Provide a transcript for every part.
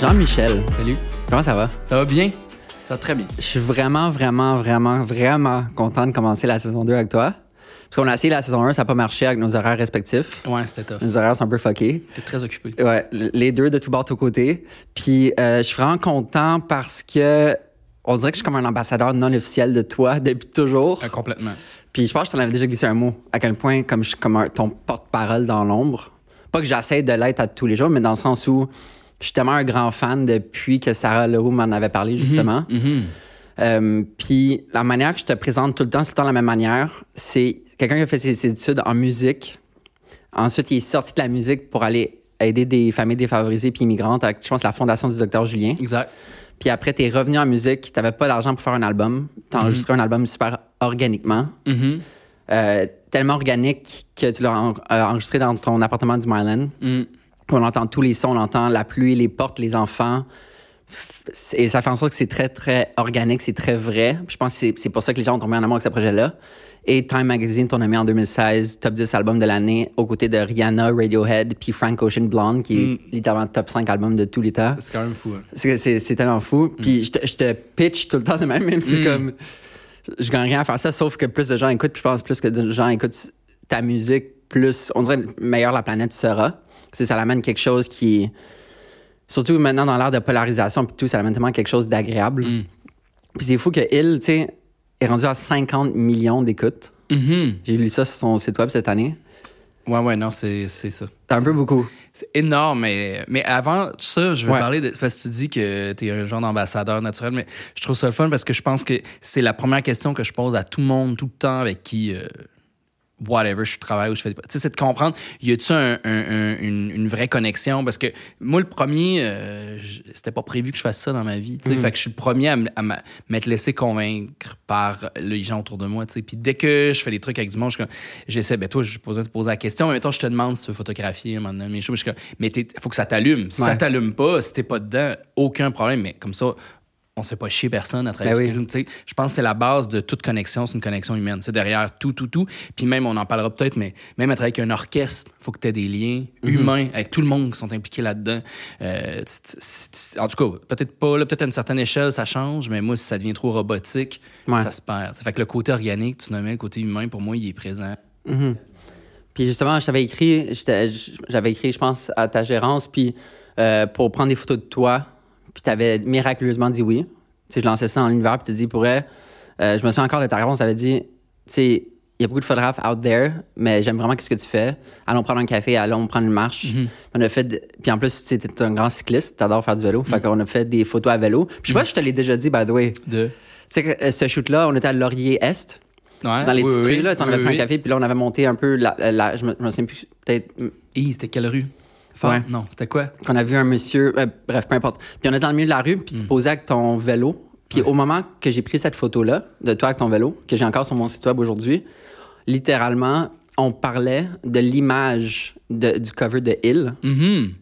Jean-Michel, Salut. comment ça va? Ça va bien? Ça va très bien. Je suis vraiment, vraiment, vraiment, vraiment content de commencer la saison 2 avec toi. Parce qu'on a essayé la saison 1, ça n'a pas marché avec nos horaires respectifs. Ouais, c'était tough. Nos horaires sont un peu fuckés. T'es très occupé. Ouais, les deux de tout bord, tout côté. Puis euh, je suis vraiment content parce que on dirait que je suis comme un ambassadeur non officiel de toi depuis toujours. Euh, complètement. Puis je pense que je t'en avais déjà glissé un mot. À quel point, comme je suis comme un- ton porte-parole dans l'ombre. Pas que j'essaie de l'être à tous les jours, mais dans le sens où je suis tellement un grand fan depuis que Sarah Leroux m'en avait parlé, justement. Mhm. Euh, Puis la manière que je te présente tout le temps, c'est tout le temps la même manière. C'est quelqu'un qui a fait ses études en musique. Ensuite, il est sorti de la musique pour aller aider des familles défavorisées puis immigrantes avec, je pense, la fondation du docteur Julien. Exact. Puis après, t'es revenu en musique, t'avais pas d'argent pour faire un album. T'as enregistré un album super organiquement. Mhm. Euh, tellement organique que tu l'as en- euh, enregistré dans ton appartement du Myland. Mm. On entend tous les sons, on entend la pluie, les portes, les enfants. Et ça fait en sorte que c'est très, très organique, c'est très vrai. Je pense que c'est- pour ça que les gens ont tombé en amour avec ce projet-là. Et Time Magazine a mis en 2016, top 10 album de l'année, aux côtés de Rihanna, Radiohead, puis Frank Ocean Blonde, qui est littéralement top 5 album de tous les temps. C'est quand même fou. hein. C'est- tellement fou. Puis je te, je te pitch tout le temps de même, même si c'est comme. Je gagne rien à faire ça, sauf que plus de gens écoutent, puis je pense plus que de gens écoutent ta musique, plus. On dirait meilleur la planète sera. C'est ça l'amène quelque chose qui. Surtout maintenant dans l'ère de polarisation, puis tout, ça amène tellement quelque chose d'agréable. Puis c'est fou que Il, tu sais, est rendu à 50 millions d'écoutes. Mhm. J'ai lu ça sur son site web cette année. Ouais, ouais, non, c'est c'est ça. C'est un peu beaucoup. C'est énorme, mais, mais avant tout ça, je veux Ouais. parler de. Parce que tu dis que tu es un genre d'ambassadeur naturel, mais je trouve ça le fun parce que je pense que c'est la première question que je pose à tout le monde, tout le temps, avec qui. euh, whatever, je travaille ou je fais. Tu sais, c'est de comprendre, y a-tu un- un- un- une, une vraie connexion? Parce que moi, le premier, euh, je- c'était pas prévu que je fasse ça dans ma vie. tu sais. Fait que je suis le premier à, m'être laissé convaincre par les gens autour de moi. tu sais. Puis dès que je fais des trucs avec du monde, je j'essaie, ben toi, je de te poser la question, mais mettons, je te demande si tu veux photographier un moment donné, mes choses. Je comme, mais il faut que ça t'allume. Si Ouais. ça t'allume pas, si t'es pas dedans, aucun problème. Mais comme ça, on se fait pas chier personne à travers Ben oui. je pense que c'est la base de toute connexion, c'est une connexion humaine. C'est derrière tout, tout, tout. Puis même, on en parlera peut-être, mais même à travers avec un orchestre, faut que tu aies des liens Mhm. humains avec tout le monde qui sont impliqués là-dedans. Euh, en tout cas, peut-être pas, là, peut-être à une certaine échelle, ça change, mais moi, si ça devient trop robotique, Ouais. ça se perd. Ça fait que le côté organique, tu nommais le côté humain, pour moi, il est présent. Puis justement, je t'avais écrit, j'avais écrit, je pense, à ta gérance, puis euh, pour prendre des photos de toi, puis t'avais miraculeusement dit oui. Tu sais, je lançais ça en l'univers, puis t'as dit, pourrais. Euh, je me souviens encore de ta réponse, t'avais dit, tu sais, il y a beaucoup de photographes out there, mais j'aime vraiment ce que tu fais. Allons prendre un café, allons prendre une marche. On a fait, de- puis en plus, tu sais, t'es un grand cycliste, t'adores faire du vélo, fait qu'on a fait des photos à vélo. Puis je sais pas, si je te l'ai déjà dit, by the way. Tu De... sais que euh, ce shoot-là, on était à Laurier-Est Ouais, dans les oui, petites oui, rues, là, tu sais, on oui, avait pris oui. un café, puis là, on avait monté un peu, la, la- je, me, je me souviens plus, peut-être, mm, Hi, c'était quelle rue? Ouais. Non, c'était quoi? qu'on a vu un monsieur, euh, bref, peu importe. Puis on est dans le milieu de la rue, puis tu te posais avec ton vélo. Puis au moment que j'ai pris cette photo-là, de toi avec ton vélo, que j'ai encore sur mon site web aujourd'hui, littéralement, on parlait de l'image du cover de Hill. Mhm.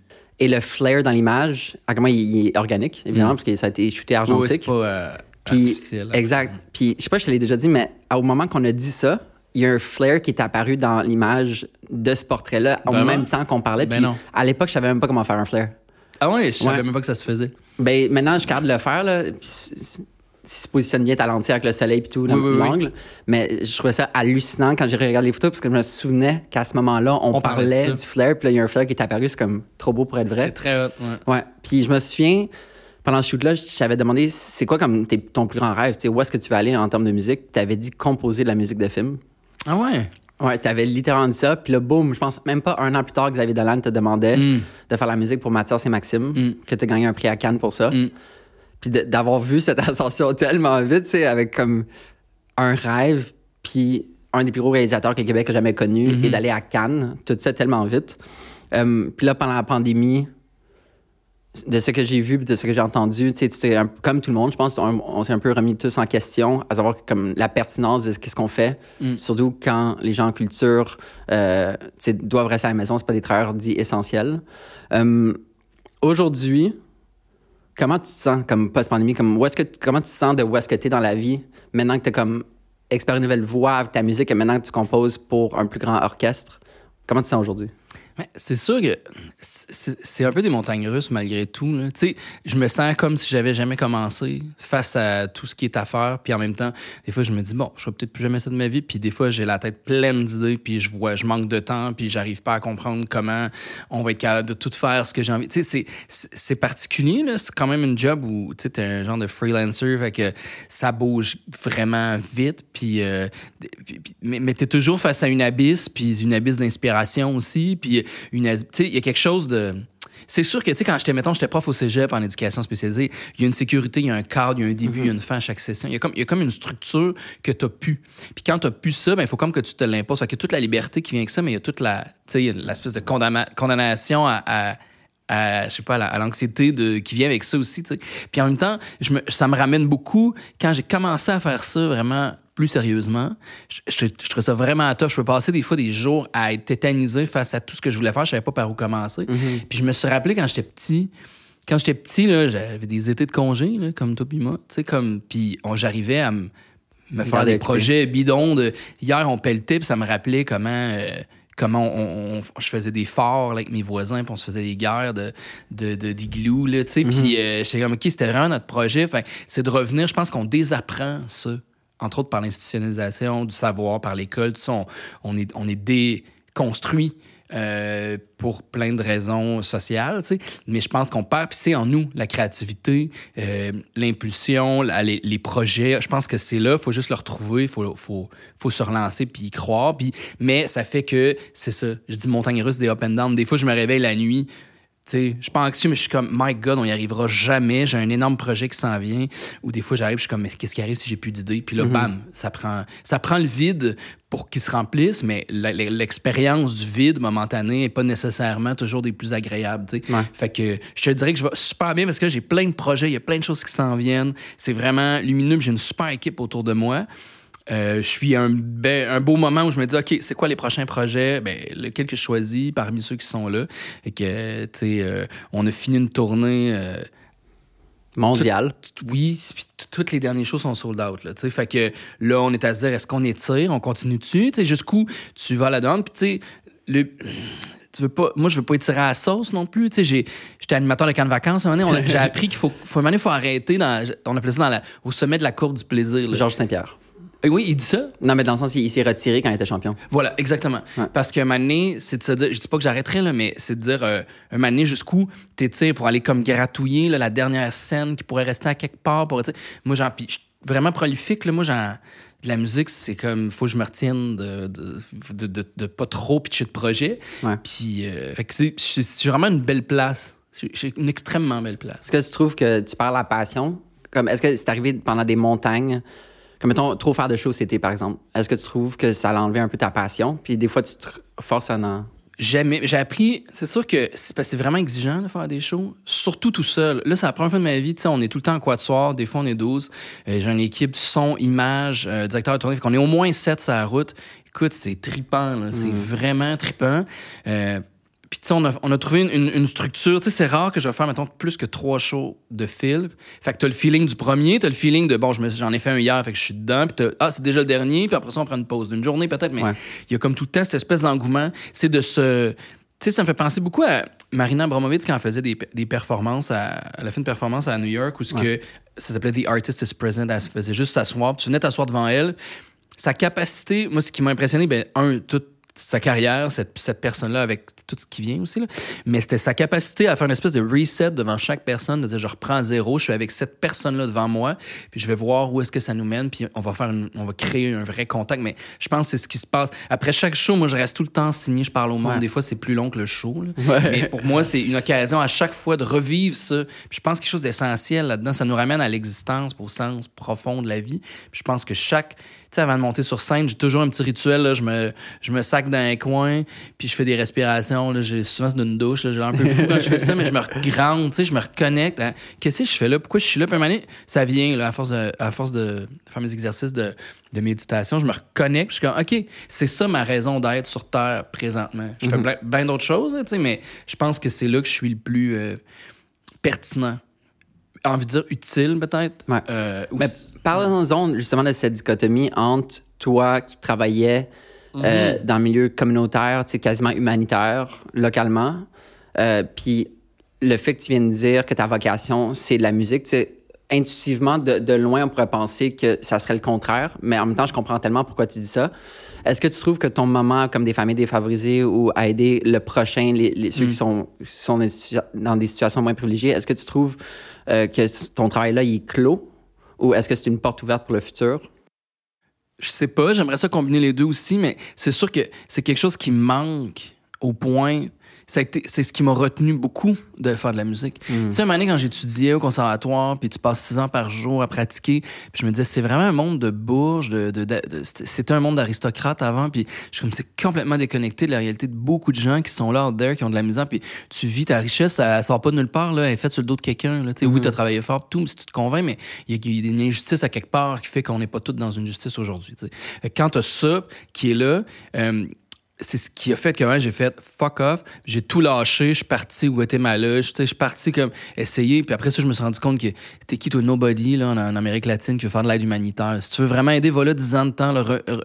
Et le flair dans l'image, à comment il, il est organique, évidemment, parce que ça a été shooté Oui, oui, c'est argentique. pas euh, artificiel. Exact. Puis, je sais pas, je te l'ai déjà dit, mais au moment qu'on a dit ça, il y a un flair qui est apparu dans l'image de ce portrait-là, en même temps qu'on parlait. Ben Puis, non. à l'époque, je savais même pas comment faire un flair. Ah ouais, je savais Ouais. même pas que ça se faisait. Ben, maintenant, je suis capable de le faire, là. Si- se positionne bien ta lentille avec le soleil et tout, Oui, oui, oui. l'angle. Mais je trouvais ça hallucinant quand j'ai regardé les photos parce que je me souvenais qu'à ce moment-là, on, On parlait du flair. Puis là, il y a un flair qui est apparu. C'est comme trop beau pour être vrai. C'est très hot, ouais. Ouais. Puis je me souviens, pendant ce shoot-là, je t'avais demandé c'est quoi comme ton plus grand rêve? Tu sais, où est-ce que tu vas aller en termes de musique? Tu avais dit composer de la musique de film. Ah ouais? Ouais, t'avais littéralement dit ça. Puis là, boum, je pense même pas un an plus tard, Xavier Dolan te demandait Mm. de faire la musique pour Mathias et Maxime, Mm. que tu as gagné un prix à Cannes pour ça. Mm. Puis d'avoir vu cette ascension tellement vite, tu sais, avec comme un rêve, puis un des plus gros réalisateurs que le Québec a jamais connu, Mm-hmm. et d'aller à Cannes, tout ça tellement vite. Euh, puis là, pendant la pandémie, de ce que j'ai vu, de ce que j'ai entendu, tu sais, comme tout le monde, je pense, on, on s'est un peu remis tous en question, à savoir comme la pertinence de ce qu'on fait, surtout quand les gens en culture euh, doivent rester à la maison, c'est pas des travailleurs dits essentiels. Euh, Aujourd'hui, comment tu te sens comme post-pandémie? Comme, où est-ce que, comment tu te sens de où est-ce que tu es dans la vie maintenant que tu as comme expérimenté une nouvelle voix avec ta musique et maintenant que tu composes pour un plus grand orchestre? Comment tu te sens aujourd'hui? C'est sûr que c'est un peu des montagnes russes malgré tout. là. Je me sens comme si j'avais jamais commencé face à tout ce qui est à faire. Puis en même temps, des fois, je me dis, bon, je ferai peut-être plus jamais ça de ma vie. Puis des fois, j'ai la tête pleine d'idées. Puis je vois, je manque de temps. Puis j'arrive pas à comprendre comment on va être capable de tout faire ce que j'ai envie. C'est- particulier. C'est quand même une job où tu es un genre de freelancer. Fait que ça bouge vraiment vite. Puis, euh, mais, mais tu es toujours face à une abysse. Puis une abysse d'inspiration aussi. Puis une, tu sais, il y a quelque chose de. C'est sûr que, tu sais, quand j'étais, mettons, j'étais prof au cégep en éducation spécialisée, il y a une sécurité, il y a un cadre, il y a un début, il y a une fin à chaque session. Il y a comme, il y a comme une structure que tu as pu. Puis quand tu as pu ça, ben, il faut comme que tu te l'imposes. Fait que toute la liberté qui vient avec ça, mais il y a toute la, tu sais, il y a l'espèce de condamna- condamnation à, à- à, je sais pas, à la- à l'anxiété de, qui vient avec ça aussi, tu sais. Puis en même temps, je me, ça me ramène beaucoup quand j'ai commencé à faire ça vraiment plus sérieusement. Je, je, je trouve ça vraiment tough. Je peux passer des fois des jours à être tétanisé face à tout ce que je voulais faire. Je savais pas par où commencer. Puis je me suis rappelé quand j'étais petit, quand j'étais petit, j'avais des étés de congé, là, comme toi puis moi. Comme, puis j'arrivais à me faire des projets bidons. De... Hier, on pelletait, puis ça me rappelait comment, euh, comment on, on- je faisais des forts là, avec mes voisins, puis on se faisait des guerres de, de, de, d'igloo, là, tu sais. Puis euh, j'étais comme, OK, c'était vraiment notre projet. Fait, c'est de revenir, je pense qu'on désapprend ça, entre autres par l'institutionnalisation du savoir, par l'école, tout ça. On, est, on est déconstruit. euh, pour plein de raisons sociales, tu sais. Mais je pense qu'on perd, puis c'est en nous, la créativité, euh, l'impulsion, les, projets. Je pense que c'est là, il faut juste le retrouver, il faut, se relancer puis y croire. Puis, mais ça fait que, c'est ça, je dis montagne russe, des up and down. Des fois, je me réveille la nuit, tu sais, je suis pas anxieux, mais je suis comme, my God, on y arrivera jamais. J'ai un énorme projet qui s'en vient. Ou des fois, j'arrive, je suis comme, mais qu'est-ce qui arrive si j'ai plus d'idées? Puis là, bam, ça prend, ça prend le vide pour qu'il se remplisse, mais l'expérience du vide momentané n'est pas nécessairement toujours des plus agréables. Ouais. Fait que je te dirais que je vais super bien parce que j'ai plein de projets, il y a plein de choses qui s'en viennent. C'est vraiment lumineux, j'ai une super équipe autour de moi. Euh, je suis un, be- un beau moment où je me dis, OK, c'est quoi les prochains projets? Ben, lequel que je choisis parmi ceux qui sont là? Et que, tu sais, euh, on a fini une tournée. euh, Mondial. tout- oui, puis t- toutes les dernières choses sont sold out. Là, fait que là, on est à se dire, est-ce qu'on étire, on continue dessus? Tu sais, Jusqu'où tu vas là-dedans? Puis, tu sais, le. Tu veux pas, moi, je veux pas étirer à la sauce non plus. Tu sais, j'ai- J'étais animateur de camp de vacances. un moment donné, J'ai appris qu'il faut, faut, un moment donné, faut arrêter. Dans, on appelait ça dans la, au sommet de la courbe du plaisir. là. Georges Saint-Pierre. Euh, Oui, il dit ça. Non, mais dans le sens, il, il s'est retiré quand il était champion. Voilà, exactement. Ouais. Parce qu'un moment donné, c'est de se dire, je dis pas que j'arrêterai, là, mais c'est de dire, euh, un donné, jusqu'où t'étires pour aller comme gratouiller là, la dernière scène qui pourrait rester à quelque part. Pour, moi, j'en, puis je suis vraiment prolifique, là, moi, j'en, de la musique, c'est comme, faut que je me retienne de, de, de, pas trop pitcher de projet. Ouais. Puis, euh, que c'est, vraiment une belle place. C'est une extrêmement belle place. Est-ce que tu trouves que tu perds la passion? Comme, est-ce que c'est arrivé pendant des montagnes? Comme, mettons, trop faire de choses c'était, par exemple. Est-ce que tu trouves que ça a enlevé un peu ta passion? Puis des fois, tu te forces à en... Jamais. J'ai appris. C'est sûr que c'est parce que c'est vraiment exigeant de faire des shows, surtout tout seul. Là, c'est la première fois de ma vie. Tu sais, on est tout le temps en quatuor. Des fois, on est 12. Euh, J'ai une équipe son, image, euh, directeur de tournée. Fait qu'on est au moins 7 sur la route. Écoute, c'est trippant. là. C'est vraiment trippant. Euh, puis, tu sais, on a, on a trouvé une, une- une structure. Tu sais, c'est rare que je vais faire, mettons, plus que trois shows de fil. Fait que t'as le feeling du premier, t'as le feeling de, bon, j'en ai fait un hier, fait que je suis dedans. Puis t'as, ah, c'est déjà le dernier. Puis après ça, on prend une pause d'une journée peut-être. Mais Ouais. il y a comme tout le temps cette espèce d'engouement. C'est de se. Tu sais, ça me fait penser beaucoup à Marina Abramovic quand elle faisait des, des performances. À, elle a fait une performance à New York où ce que, ça s'appelait The Artist is Present. Elle se faisait juste s'asseoir. puis Tu venais t'asseoir devant elle. Sa capacité, moi, ce qui m'a impressionné, ben, un, toute sa carrière, cette, cette personne-là, avec tout ce qui vient aussi, là. mais c'était sa capacité à faire une espèce de reset devant chaque personne, de dire je reprends à zéro, je suis avec cette personne-là devant moi, puis je vais voir où est-ce que ça nous mène, puis on va faire une- on va créer un vrai contact. Mais je pense que c'est ce qui se passe. Après chaque show, moi, je reste tout le temps signé, je parle au monde. Ouais. Des fois, c'est plus long que le show. Ouais. Mais pour moi, c'est une occasion à chaque fois de revivre ça. Puis je pense quelque chose d'essentiel là-dedans. Ça nous ramène à l'existence, au sens profond de la vie. Puis je pense que chaque. Sais, avant de monter sur scène, j'ai toujours un petit rituel. Là. Je, me, je me sac dans un coin, puis je fais des respirations. Là. J'ai, souvent, c'est d'une douche. Là. J'ai l'air un peu fou quand je fais ça, mais je me regrande, tu sais, je me reconnecte. à Qu'est-ce que je fais là? Pourquoi je suis là? Puis à un moment donné, ça vient là, à force de, à force de faire mes exercices de, de méditation. Je me reconnecte. puis Je suis comme, OK, c'est ça ma raison d'être sur Terre présentement. Je fais plein, plein d'autres choses, là, tu sais, mais je pense que c'est là que je suis le plus euh, pertinent. Envie de dire utile, peut-être? Ouais. Euh, Mais aussi- parlons justement de cette dichotomie entre toi qui travaillais euh, dans le milieu communautaire, tu sais, quasiment humanitaire, localement. Euh, puis le fait que tu viennes de dire que ta vocation, c'est de la musique, intuitivement, de, de, loin, on pourrait penser que ça serait le contraire, mais en même temps, je comprends tellement pourquoi tu dis ça. Est-ce que tu trouves que ton moment, comme des familles défavorisées ou à aider le prochain, les, les ceux qui sont, sont dans des situations moins privilégiées, est-ce que tu trouves euh, que ton travail-là, il est clos ou est-ce que c'est une porte ouverte pour le futur? Je sais pas, j'aimerais ça combiner les deux aussi, mais c'est sûr que c'est quelque chose qui manque au point c'est ce qui m'a retenu beaucoup de faire de la musique. Hmm. Tu sais, un moment quand j'étudiais au conservatoire, puis tu passes six ans par jour à pratiquer, puis je me disais, c'est vraiment un monde de bourges, de, c'était un monde d'aristocrates avant, puis je suis comme, c'est complètement déconnecté de la réalité de beaucoup de gens qui sont là, there, qui ont de la misère, puis tu vis ta richesse, ça, sort pas de nulle part, là, elle est faite sur le dos de quelqu'un, là. Tu sais, oui, hmm. tu as travaillé fort, tout, si tu te convaincs, mais il y, a une injustice à quelque part qui fait qu'on n'est pas tous dans une justice aujourd'hui. Quand tu as ça qui est là, euh, c'est ce qui a fait que j'ai fait fuck off, j'ai tout lâché, je suis parti au Guatemala, je suis parti comme essayer, puis après ça je me suis rendu compte que t'es qui toi nobody là en, Amérique latine qui veut faire de l'aide humanitaire. Si tu veux vraiment aider, voilà 10 ans de temps,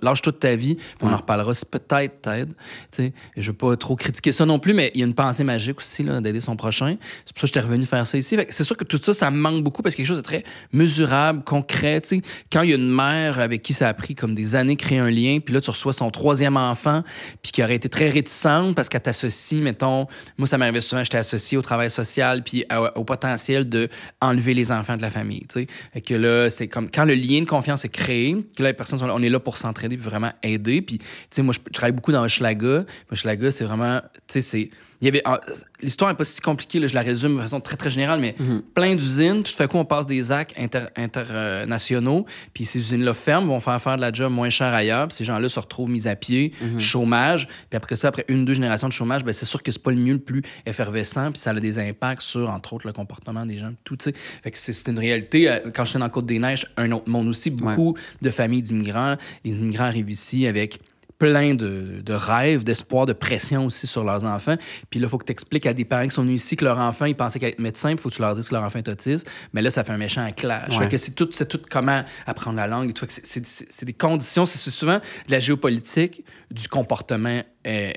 lâche toute ta vie, puis on en reparlera, c'est peut-être t'aide, tu sais. Je veux pas trop critiquer ça non plus, mais il y a une pensée magique aussi là d'aider son prochain. C'est pour ça que j'étais revenu faire ça ici. C'est sûr que tout ça ça me manque beaucoup parce que quelque chose de très mesurable, concret, tu sais. Quand il y a une mère avec qui ça a pris comme des années créer un lien, puis là tu reçois son troisième enfant, puis qui aurait été très réticente parce qu'elle t'associe, mettons, moi ça m'arrivait souvent, j'étais associé au travail social puis au potentiel de enlever les enfants de la famille, tu sais. Que là, c'est comme quand le lien de confiance est créé, que là les personnes sont là, on est là pour s'entraider puis vraiment aider. Puis tu sais, moi je, travaille beaucoup dans Hochelaga. Hochelaga, c'est vraiment, tu sais, c'est il y avait ah, l'histoire n'est pas si compliquée là, je la résume de façon très très générale mais mhm. plein d'usines tout fait coup on passe des actes internationaux puis ces usines là ferment vont faire faire de la job moins cher ailleurs puis ces gens là se retrouvent mis à pied mhm. chômage puis après ça après une deux générations de chômage ben c'est sûr que c'est pas le mieux le plus effervescent puis ça a des impacts sur entre autres le comportement des gens tout tu sais fait que c'est une réalité euh, quand j'étais dans Côte des Neiges un autre monde aussi beaucoup de familles d'immigrants les immigrants arrivent ici avec plein de, de rêves, d'espoir, de pression aussi sur leurs enfants. Puis là, il faut que tu expliques à des parents qui sont venus ici que leur enfant, ils pensaient qu'elle être médecin, il faut que tu leur dises que leur enfant est autiste. Mais là, ça fait un méchant clash. que c'est tout, c'est tout comment apprendre la langue. C'est des conditions, c'est souvent de la géopolitique, du comportement euh,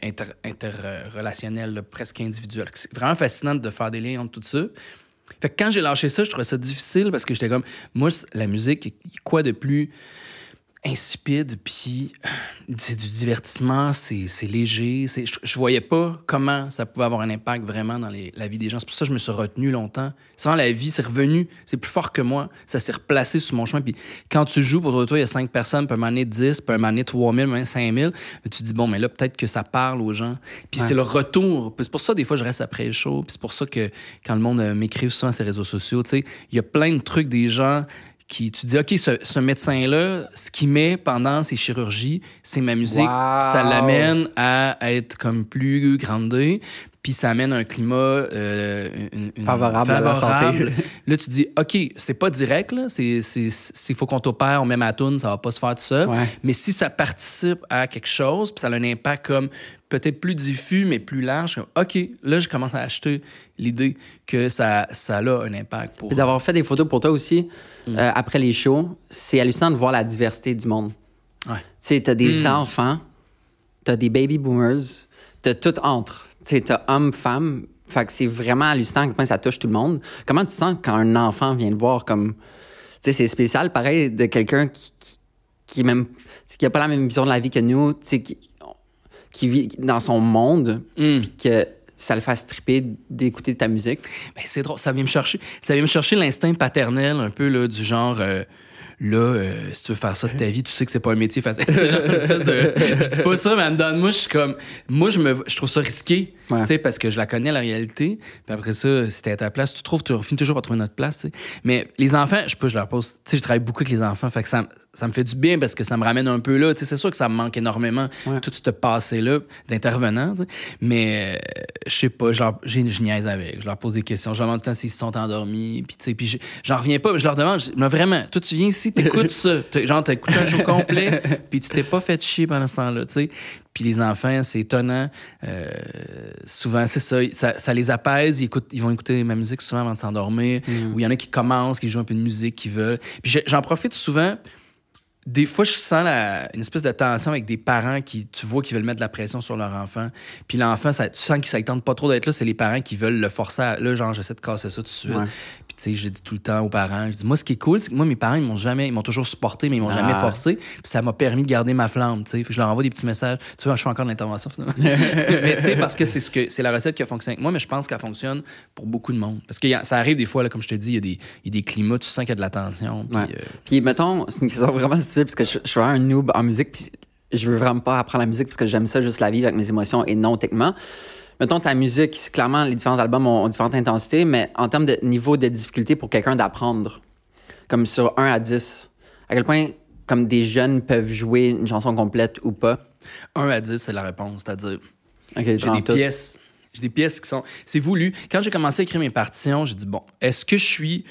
interrelationnel, presque individuel. C'est vraiment fascinant de faire des liens entre tout ça. Fait que quand j'ai lâché ça, je trouvais ça difficile parce que j'étais comme, moi, la musique, quoi de plus insipide, puis c'est du divertissement, c'est léger. Je, je voyais pas comment ça pouvait avoir un impact vraiment dans la vie des gens. C'est pour ça que je me suis retenu longtemps. Sans la vie, c'est revenu, c'est plus fort que moi. Ça s'est replacé sur mon chemin. Puis quand tu joues, pour toi, il y a cinq personnes, peut m'amener 10, peut m'amener 3000, peut 5000. Mais tu te dis, bon, mais là, peut-être que ça parle aux gens. Puis c'est le retour. C'est pour ça, des fois, je reste après le show. Puis c'est pour ça que quand le monde euh, m'écrit souvent sur les réseaux sociaux, tu sais, il y a plein de trucs des gens qui tu dis OK ce, médecin là ce qu'il met pendant ses chirurgies c'est ma musique ça l'amène à être comme plus grandé puis ça amène un climat euh, favorable, à la santé. là, tu dis, OK, c'est pas direct, s'il faut qu'on t'opère, on met ma toune, ça va pas se faire tout seul. Mais si ça participe à quelque chose, puis ça a un impact comme peut-être plus diffus, mais plus large, OK, là, je commence à acheter l'idée que ça, ça a un impact. Pour... Puis d'avoir fait des photos pour toi aussi, mm. euh, après les shows, c'est hallucinant de voir la diversité du monde. Tu sais, t'as des mm. enfants, t'as des baby boomers, t'as tout entre tu sais, homme, femme. Fait que c'est vraiment hallucinant à quel point ça touche tout le monde. Comment tu sens quand un enfant vient te voir comme. Tu sais, c'est spécial, pareil, de quelqu'un qui, qui, même. qui a pas la même vision de la vie que nous, tu sais, qui, qui vit dans son monde, mm. puis que ça le fasse triper d'écouter ta musique. Ben, c'est drôle, ça vient me chercher. Ça vient me chercher l'instinct paternel, un peu, là, du genre. Euh, là, euh, si tu veux faire ça de ta vie, tu sais que c'est pas un métier facile. je dis pas ça, mais en moi, je suis comme. Moi, je, me, je trouve ça risqué, sais parce que je la connais, la réalité. Puis après ça, si t'es à ta place, tu trouves, tu finis toujours par trouver notre place. sais Mais les enfants, je peux, je leur pose. Tu sais, je travaille beaucoup avec les enfants, fait que ça, ça me fait du bien parce que ça me ramène un peu là. Tu sais, c'est sûr que ça me manque énormément, tout ce passé-là d'intervenants. Mais euh, je sais pas, je, je niaise avec. Je leur pose des questions. Je leur demande tout le temps s'ils se sont endormis. Puis, tu sais, puis j'en reviens pas. Je leur demande, mais vraiment, toi, tu viens ici, t'écoutes ça. Genre, t'as écouté un jour complet, puis tu t'es pas fait chier pendant ce temps-là, tu sais. Puis les enfants, c'est étonnant. Euh, souvent, c'est ça, ça, les apaise. Ils, écoutent, ils vont écouter ma musique souvent avant de s'endormir. Mm. Ou il y en a qui commencent, qui jouent un peu de musique, qui veulent. Puis j'en profite souvent des fois, je sens la- une espèce de tension avec des parents qui, tu vois, qui veulent mettre de la pression sur leur enfant. Puis l'enfant, ça, tu sens qu'il ne tente pas trop d'être là. C'est les parents qui veulent le forcer à. Là, genre, j'essaie de casser ça tout de suite. Ouais. Puis, tu sais, je dis tout le temps aux parents. Je dis, moi, ce qui est cool, c'est que moi, mes parents, ils m'ont jamais, ils m'ont toujours supporté, mais ils m'ont Ah. jamais forcé. Puis ça m'a permis de garder ma flamme, tu sais. Je leur envoie des petits messages. Tu vois, je fais encore de l'intervention, finalement. mais tu sais, parce que c'est ce que c'est la recette qui a fonctionné avec moi, mais je pense qu'elle fonctionne pour beaucoup de monde. Parce que a- ça arrive des fois, là, comme je te dis, il y, a des- il y a des climats, tu sens qu'il y a de la tension. Puis, Ouais. euh, Puis, mettons, c'est une question vraiment difficile parce que je, je suis un noob en musique. Puis, je veux vraiment pas apprendre la musique parce que j'aime ça juste la vivre avec mes émotions et non techniquement. Mettons, ta musique, clairement, les différents albums ont, ont différentes intensités, mais en termes de niveau de difficulté pour quelqu'un d'apprendre, comme sur 1 à 10, à quel point, comme des jeunes peuvent jouer une chanson complète ou pas? 1 à 10, c'est la réponse. C'est-à-dire, J'ai des tout. pièces. J'ai des pièces qui sont. C'est voulu. Quand j'ai commencé à écrire mes partitions, j'ai dit bon, est-ce que je suis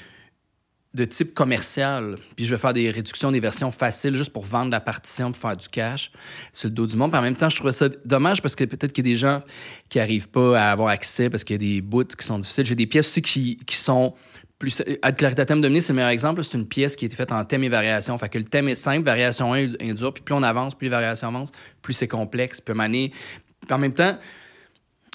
de type commercial, puis je vais faire des réductions, des versions faciles juste pour vendre la partition, pour faire du cash sur le dos du monde. Puis en même temps, je trouvais ça dommage parce que peut-être qu'il y a des gens qui n'arrivent pas à avoir accès parce qu'il y a des bouts qui sont difficiles. J'ai des pièces aussi qui, qui sont plus. Clarita Thème Dominé, c'est le meilleur exemple. C'est une pièce qui a été faite en thème et variation. Fait que le thème est simple, variation 1 est dur, puis plus on avance, plus les variations avancent, plus c'est complexe, puis maner. Puis en même temps,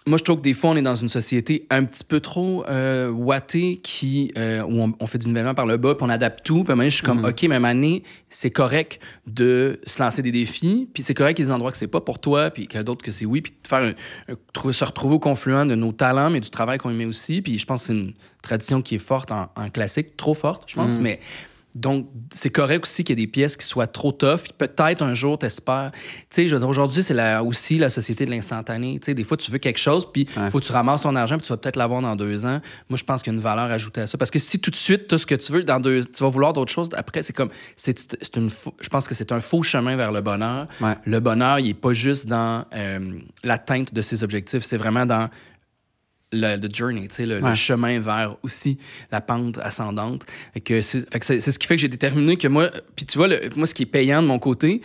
moi, je trouve que des fois, on est dans une société un petit peu trop euh, ouatée qui, euh, où on, on fait du nivellement par le bas, puis on adapte tout. Puis à un moment donné, je suis comme, OK, même année, c'est correct de se lancer des défis, puis c'est correct qu'il y ait des endroits que c'est pas pour toi, puis qu'il y a d'autres que c'est oui, puis de faire un- se retrouver au confluent de nos talents, mais du travail qu'on y met aussi. Puis je pense que c'est une tradition qui est forte en, en classique, trop forte, je pense, mais donc, c'est correct aussi qu'il y ait des pièces qui soient trop tough. Puis peut-être un jour, t'espères. Tu sais, je veux dire, aujourd'hui, c'est la- aussi la société de l'instantané. Tu sais, des fois, tu veux quelque chose, puis il Ouais. faut que tu ramasses ton argent, puis tu vas peut-être l'avoir dans deux ans. Moi, je pense qu'il y a une valeur ajoutée à ça. Parce que si tout de suite, tout ce que tu veux, dans deux, tu vas vouloir d'autres choses, après, c'est comme. C'est, c'est une, je pense que c'est un faux chemin vers le bonheur. Ouais. Le bonheur, il est pas juste dans euh, l'atteinte de ses objectifs, c'est vraiment dans le, the journey, tu sais, le, le Ouais. chemin vers aussi la pente ascendante. Fait que c'est, fait que c'est, c'est ce qui fait que j'ai déterminé que moi, puis tu vois, le- moi, ce qui est payant de mon côté,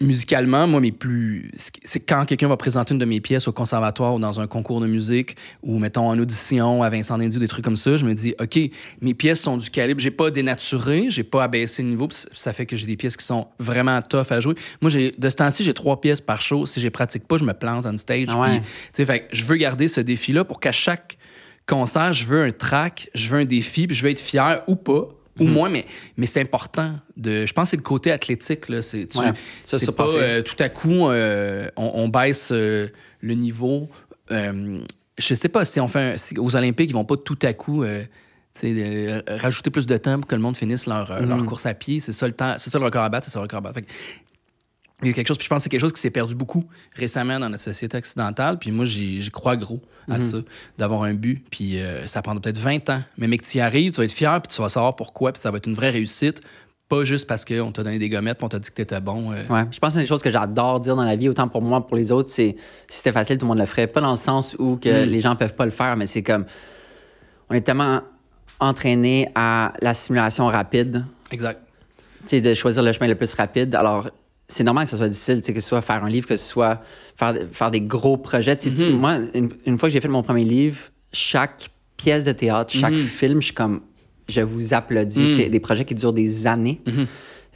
musicalement, moi, mes plus. C'est quand quelqu'un va présenter une de mes pièces au conservatoire ou dans un concours de musique ou, mettons, en audition à Vincent Dindy ou des trucs comme ça, je me dis, OK, mes pièces sont du calibre. J'ai pas dénaturé, j'ai pas abaissé le niveau, ça fait que j'ai des pièces qui sont vraiment tough à jouer. Moi, de ce temps-ci, j'ai trois pièces par show. Si je pratique pas, je me plante on stage. Ah ouais. fait que je veux garder ce défi-là pour qu'à chaque concert, je veux un track, je veux un défi, puis je veux être fier ou pas. Ou Mhm. moins, mais, mais c'est important. De, je pense que c'est le côté athlétique. Là. C'est, tu- Ouais, ça, c'est pas euh, tout à coup, euh, on, on baisse euh, le niveau. Je sais pas si on fait un- si aux Olympiques, ils vont pas tout à coup rajouter plus de temps pour que le monde finisse leur, Mhm. leur course à pied. C'est ça le temps, c'est ça le record à battre, c'est ça le record à battre. Il y a quelque chose, puis je pense que c'est quelque chose qui s'est perdu beaucoup récemment dans notre société occidentale. Puis moi, j'y crois gros à Mhm. ça, d'avoir un but. Puis euh, ça prendra peut-être 20 ans. Mais mec, tu y arrives, tu vas être fier, puis tu vas savoir pourquoi, puis ça va être une vraie réussite. Pas juste parce qu'on t'a donné des gommettes, puis on t'a dit que t'étais bon. euh. Ouais, je pense que c'est une des choses que j'adore dire dans la vie, autant pour moi que pour les autres, c'est si c'était facile, tout le monde le ferait. Pas dans le sens où que Mm. les gens peuvent pas le faire, mais c'est comme on est tellement entraîné à la simulation rapide, Exact. tu sais, de choisir le chemin le plus rapide. Alors, c'est normal que ce soit difficile, que ce soit faire un livre, que ce soit faire, faire des gros projets. Mm-hmm. Moi, une, une fois que j'ai fait mon premier livre, chaque pièce de théâtre, chaque Mhm. film, je suis comme, je vous applaudis. Mm. Des projets qui durent des années. Mhm.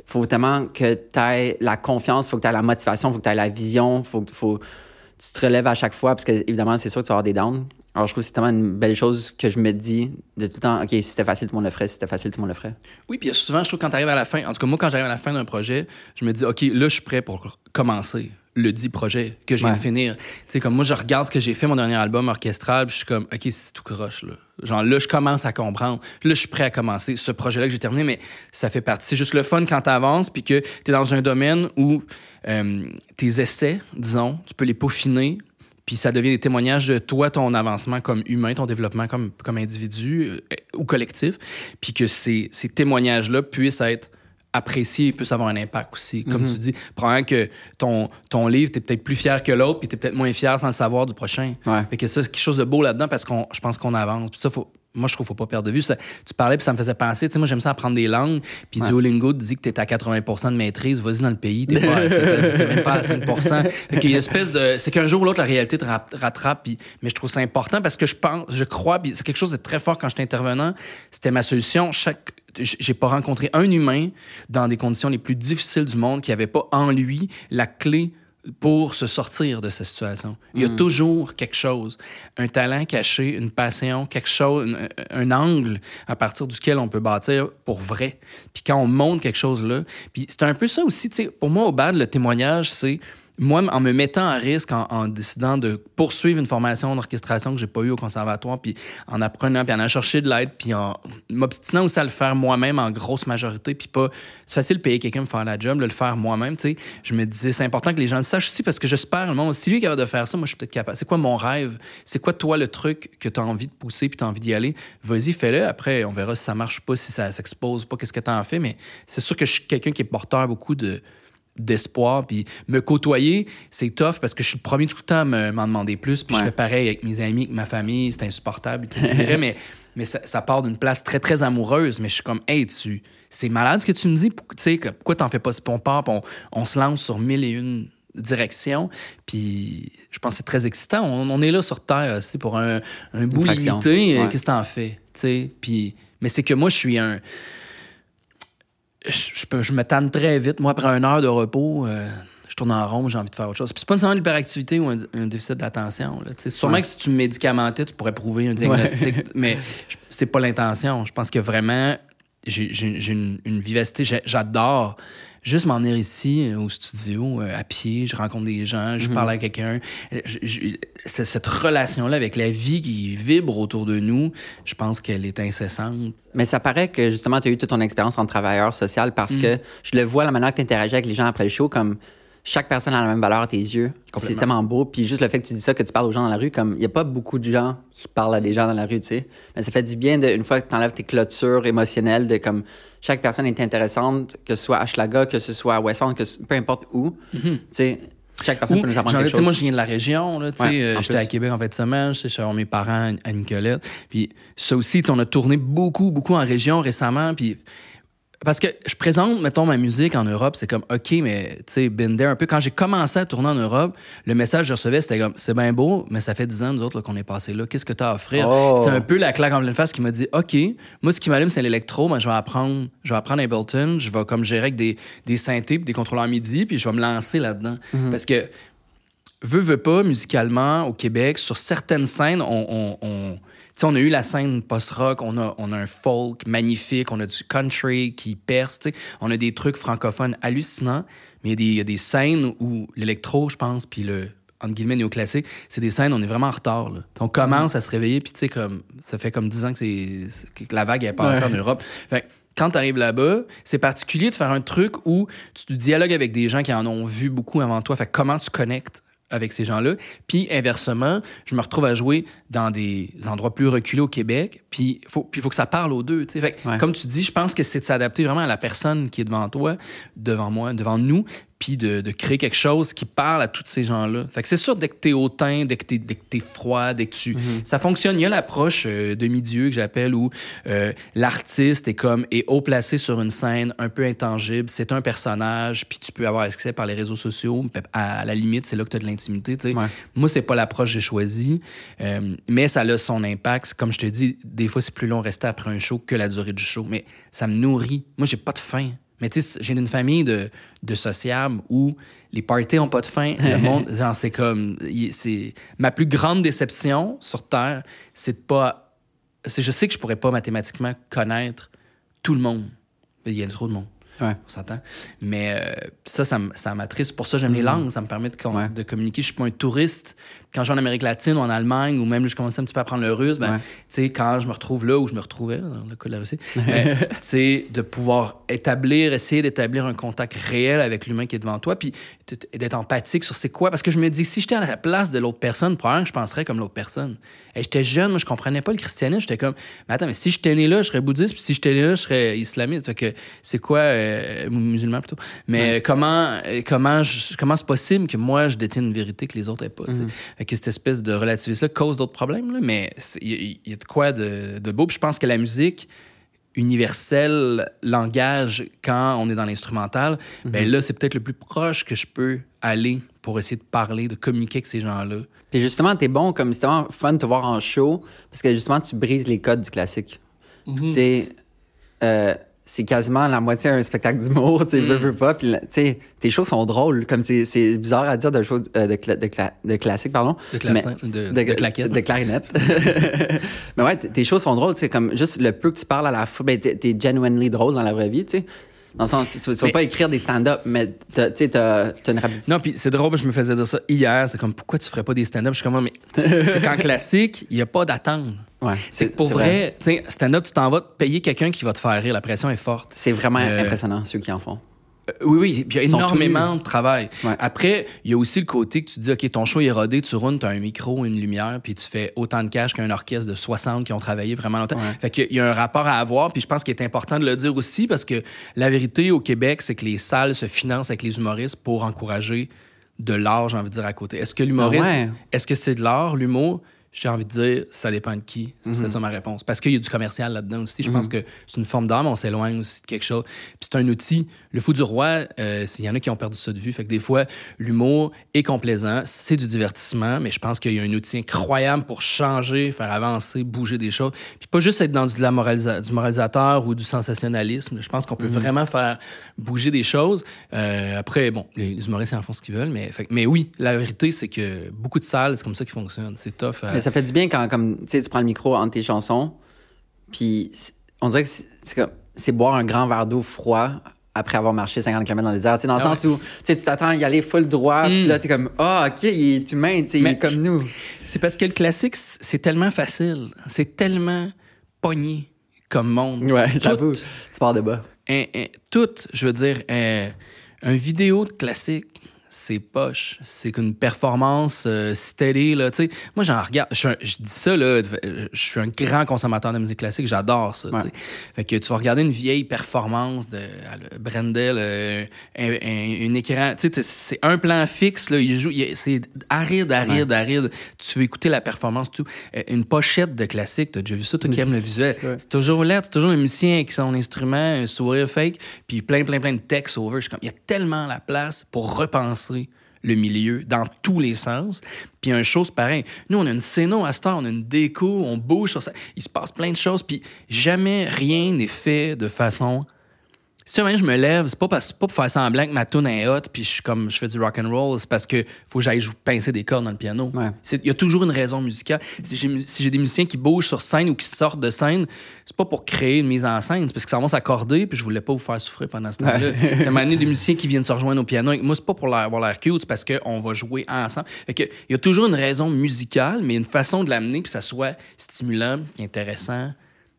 faut tellement que tu aies la confiance, faut que tu aies la motivation, faut que tu aies la vision, faut que faut, tu te relèves à chaque fois, parce que évidemment, c'est sûr que tu vas avoir des downs. Alors, je trouve que c'est tellement une belle chose que je me dis de tout le temps, OK, si c'était facile, tout le monde le ferait. Si c'était facile, tout le monde le ferait. Oui, puis souvent, je trouve que quand tu arrives à la fin, en tout cas, moi, quand j'arrive à la fin d'un projet, je me dis, OK, là, je suis prêt pour commencer le dit projet que je viens Ouais. de finir. Tu sais, comme moi, je regarde ce que j'ai fait, mon dernier album orchestral, puis je suis comme, OK, c'est tout croche, là. Genre, là, je commence à comprendre. Là, je suis prêt à commencer ce projet-là que j'ai terminé, mais ça fait partie. C'est juste le fun quand tu avances, puis que tu es dans un domaine où euh, tes essais, disons, tu peux les peaufiner, puis ça devient des témoignages de toi, ton avancement comme humain, ton développement comme, comme individu euh, ou collectif, puis que ces, ces témoignages-là puissent être appréciés et puissent avoir un impact aussi. Comme tu dis, probablement que ton, ton livre, tu es peut-être plus fier que l'autre, puis tu es peut-être moins fier sans le savoir du prochain. Ouais. Fait que ça, c'est quelque chose de beau là-dedans parce qu'on je pense qu'on avance. Puis ça, faut, moi, je trouve qu'il faut pas perdre de vue. Ça- tu parlais, puis ça me faisait penser. Tu sais, moi, j'aime ça apprendre des langues. Puis Ouais. Duolingo te dit que tu es à 80% de maîtrise. Vas-y dans le pays. T'es- t'es même pas à 5 Fait qu'il y a une espèce de. C'est qu'un jour ou l'autre, la réalité te rap- rattrape. Puis, mais je trouve ça important parce que je pense, je crois, puis c'est quelque chose de très fort quand j'étais intervenant. C'était ma solution. Chaque, j'ai pas rencontré un humain dans des conditions les plus difficiles du monde qui avait pas en lui la clé pour se sortir de cette situation. Il y a Mm. toujours quelque chose, un talent caché, une passion, quelque chose, un, un angle à partir duquel on peut bâtir pour vrai. Puis quand on montre quelque chose là, puis c'est un peu ça aussi, tu sais, pour moi au bad le témoignage c'est moi, en me mettant à risque, en, décidant de poursuivre une formation d'orchestration que j'ai pas eue au conservatoire, puis en apprenant, puis en allant chercher de l'aide, puis en m'obstinant aussi à le faire moi-même en grosse majorité, puis pas... C'est facile de payer quelqu'un pour faire la job, là, le faire moi-même, tu sais. Je me disais, c'est important que les gens le sachent aussi, parce que j'espère, le monde, si lui est capable de faire ça, moi, je suis peut-être capable. C'est quoi mon rêve? C'est quoi, toi, le truc que tu as envie de pousser, puis tu as envie d'y aller? Vas-y, fais-le. Après, on verra si ça marche pas, si ça s'expose pas, qu'est-ce que tu en fais. Mais c'est sûr que je suis quelqu'un qui est porteur beaucoup de d'espoir. Puis me côtoyer c'est tough parce que je suis le premier tout le temps à me- m'en demander plus. Puis je fais pareil avec mes amis avec ma famille. C'est insupportable dirais mais mais ça, ça part d'une place très très amoureuse. Mais je suis comme hey tu c'est malade ce que tu me dis. Tu sais pourquoi t'en fais pas? Puis on part puis on, on se lance sur mille et une directions. Puis je pense que c'est très excitant. On, on est là sur terre aussi pour un, un bout limité. Ouais. qu'est-ce que t'en fais? Tu sais puis mais c'est que moi je suis un je, je peux- je me tanne très vite. Moi, après une heure de repos, euh, je tourne en rond, j'ai envie de faire autre chose. Puis c'est pas nécessairement l'hyperactivité ou un, un déficit d'attention. Sûrement Ouais. que si tu me médicamentais, tu pourrais prouver un diagnostic, mais c'est pas l'intention. Je pense que vraiment, j'ai une, une vivacité. J'adore juste m'en venir ici euh, au studio euh, à pied. Je rencontre des gens, je parle à quelqu'un. Euh, c'est- Cette relation-là avec la vie qui vibre autour de nous, je pense qu'elle est incessante. Mais ça paraît que justement, tu as eu toute ton expérience en travailleur social Mm. parce que je le vois la manière que tu interagis avec les gens après le show, comme chaque personne a la même valeur à tes yeux. C'est tellement beau. Puis juste le fait que tu dis ça, que tu parles aux gens dans la rue, comme il n'y a pas beaucoup de gens qui parlent à des gens dans la rue, tu sais. Mais ça fait du bien, de, une fois que tu enlèves tes clôtures émotionnelles, de comme chaque personne est intéressante, que ce soit à Schlaga, que ce soit à Westland, que ce- peu importe où. Tu sais, chaque personne Ou, peut nous apprendre quelque sais, Moi, chose. je viens de la région. Ouais, euh, J'étais à Québec en fait de semaine. Je suis chez mes parents à Nicolette. Puis ça aussi, on a tourné beaucoup, beaucoup en région récemment. Puis parce que je présente, mettons, ma musique en Europe, c'est comme, OK, mais tu sais, been there un peu. Quand j'ai commencé à tourner en Europe, le message que je recevais, c'était comme, c'est bien beau, mais ça fait 10 ans, nous autres, qu'on est passé là. Qu'est-ce que tu as à offrir? Oh. C'est un peu la claque en pleine face qui m'a dit, OK, moi, ce qui m'allume, c'est l'électro. Moi, je vais apprendre, je vais apprendre Ableton. Je vais comme gérer avec des, des synthés puis des contrôleurs MIDI, puis je vais me lancer là-dedans. Parce que, veut, veut pas, musicalement, au Québec, sur certaines scènes, on, on, sais, on a eu la scène post-rock, on a, on a un folk magnifique, on a du country qui perce, tu sais, on a des trucs francophones hallucinants, mais il y a des- il y, a des scènes où l'électro, je pense, puis le entre guillemets néoclassique, c'est des scènes, on est vraiment en retard. Là. On commence à se réveiller, puis tu sais, comme, ça fait comme 10 ans que, c'est, que la vague est passée Ouais. en Europe. Fait quand tu arrives là-bas, c'est particulier de faire un truc où tu te dialogues avec des gens qui en ont vu beaucoup avant toi. Fait comment tu connectes avec ces gens-là. Puis inversement, je me retrouve à jouer dans des endroits plus reculés au Québec. Puis il faut, puis faut que ça parle aux deux. Fait Ouais. Comme tu dis, je pense que c'est de s'adapter vraiment à la personne qui est devant toi, devant moi, devant nous, puis de, de créer quelque chose qui parle à tous ces gens-là. Fait que c'est sûr, dès que t'es hautain, dès que t'es, dès que t'es froid, dès que tu... Ça fonctionne. Il y a l'approche euh, demi-dieu que j'appelle où euh, l'artiste est comme est haut placé sur une scène un peu intangible. C'est un personnage, puis tu peux avoir accès par les réseaux sociaux. À, à la limite, c'est là que tu as de l'intimité. tu sais. Ouais. Moi, c'est pas l'approche que j'ai choisie, euh, mais ça a son impact. Comme je te dis, des fois, c'est plus long rester après un show que la durée du show, mais ça me nourrit. Moi, j'ai pas de faim. Mais tu sais, j'ai une famille de, de sociables où les parties ont pas de fin. Le monde, genre, c'est comme. c'est Ma plus grande déception sur Terre, c'est de pas. c'est Je sais que je pourrais pas mathématiquement connaître tout le monde. Il y a trop de monde. Ouais. On s'entend. Mais euh, ça, ça, m'attriste. Pour ça, j'aime les langues. Ça me permet de, com- Ouais. de communiquer. Je suis pas un touriste. Quand je vais en Amérique latine ou en Allemagne, ou même je commençais un petit peu à apprendre le russe, ben, Ouais. tu sais, quand je me retrouve là où je me retrouvais, là, dans le cas de la Russie, ben, tu sais, de pouvoir établir, essayer d'établir un contact réel avec l'humain qui est devant toi, puis d'être empathique sur c'est quoi. Parce que je me dis, si j'étais à la place de l'autre personne, probablement que je penserais comme l'autre personne. Et j'étais jeune, moi, je comprenais pas le christianisme. J'étais comme, mais attends, mais si j'étais né là, je serais bouddhiste, puis si j'étais né là, je serais islamiste. Fait que c'est quoi, euh, musulman plutôt? Mais comment, euh, comment, je- comment c'est possible que moi, je détienne une vérité que les autres n'aient pas, sais? Que cette espèce de relativisme-là cause d'autres problèmes, là, mais il y, a de quoi de, de beau. Puis je pense que la musique, universel langage quand on est dans l'instrumental, ben là, c'est peut-être le plus proche que je peux aller pour essayer de parler, de communiquer avec ces gens-là. Puis justement, t'es bon, comme c'est tellement fun de te voir en show, parce que justement, tu brises les codes du classique. Puis, Tu sais, euh, c'est quasiment la moitié un spectacle d'humour, tu sais, veux, veux pas. Puis, tu sais, tes shows sont drôles. Comme c'est, c'est bizarre à dire de, shows, euh, de, cla- de, cla- de classique, pardon. De clavecin, de- de claquette. De clarinette. Mais ouais, tes shows sont drôles, tu sais, comme juste le peu que tu parles à la fois, ben, t'es, genuinely drôle dans la vraie vie, tu sais. Dans le sens, tu, tu vas pas écrire des stand-up, mais t'as- tu sais, t'as, une rapidité. Non, puis c'est drôle, je me faisais dire ça hier. C'est comme, pourquoi tu ferais pas des stand-up? Je suis comme, mais c'est qu'en classique, il n'y a pas d'attente. Ouais, C'est pour vrai, stand-up, tu t'en vas payer quelqu'un qui va te faire rire. La pression est forte. C'est vraiment Euh, impressionnant, ceux qui en font. Euh, oui, oui, puis il y a énormément de travail. Ouais. Après, il y a aussi le côté que tu dis, OK, ton show est rodé, tu roules, tu as un micro, une lumière, puis tu fais autant de cash qu'un orchestre de 60 qui ont travaillé vraiment longtemps. Ouais. Fait qu'il y a un rapport à avoir, puis je pense qu'il est important de le dire aussi, parce que la vérité au Québec, c'est que les salles se financent avec les humoristes pour encourager de l'art, j'ai envie de dire, à côté. Est-ce que l'humorisme, Ah ouais. est-ce que c'est de l'art, l'humour? J'ai envie de dire, ça dépend de qui. Ce Mhm. serait ça ma réponse. Parce qu'il y a du commercial là-dedans aussi. Je pense que c'est une forme d'art, mais on s'éloigne aussi de quelque chose. Puis c'est un outil. Le fou du roi, euh, il y en a qui ont perdu ça de vue. Fait que des fois, l'humour est complaisant, c'est du divertissement, mais je pense qu'il y a un outil incroyable pour changer, faire avancer, bouger des choses. Puis pas juste être dans du, de la moralisa- du moralisateur ou du sensationnalisme. Je pense qu'on peut vraiment faire bouger des choses. Euh, après, bon, les, les humoristes en font ce qu'ils veulent, mais, fait mais oui, la vérité, c'est que beaucoup de salles, c'est comme ça qu'ils fonctionnent. C'est tough. Ça fait du bien quand, comme, tu prends le micro entre tes chansons, puis on dirait que c'est comme, c'est boire un grand verre d'eau froid après avoir marché 50 km dans le désert. Tu sais, dans le Ah sens où, tu t'attends à y aller full droit, puis là, t'es comme, ah, OK, il est humain, il Mais- est comme nous. C'est parce que le classique, c'est tellement facile. C'est tellement pogné comme monde. Ouais, j'avoue. Tu pars de bas. un- un- tout, je veux dire, un, un vidéo de classique, c'est poche. C'est qu'une performance euh, là, tu sais. Moi, j'en regarde, je, dis ça, là, je suis un grand consommateur de musique classique, j'adore ça. Ouais. Fait que tu vas regarder une vieille performance de euh, Brendel, euh, un, un- un écran, tu sais, t'es- c'est un plan fixe, là, il joue, c'est aride, aride, aride. Tu veux écouter la performance, tout. Euh, Une pochette de classique, t'as déjà vu ça, toi qui aimes le visuel? Ouais. C'est toujours là, c'est toujours un musicien avec son instrument, un sourire fake, puis plein, plein, plein de textes over. Je suis comme, il y a tellement la place pour repenser le milieu dans tous les sens. Puis un chose pareil. Nous, on a une scéno à ce temps, on a une déco, on bouge sur ça. Il se passe plein de choses, puis jamais rien n'est fait de façon si moment je me lève, c'est pas, parce- pas pour faire semblant que ma tune est hot puis je suis comme je fais du rock and roll, c'est parce que faut que j'aille pincer des cordes dans le piano. Ouais. Il y a toujours une raison musicale. Si j'ai si des musiciens qui bougent sur scène ou qui sortent de scène, c'est pas pour créer une mise en scène, c'est parce que ça va s'accorder puis je voulais pas vous faire souffrir pendant ce temps-là. Ouais. Donné, des musiciens qui viennent se rejoindre au piano avec moi, c'est pas pour avoir l'air cute, c'est parce qu'on va jouer ensemble. Il y a toujours une raison musicale, mais une façon de l'amener puis que ça soit stimulant, intéressant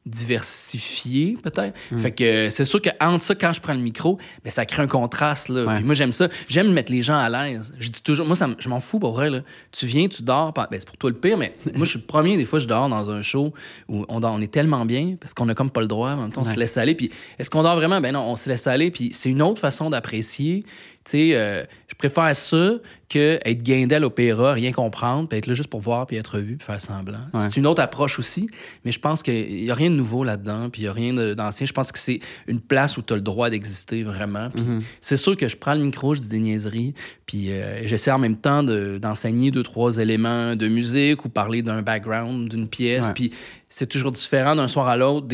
diversifié peut-être. Hmm. Fait que euh, c'est sûr que entre ça quand je prends le micro, ben ça crée un contraste là. Ouais. Puis moi j'aime ça, j'aime mettre les gens à l'aise. Je dis toujours moi ça je m'en fous pour vrai là. Tu viens, tu dors, ben c'est pour toi le pire mais moi je suis le premier des fois je dors dans un show où on dort, on est tellement bien parce qu'on a comme pas le droit, en même temps on se laisse aller puis est-ce qu'on dort vraiment? Ben non, on se laisse aller puis c'est une autre façon d'apprécier. Tu sais, euh, je préfère ça que être guindé à l'opéra, rien comprendre, puis être là juste pour voir, puis être vu, puis faire semblant. Ouais. C'est une autre approche aussi, mais je pense qu'il n'y a rien de nouveau là-dedans, puis il n'y a rien d'ancien. Je pense que c'est une place où tu as le droit d'exister vraiment. Puis c'est sûr que je prends le micro, je dis des niaiseries, puis euh, j'essaie en même temps de- d'enseigner deux, trois éléments de musique ou parler d'un background, d'une pièce, Ouais. puis c'est toujours différent d'un soir à l'autre.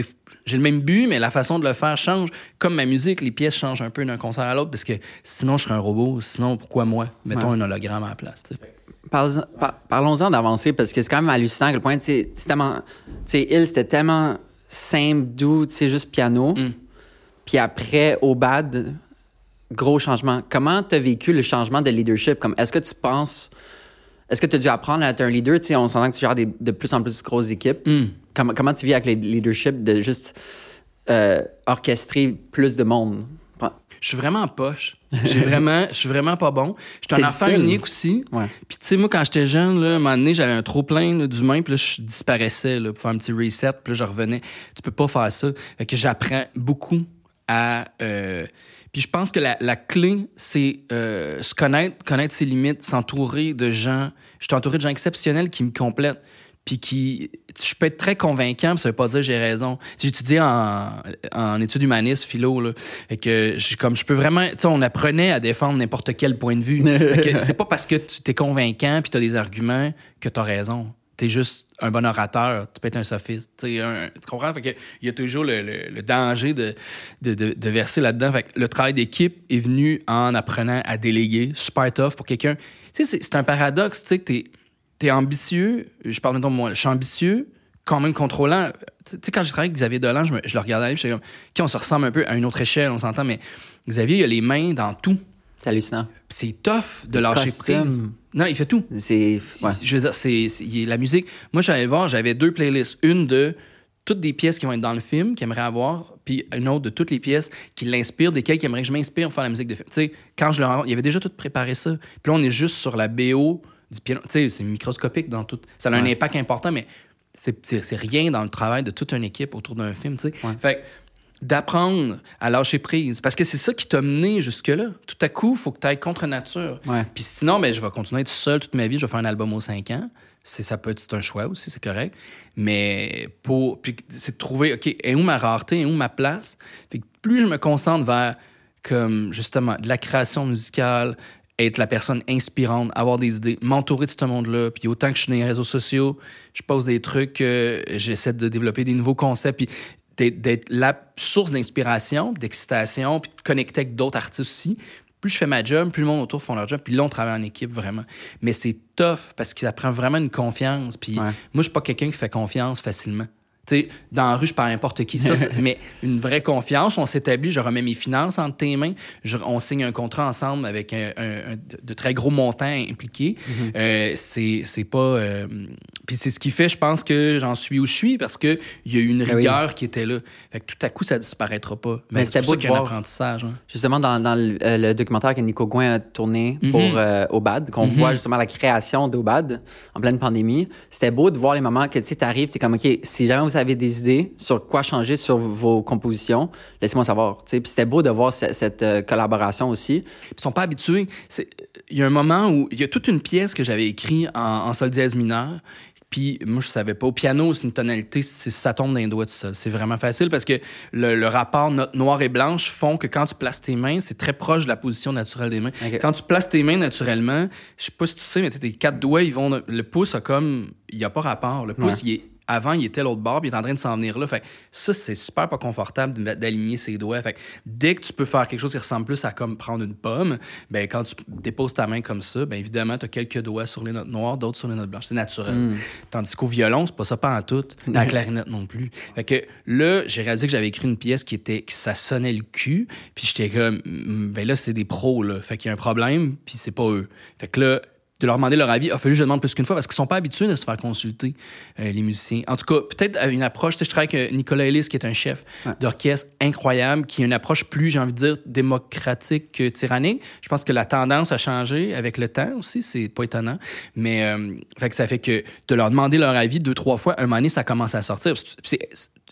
J'ai le même but, mais la façon de le faire change. Comme ma musique, les pièces changent un peu d'un concert à l'autre, parce que sinon, je serais un robot. Sinon, pourquoi moi? Mettons Ouais. un hologramme à la place. Parlons- Parlons-en d'avancer parce que c'est quand même hallucinant à quel point. Tu sais, Il, c'était tellement simple, doux, tu sais, juste piano. Mm. Puis après, au bad, gros changement. Comment tu as vécu le changement de leadership? Comme, est-ce que tu penses. Est-ce que tu as dû apprendre à être un leader? Tu sais, on s'entend que tu gères des- de plus en plus grosses équipes. Mm. Comment, comment tu vis avec le leadership de juste euh, orchestrer plus de monde? Je suis vraiment en poche. J'ai vraiment, je suis vraiment pas bon. Je suis un enfant unique aussi. Ouais. Puis tu sais, moi, quand j'étais jeune, là, à un moment donné, j'avais un trop plein là, d'humains, puis là, je disparaissais là, pour faire un petit reset, puis là, je revenais. Tu peux pas faire ça. Fait que j'apprends beaucoup à... euh, Puis je pense que la, la clé, c'est euh, se connaître, connaître ses limites, s'entourer de gens... Je suis entouré de gens exceptionnels qui me complètent puis qui je peux être très convaincant, mais ça veut pas dire j'ai raison. J'ai étudié en, en études humanistes, philo, là, et que je, comme je peux vraiment, tu sais, on apprenait à défendre n'importe quel point de vue. Fait que c'est pas parce que tu es convaincant puis tu as des arguments que tu as raison. t'es juste un bon orateur, tu peux être un sophiste. Tu comprends? Fait que, il y a toujours le, le, danger de, de, de, verser là-dedans. Fait que le travail d'équipe est venu en apprenant à déléguer, super tough pour quelqu'un. Tu sais, c'est un paradoxe, tu sais, que t'es es ambitieux, je parle maintenant de moi, je suis ambitieux, quand même contrôlant. Tu sais, quand je travaillais avec Xavier Dolan, je, je le regardais, je suis comme, OK, on se ressemble un peu à une autre échelle, on s'entend, mais Xavier, il a les mains dans tout. C'est hallucinant. C'est tough de lâcher prise. Non, il fait tout. C'est. Je veux dire, c'est la musique. Moi, j'allais voir, j'avais deux playlists. Une de toutes des pièces qui vont être dans le film, qu'il aimerait avoir, puis une autre de toutes les pièces qui l'inspirent, desquelles il aimerait que je m'inspire pour faire la musique de film. Tu sais, quand je le rencontre, il avait déjà tout préparé ça. Puis là, on est juste sur la BO du piano. Tu sais, c'est microscopique dans tout. Ça a un impact important, mais c'est rien dans le travail de toute une équipe autour d'un film, tu sais. Fait d'apprendre à lâcher prise. Parce que c'est ça qui t'a mené jusque-là. Tout à coup, il faut que tu ailles contre nature. Puis sinon, ben, je vais continuer à être seul toute ma vie. Je vais faire un album aux 5 ans. C'est, ça peut être un choix aussi, c'est correct. Mais pour. Puis c'est de trouver, OK, et où ma rareté, et où ma place? Puis plus je me concentre vers, comme, justement, de la création musicale, être la personne inspirante, avoir des idées, m'entourer de ce monde-là. Puis autant que je suis dans les réseaux sociaux, je pose des trucs, euh, j'essaie de développer des nouveaux concepts. Puis d'être la source d'inspiration, d'excitation, puis de connecter avec d'autres artistes aussi. Plus je fais ma job, plus le monde autour font leur job, puis là, on travaille en équipe vraiment. Mais c'est tough parce que ça prend vraiment une confiance. Puis moi, je suis pas quelqu'un qui fait confiance facilement dans la rue, je parle à n'importe qui. Ça, mais une vraie confiance, on s'établit, je remets mes finances entre tes mains, on signe un contrat ensemble avec un, de très gros montants impliqués. Euh, c'est pas. Euh, puis c'est ce qui fait, je pense, que j'en suis où je suis parce qu'il y a eu une ben rigueur qui était là. Fait que tout à coup, ça disparaîtra pas. Mais, c'était beau de voir. apprentissage. Hein. Justement, dans, dans euh, le, documentaire que Nico Gouin a tourné mm-hmm. pour Obad, qu'on mm-hmm. voit justement la création d'Obad en pleine pandémie, c'était beau de voir les moments que tu arrives, tu es comme, OK, si jamais vous avez des idées sur quoi changer sur vos compositions, laissez-moi savoir. Puis c'était beau de voir cette, euh, collaboration aussi. Ils sont pas habitués. Il y a un moment où il y a toute une pièce que j'avais écrite en, sol dièse mineur. Puis moi, je savais pas. Au piano, c'est une tonalité, ça tombe les doigts de ça. C'est vraiment facile parce que le, rapport note noire et blanche font que quand tu places tes mains, c'est très proche de la position naturelle des mains. Quand tu places tes mains naturellement, je sais pas si tu sais, mais tes quatre doigts, ils vont. Le pouce a comme. Il n'y a pas rapport. Le pouce, il est avant, il était l'autre bord, puis il est en train de s'en venir là. Fait ça, c'est super pas confortable d'aligner ses doigts. Fait dès que tu peux faire quelque chose qui ressemble plus à comme prendre une pomme, ben quand tu déposes ta main comme ça, ben évidemment, tu as quelques doigts sur les notes noires, d'autres sur les notes blanches. C'est naturel. Hmm. Tandis qu'au violon, c'est pas ça pas en tout. La clarinette non plus. Fait que là, j'ai réalisé que j'avais écrit une pièce qui était que ça sonnait le cul, puis j'étais comme hmm, ben là, c'est des pros là. Fait qu'il y a un problème, puis c'est pas eux. Fait que là, de leur demander leur avis. Il a fallu que je demande plus qu'une fois parce qu'ils sont pas habitués de se faire consulter, euh, les musiciens. En tout cas, peut-être une approche. Je travaille avec euh, Nicolas Ellis, qui est un chef d'orchestre incroyable, qui a une approche plus, j'ai envie de dire, démocratique que tyrannique. Je pense que la tendance a changé avec le temps aussi. C'est pas étonnant. Mais euh, fait que ça fait que de leur demander leur avis deux, trois fois, un moment donné, ça commence à sortir. C'est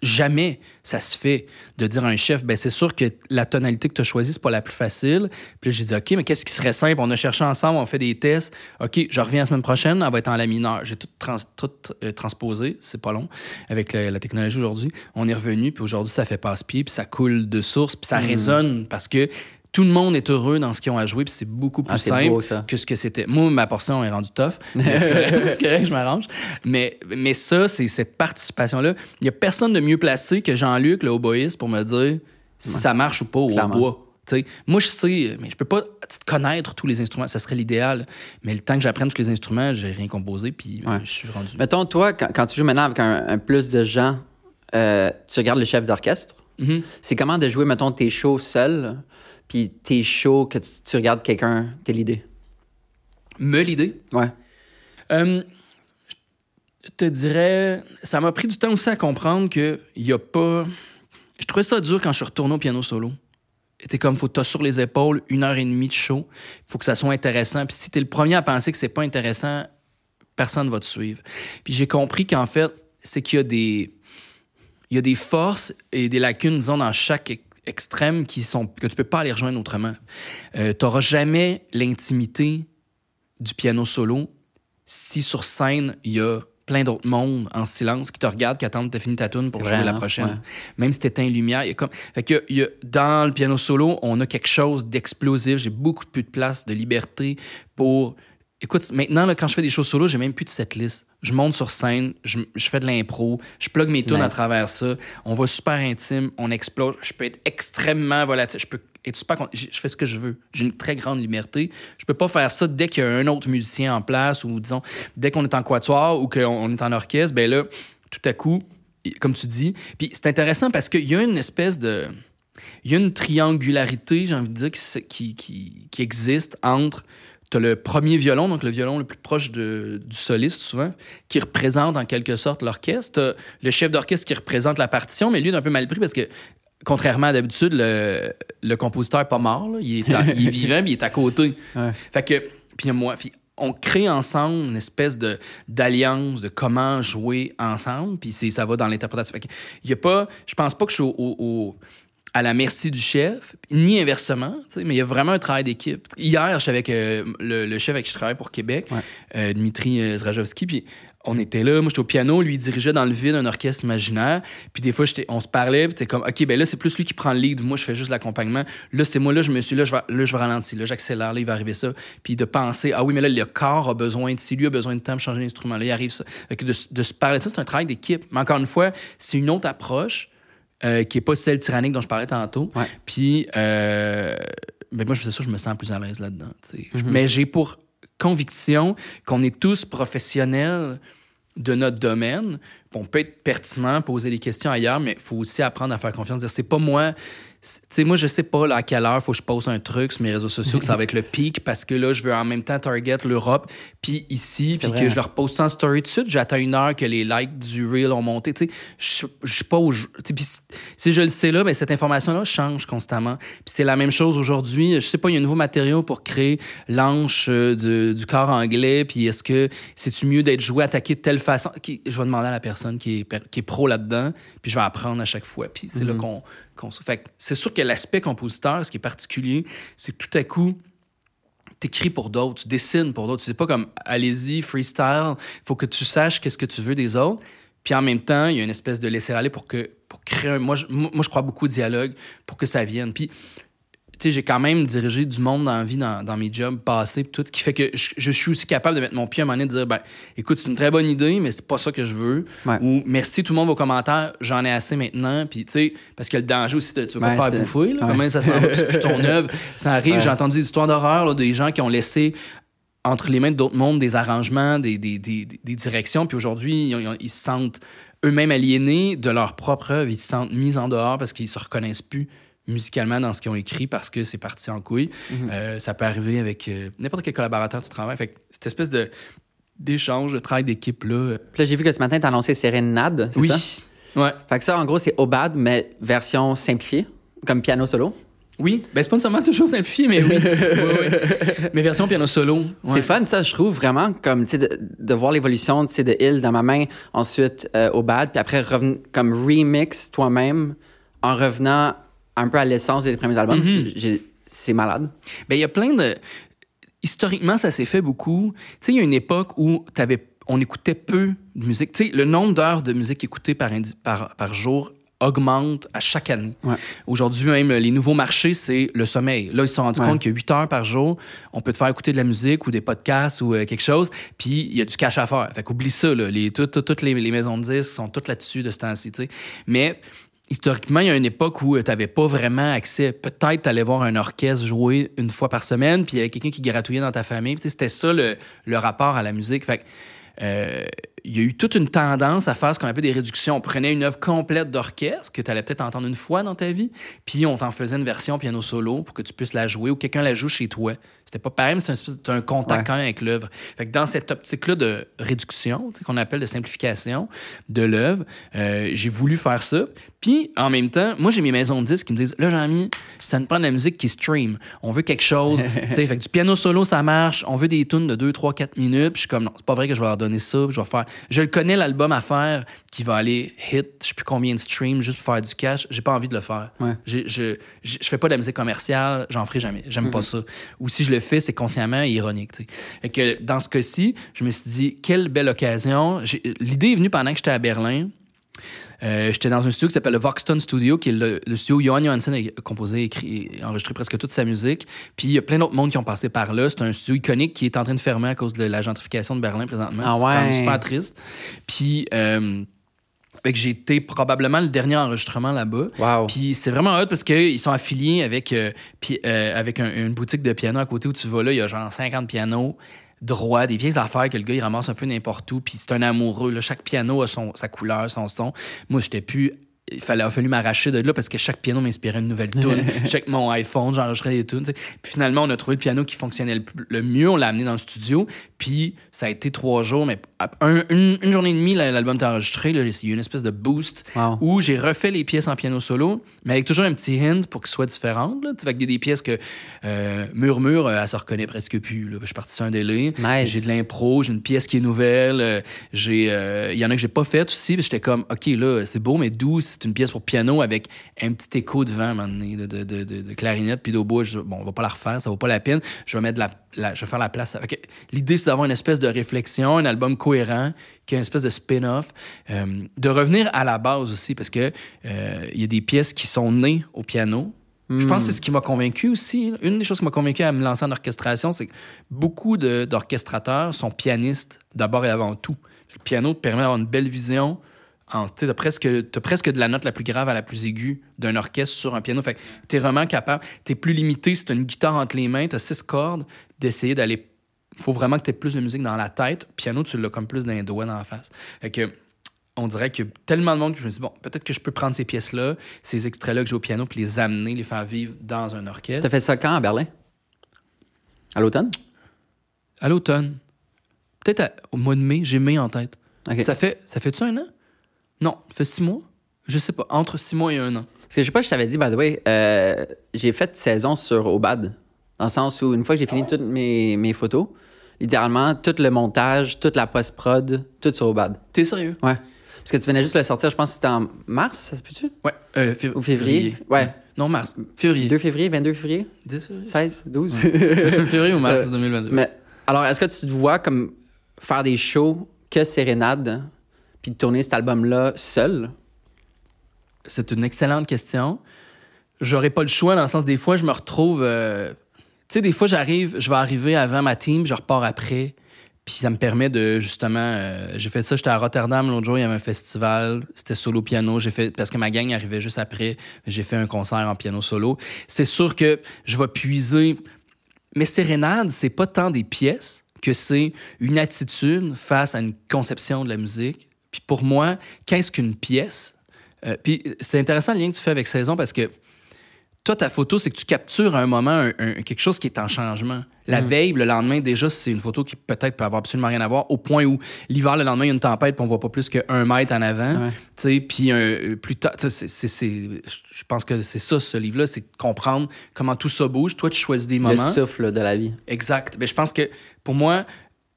jamais ça se fait de dire à un chef, ben c'est sûr que la tonalité que tu as choisie, c'est pas la plus facile. Puis j'ai dit, OK, mais qu'est-ce qui serait simple? On a cherché ensemble, on fait des tests. OK, je reviens la semaine prochaine, elle va être en la mineure. J'ai tout, tout euh, transposé, c'est pas long, avec la, technologie aujourd'hui. On est revenu, puis aujourd'hui, ça fait passe-pied, puis ça coule de source, puis ça hmm. résonne parce que tout le monde est heureux dans ce qu'ils ont à jouer, puis c'est beaucoup plus ah, simple que ce que c'était. Moi, ma portion est rendue tough. C'est correct, je m'arrange. Mais, mais ça, c'est cette participation-là. Il n'y a personne de mieux placé que Jean-Luc, le hautboïste, pour me dire si ça marche ou pas au bois. moi, je sais, mais je peux pas connaître tous les instruments. Ça serait l'idéal. Mais le temps que j'apprenne tous les instruments, j'ai rien composé, puis je suis rendu. Mettons, toi, quand, tu joues maintenant avec un, plus de gens, euh, tu regardes le chef d'orchestre. Mm-hmm. C'est comment de jouer, mettons, tes shows seul puis t'es chaud que tu, regardes quelqu'un, t'es l'idée. Me l'idée? Ouais. Euh, je te dirais, ça m'a pris du temps aussi à comprendre qu'il n'y a pas. Je trouvais ça dur quand je suis retourné au piano solo. C'était comme, faut que tu sur les épaules une heure et demie de show. Il faut que ça soit intéressant. Puis si tu es le premier à penser que c'est pas intéressant, personne va te suivre. Puis j'ai compris qu'en fait, c'est qu'il y a des. Il y a des forces et des lacunes, disons, dans chaque extrêmes qui sont, que tu peux pas aller rejoindre autrement. Euh, tu n'auras jamais l'intimité du piano solo si sur scène, il y a plein d'autres mondes en silence qui te regardent, qui attendent que tu fini ta tune pour jouer la prochaine. Même si tu éteins lumière, il y a comme... Fait que, il y a, dans le piano solo, on a quelque chose d'explosif. J'ai beaucoup plus de place, de liberté pour... Écoute, maintenant, quand je fais des choses solo, j'ai même plus de setlist. Je monte sur scène, je, je fais de l'impro, je plug mes tunes à travers ça. On va super intime, on explose. Je peux être extrêmement volatile. Je peux être super. Je fais ce que je veux. J'ai une très grande liberté. Je peux pas faire ça dès qu'il y a un autre musicien en place ou, disons, dès qu'on est en quatuor ou qu'on on est en orchestre. Ben là, tout à coup, comme tu dis. Puis c'est intéressant parce qu'il y a une espèce de. Il y a une triangularité, j'ai envie de dire, qui, qui, qui, qui existe entre. Tu as le premier violon, donc le violon le plus proche de- du soliste, souvent, qui représente en quelque sorte l'orchestre. T'as le chef d'orchestre qui représente la partition, mais lui, est un peu mal pris parce que, contrairement à d'habitude, le, le compositeur n'est pas mort. là. Il, est à- il est vivant, puis il est à côté. Ouais. Fait que, puis moi, puis on crée ensemble une espèce de d'alliance de comment jouer ensemble, puis ça va dans l'interprétation. Il y a pas, je pense pas que je suis au, au- au- à la merci du chef, ni inversement, mais il y a vraiment un travail d'équipe. Hier, je suis avec euh, le, le chef avec qui je travaille pour Québec, Ouais. euh, Dmitri euh, Zrajovski, puis on était là, moi j'étais au piano, lui il dirigeait dans le vide un orchestre imaginaire, puis des fois on se parlait, puis t'es comme OK, ben là c'est plus lui qui prend le lead, moi je fais juste l'accompagnement. Là c'est moi là je me suis là je vais là je vais ralentir, là j'accélère, là il va arriver ça, puis de penser ah oui mais là le corps a besoin de si lui a besoin de temps pour changer l'instrument, là il arrive ça. Fait que de, de se parler ça c'est un travail d'équipe, mais encore une fois, c'est une autre approche euh, qui est pas celle tyrannique dont je parlais tantôt. Ouais. Puis euh, ben moi c'est sûr je me sens plus à l'aise là-dedans. Mhm. Mais j'ai pour conviction qu'on est tous professionnels de notre domaine. On peut être pertinent, poser des questions ailleurs, mais il faut aussi apprendre à faire confiance. Dire, c'est pas moi. Tu sais, moi, je sais pas là, à quelle heure faut que je poste un truc sur mes réseaux sociaux, que ça va être le pic, parce que là, je veux en même temps target l'Europe, puis ici, puis que je leur poste en story de suite. J'attends une heure que les likes du Reel ont monté. Tu sais, je suis pas au puis si- je le sais là, ben, cette information-là change constamment. Puis c'est la même chose aujourd'hui. Je sais pas, il y a un nouveau matériau pour créer l'anche euh, du corps anglais, puis est-ce que c'est-tu mieux d'être joué, attaqué de telle façon? Je vais demander à la personne qui est, qui est pro là-dedans, puis je vais apprendre à chaque fois. Puis c'est là qu'on fait. C'est sûr que l'aspect compositeur, ce qui est particulier, c'est que tout à coup, t'écris pour d'autres, tu dessines pour d'autres. Tu sais pas comme allez-y, freestyle, faut que tu saches qu'est-ce que tu veux des autres. Puis en même temps, il y a une espèce de laisser-aller pour pour créer un. Moi, je, moi, je crois beaucoup au dialogue pour que ça vienne. Puis, sais, j'ai quand même dirigé du monde dans la vie, dans, dans mes jobs passés, tout, qui fait que je, je suis aussi capable de mettre mon pied à un moment donné et de dire, ben, écoute, c'est une très bonne idée, mais c'est pas ça que je veux. Ouais. Ou merci tout le monde vos commentaires, j'en ai assez maintenant. Puis, tu sais, parce que le danger aussi, de, tu vas Ouais, te faire t'es- bouffer, là, ouais. comment ça s'en va, plus ton œuvre? Ça arrive, j'ai entendu des histoires d'horreur, des gens qui ont laissé entre les mains d'autres mondes des arrangements, des, des, des, des directions, puis aujourd'hui, ils se sentent eux-mêmes aliénés de leur propre œuvre, ils se sentent mis en dehors parce qu'ils se reconnaissent plus musicalement dans ce qu'ils ont écrit parce que c'est parti en couille. Euh, ça peut arriver avec euh, n'importe quel collaborateur du travail. Fait que cette espèce de d'échange, de travail d'équipe-là. euh, Puis là, j'ai vu que ce matin, t'as annoncé Sérénade, c'est Oui. ça? Ouais. Fait que ça, en gros, c'est Obad, mais version simplifiée, comme piano solo. Oui. Ben, c'est pas nécessairement toujours simplifié, mais oui. oui, oui. Mais version piano solo. ouais. C'est fun, ça, je trouve, vraiment, comme, tu sais, de, de voir l'évolution, tu sais, de Hill dans ma main, ensuite euh, Obad, puis après, comme remix toi-même, en revenant un peu à l'essence des premiers albums. J'ai- C'est malade. Ben, il y a plein de. Historiquement, ça s'est fait beaucoup. Tu sais, il y a une époque où t'avais... on écoutait peu de musique. Tu sais, le nombre d'heures de musique écoutées par, indi- par, par jour augmente à chaque année. Ouais. Aujourd'hui, même, les nouveaux marchés, c'est le sommeil. Là, ils se sont rendus Ouais. compte que 8 heures par jour, on peut te faire écouter de la musique ou des podcasts ou euh, quelque chose, puis il y a du cash à faire. Fait qu'oublie ça, là. Les, tout- tout- toutes les, les maisons de disques sont toutes là-dessus de ce temps-ci. Mais historiquement, il y a une époque où tu n'avais pas vraiment accès. Peut-être tu allais voir un orchestre jouer une fois par semaine, puis il y avait quelqu'un qui gratouillait dans ta famille. C'était ça le, rapport à la musique. Euh, il y a eu toute une tendance à faire ce qu'on appelle des réductions. On prenait une œuvre complète d'orchestre que tu allais peut-être entendre une fois dans ta vie, puis on t'en faisait une version piano solo pour que tu puisses la jouer ou quelqu'un la joue chez toi. C'était pas pareil, mais c'est un, un contact Ouais. quand même avec l'œuvre. Fait que dans cette optique-là de réduction, qu'on appelle de simplification de l'œuvre, euh, j'ai voulu faire ça. Puis, en même temps, moi, j'ai mes maisons de disques qui me disent Là, Jean-Mi, ça nous prend de la musique qui stream. On veut quelque chose. fait que du piano solo, ça marche. On veut des tunes de 2, 3, 4 minutes. Puis, je suis comme Non, c'est pas vrai que je vais leur donner ça. Puis je vais faire. Je le connais, l'album à faire qui va aller hit, je sais plus combien de streams juste pour faire du cash. J'ai pas envie de le faire. Ouais. Je, je, je fais pas de la musique commerciale, j'en ferai jamais. J'aime pas ça. Ou si je le fais, c'est consciemment et ironique. Fait que dans ce cas-ci, je me suis dit, quelle belle occasion. L'idée est venue pendant que j'étais à Berlin. Euh, J'étais dans un studio qui s'appelle le Voxton Studio, qui est le, le studio où Johan Johansson a composé, écrit et enregistré presque toute sa musique. Puis il y a plein d'autres mondes qui ont passé par là. C'est un studio iconique qui est en train de fermer à cause de la gentrification de Berlin présentement. Ah c'est quand même ouais. super triste. Puis euh, fait que j'ai été probablement le dernier enregistrement là-bas. Wow. Puis c'est vraiment hot parce qu'ils sont affiliés avec, euh, euh, avec un- une boutique de piano à côté où tu vas là, il y a genre 50 pianos droits, des vieilles affaires que le gars il ramasse un peu n'importe où, puis c'est un amoureux. Là. Chaque piano a son, sa couleur, son son. Moi, j'étais plus. Il fallait, a fallu m'arracher de là parce que chaque piano m'inspirait une nouvelle tune. chaque mon iPhone, j'enregistrais des tunes. Puis finalement, on a trouvé le piano qui fonctionnait le, le mieux. On l'a amené dans le studio. Puis ça a été trois jours, mais un- une, une journée et demie, l'album était enregistré. Il y a eu une espèce de boost Wow. où j'ai refait les pièces en piano solo, mais avec toujours un petit hint pour qu'elles soient différentes. Là. Fait que des, des pièces que euh, Murmure, euh, elle se reconnaît presque plus. Là. Je suis parti sur un délai. Nice. J'ai de l'impro, j'ai une pièce qui est nouvelle. euh, euh, Il y en a que j'ai pas faites aussi. J'étais comme, OK, là, c'est beau, mais d'où c'est une pièce pour piano avec un petit écho de vent, à un moment donné, de, de, de, clarinette, puis d'oboe. Bon, on va pas la refaire, ça vaut pas la peine. Je vais mettre de la, la- je vais faire la place. L'idée, c'est d'avoir une espèce de réflexion, un album cohérent, qui est une espèce de spin-off. Euh, de revenir à la base aussi, parce que euh, y a des pièces qui sont nées au piano. Je pense que c'est ce qui m'a convaincu aussi. Une des choses qui m'a convaincu à me lancer en orchestration, c'est que beaucoup d'orchestrateurs sont pianistes d'abord et avant tout. Le piano te permet d'avoir une belle vision. Tu as presque, t'as presque de la note la plus grave à la plus aiguë d'un orchestre sur un piano. Fait que t'es vraiment capable. T'es plus limité si t'as une guitare entre les mains, t'as six cordes, d'essayer d'aller. faut vraiment que t'aies plus de musique dans la tête. Piano, tu l'as comme plus dans les doigts dans la face. Fait que on dirait qu'il y a tellement de monde que je me dis, bon, peut-être que je peux prendre ces pièces-là, ces extraits-là que j'ai au piano, puis les amener, les faire vivre dans un orchestre. T'as fait ça quand à Berlin? À l'automne? À l'automne. Peut-être au mois de mai, j'ai mai en tête. Ça fait ça fait-tu un an? Non, ça fait six mois? Je sais pas, entre six mois et un an. Parce que je sais pas, je t'avais dit, by the way, euh, j'ai fait saison sur Obad. Dans le sens où, une fois que j'ai fini toutes mes, mes photos, littéralement, tout le montage, toute la post-prod, tout sur Obad. T'es sérieux? Ouais. Parce que tu venais juste le sortir, je pense que c'était en mars, ça se peut-tu? Ouais. euh, fév- Ou février? Ouais. Non, mars. Février. 2 février, 22 février? 10 février. 16, 12? février ou mars Euh, 2022? Mais alors, est-ce que tu te vois comme faire des shows que Sérénade, de tourner cet album-là seul? C'est une excellente question. J'aurais pas le choix dans le sens des fois, je me retrouve. euh, tu sais, des fois, j'arrive, je vais arriver avant ma team, je repars après. Puis ça me permet de justement. euh, j'ai fait ça, j'étais à Rotterdam l'autre jour, il y avait un festival, c'était solo piano. J'ai fait parce que ma gang arrivait juste après. J'ai fait un concert en piano solo. C'est sûr que je vais puiser. Mais Sérénade, c'est pas tant des pièces que c'est une attitude face à une conception de la musique. Puis pour moi, qu'est-ce qu'une pièce? Euh, puis c'est intéressant le lien que tu fais avec Saison parce que toi, ta photo, c'est que tu captures à un moment un- un- quelque chose qui est en changement. La veille, le lendemain, déjà, c'est une photo qui peut-être peut avoir absolument rien à voir, au point où l'hiver, le lendemain, il y a une tempête, puis on voit pas plus qu'un mètre en avant. Puis euh, plus tard, je pense que c'est ça, ce livre-là, c'est comprendre comment tout ça bouge. Toi, tu choisis des Le moments. souffle de la vie. Exact. Mais je pense que pour moi,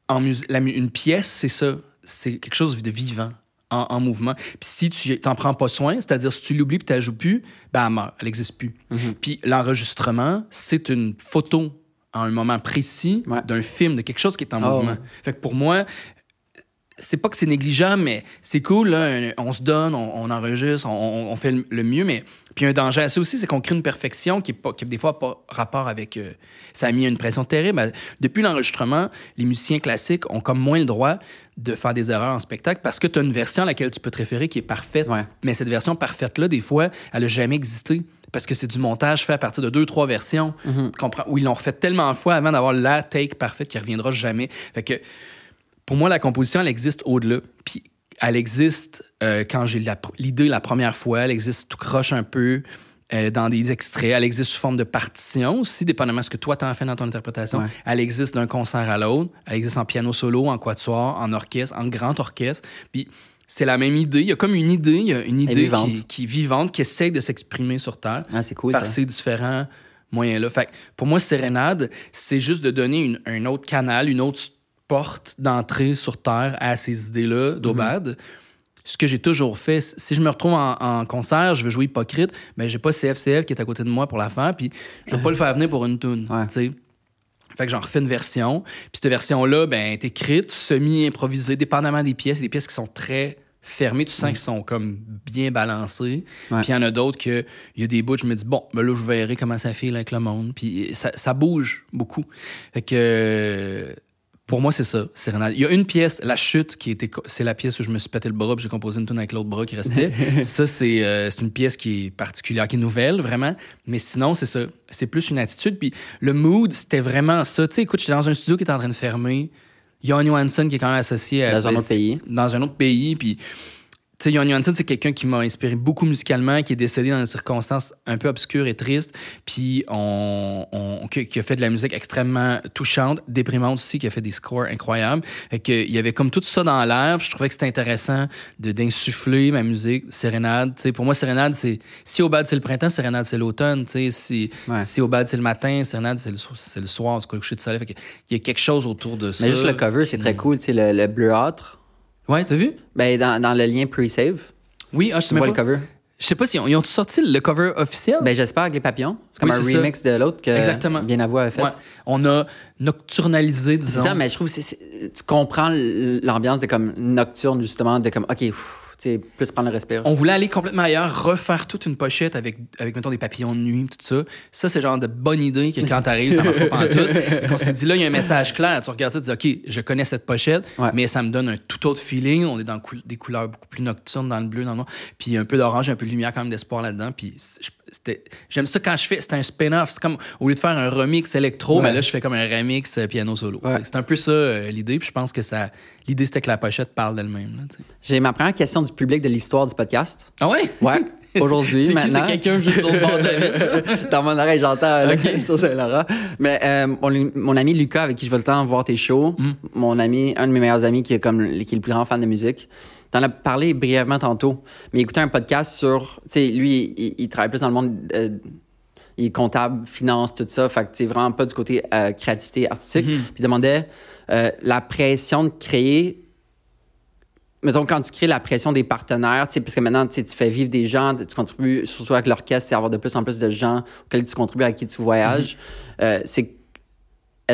en la une pièce, c'est ça. C'est quelque chose de vivant, en, en mouvement. Puis si tu t'en prends pas soin, c'est-à-dire si tu l'oublies puis tu la joues plus, ben elle meurt, elle n'existe plus. Puis l'enregistrement, c'est une photo à un moment précis Ouais. d'un film, de quelque chose qui est en Oh, mouvement. ouais. Fait que pour moi, c'est pas que c'est négligeable, mais c'est cool. Là, on se donne, on, on enregistre, on, fait le, mieux. Mais puis un danger à ça aussi, c'est qu'on crée une perfection qui est pas, qui est des fois pas rapport avec. euh, ça a mis une pression terrible. Depuis l'enregistrement, les musiciens classiques ont comme moins le droit de faire des erreurs en spectacle parce que tu as une version à laquelle tu peux te référer qui est parfaite. Ouais. Mais cette version parfaite-là, des fois, elle a jamais existé. Parce que c'est du montage fait à partir de deux, trois versions. Mm-hmm. Tu comprends? Où ils l'ont refait tellement de fois avant d'avoir la take parfaite qui reviendra jamais. Fait que pour moi, la composition, elle existe au-delà. Puis elle existe euh, quand j'ai l'idée la première fois, elle existe tout croche un peu euh, dans des extraits, elle existe sous forme de partition aussi, dépendamment de ce que toi t'en fais dans ton interprétation. Ouais. Elle existe d'un concert à l'autre, elle existe en piano solo, en quatuor, en orchestre, en grand orchestre. Puis c'est la même idée. Il y a comme une idée, il y a une idée vivante. qui, qui est vivante, qui essaie de s'exprimer sur Terre Ah, c'est cool, par ça. ces différents moyens-là. Fait que pour moi, Sérénade, c'est juste de donner une- un autre canal, une autre porte d'entrée sur Terre à ces idées-là d'Obad. Ce que j'ai toujours fait, si je me retrouve en, en concert, je veux jouer hypocrite, mais j'ai pas CFCF qui est à côté de moi pour la faire, puis je vais pas le faire venir pour une tune. Ouais. Fait que j'en refais une version. Puis cette version-là, ben, est écrite, semi-improvisée, dépendamment des pièces. Des pièces qui sont très fermés. Tu sens qu'ils sont comme bien balancés. Ouais. Puis il y en a d'autres que il y a des bouts, je me dis, bon, ben là, je verrai comment ça file avec le monde. Puis ça, ça bouge beaucoup. Fait que pour moi, c'est ça, Sérénade. Il y a une pièce, La Chute, qui était, c'est la pièce où je me suis pété le bras, puis j'ai composé une tune avec l'autre bras qui restait. ça, c'est, euh, c'est une pièce qui est particulière, qui est nouvelle, vraiment. Mais sinon, c'est ça. C'est plus une attitude. Puis le mood, c'était vraiment ça. Tu sais, écoute, j'étais dans un studio qui est en train de fermer. Johan Johansson, qui est quand même associé à. Dans un autre pays. Dans un autre pays. Puis sais, Johan Johansson, c'est quelqu'un qui m'a inspiré beaucoup musicalement, qui est décédé dans des circonstances un peu obscures et tristes, puis on, on- qui, a fait de la musique extrêmement touchante, déprimante aussi, qui a fait des scores incroyables. Que, il y avait comme tout ça dans l'air, puis je trouvais que c'était intéressant de d'insuffler ma musique, Sérénade. Tu sais, pour moi, Sérénade, c'est si au bad c'est le printemps, Sérénade c'est l'automne. Tu sais, si, Ouais. si au bad c'est le matin, Sérénade c'est le, so- c'est le soir, en tout cas, le coucher de soleil. Fait il y a quelque chose autour de ça. Mais juste le cover, c'est très cool. Tu sais, le, le bleuâtre. Ouais, t'as vu? Ben, dans, dans le lien pre-save, Oui, ah, je sais tu même vois le pas. cover? Je sais pas si ils ont sorti le cover officiel. Ben, j'espère avec les papillons. C'est comme Oui, un c'est ça. remix de l'autre que Exactement. Bien Avoué avait fait. Ouais. On a nocturnalisé, C'est disons. ça, mais je trouve que c'est- c'est- tu comprends l'ambiance de comme nocturne, justement, de comme, OK, pff, sais, plus prendre le respire. On voulait aller complètement ailleurs, refaire toute une pochette avec, avec mettons, des papillons de nuit, tout ça. Ça, c'est genre de bonne idée que quand t'arrives, ça marche pas pantoute. Fait qu'on s'est dit, là, il y a un message clair. Tu regardes ça, tu dis, OK, je connais cette pochette, Ouais. mais ça me donne un tout autre feeling. On est dans cou- des couleurs beaucoup plus nocturnes, dans le bleu, dans le noir. Puis un peu d'orange, un peu de lumière, quand même d'espoir là-dedans. Puis c'était- j'aime ça quand je fais, c'est un spin-off. C'est comme, au lieu de faire un remix électro, Ouais. mais là, je fais comme un remix euh, piano solo. Ouais. C'est un peu ça, euh, l'idée. Puis je pense que ça, l'idée, c'était que la pochette parle d'elle-même. J'ai ma première question du public de l'histoire du podcast. Ah ouais? Ouais, aujourd'hui, C'est maintenant. c'est quelqu'un juste l'autre bord de la vitre? Dans mon oreille, j'entends là, sur Saint-Laurent. Mais euh, mon, mon ami Lucas, avec qui je vais le temps voir tes shows, Mm. mon ami, un de mes meilleurs amis qui est, comme, qui est le plus grand fan de musique, t'en as parlé brièvement tantôt, mais il écoutait un podcast sur. Tu sais, lui, il, il travaille plus dans le monde. euh, il est comptable, finance, tout ça. Fait que, tu sais, vraiment pas du côté euh, créativité artistique. Mm-hmm. Puis il demandait euh, la pression de créer mettons, quand tu crées la pression des partenaires, tu sais, parce que maintenant, tu fais vivre des gens, tu contribues, surtout avec l'orchestre, c'est avoir de plus en plus de gens auxquels tu contribues, à qui tu voyages. Euh, c'est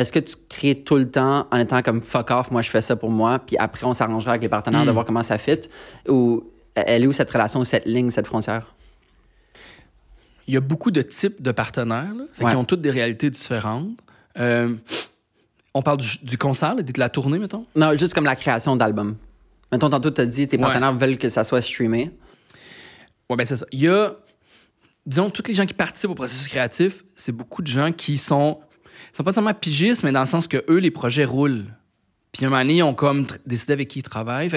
est-ce que tu crées tout le temps en étant comme fuck off, moi je fais ça pour moi, puis après on s'arrangera avec les partenaires de voir comment ça fit, ou elle est où cette relation, cette ligne, cette frontière? Il y a beaucoup de types de partenaires, Ouais. qu'ils ont toutes des réalités différentes. Euh, on parle du, du concert, là, de la tournée, mettons? Non, juste comme la création d'albums. Mettons, tantôt, tu as dit, tes Ouais. partenaires veulent que ça soit streamé. Ouais, ben c'est ça. Il y a, disons, tous les gens qui participent au processus créatif, c'est beaucoup de gens qui sont, sont pas seulement pigistes, mais dans le sens que eux, les projets roulent. Puis un moment donné, ils ont comme décidé avec qui ils travaillent.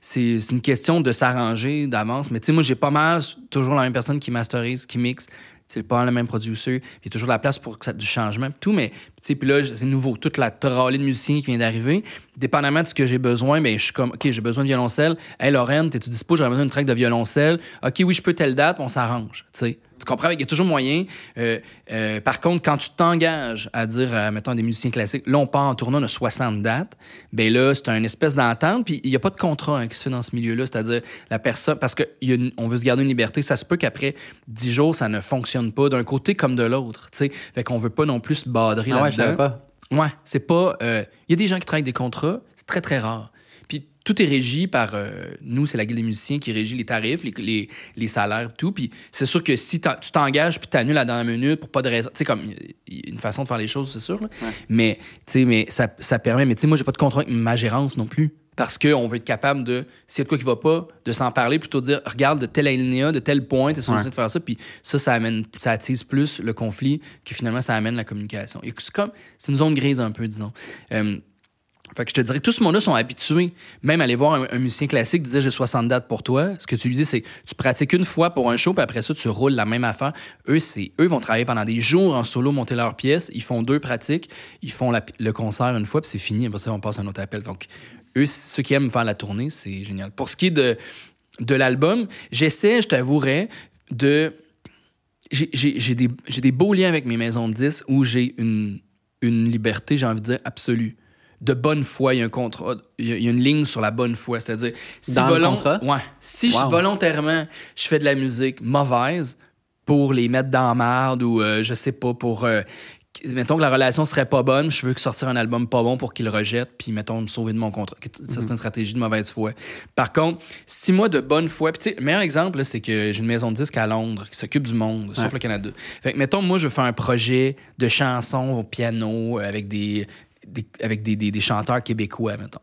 C'est une question de s'arranger d'avance. Mais tu sais, moi, j'ai pas mal toujours la même personne qui masterise, qui mixe. C'est pas le même producer. Il y a toujours la place pour que ça, du changement. Tout, mais sais, puis là, c'est nouveau. Toute la trolley de musiciens qui vient d'arriver. Dépendamment de ce que j'ai besoin, ben, je suis comme, OK, j'ai besoin de violoncelle. Hey, Lorraine, t'es-tu dispo? J'aurais besoin d'une track de violoncelle. OK, oui, je peux telle date, on s'arrange. Tu. Tu comprends? Il y a toujours moyen. Euh, euh, par contre, quand tu t'engages à dire, mettons, des musiciens classiques, là, on part en tournoi, on a 60 dates, ben là, c'est une espèce d'entente, puis il n'y a pas de contrat hein, qui se dans ce milieu-là. C'est-à-dire, la personne, parce qu'on veut se garder une liberté, ça se peut qu'après 10 jours, ça ne fonctionne pas d'un côté comme de l'autre. Fait qu'on veut pas non plus se badrer Ah je savais pas. Ouais, c'est pas. euh, Il y a des gens qui travaillent des contrats, c'est très, très rare. Puis tout est régi par. euh, nous, c'est la Guilde des musiciens qui régit les tarifs, les, les, les salaires, tout. Puis c'est sûr que si tu t'engages puis t'annules à la dernière minute pour pas de raison. Tu sais, comme. Une façon de faire les choses, c'est sûr. là. Mais, tu sais, mais ça, ça permet. Mais tu sais, moi, j'ai pas de contrat avec ma gérance non plus. Parce qu'on veut être capable de, s'il y a de quoi qui va pas, de s'en parler, plutôt dire, regarde, de tel alinéa, de tel point, t'es Ouais. de faire ça, puis ça, ça amène, ça attise plus le conflit que finalement, ça amène la communication. Et C'est comme, c'est une zone grise un peu, disons. Euh, fait que je te dirais que tout ce monde-là sont habitués. Même aller voir un, un musicien classique disait j'ai 60 dates pour toi. Ce que tu lui dis, c'est tu pratiques une fois pour un show, puis après ça, tu roules la même affaire. Eux, c'est eux vont travailler pendant des jours en solo, monter leurs pièces. Ils font deux pratiques, ils font la- le concert une fois, puis c'est fini. Après ça, on passe à un autre appel. Donc, eux, ceux qui aiment faire la tournée, c'est génial. Pour ce qui est de, de l'album, j'essaie, je t'avouerais, de. J'ai des, des beaux liens avec mes maisons de disques où j'ai une, une liberté, j'ai envie de dire, absolue. De bonne foi, il y a un contrat, il y a, une ligne sur la bonne foi. C'est-à-dire, si, Dans le contrat? ouais, si je- volontairement je fais de la musique mauvaise pour les mettre dans la marde ou euh, je sais pas, pour euh, mettons que la relation serait pas bonne, je veux que sortir un album pas bon pour qu'il le rejette, puis mettons me sauver de mon contrat. Ça serait une stratégie de mauvaise foi. Par contre, si moi de bonne foi, puis tu sais, le meilleur exemple, là, c'est que j'ai une maison de disques à Londres qui s'occupe du monde, sauf le Canada. Fait que, mettons, moi, je veux faire un projet de chansons au piano avec des, des- avec des, des- des chanteurs québécois, mettons.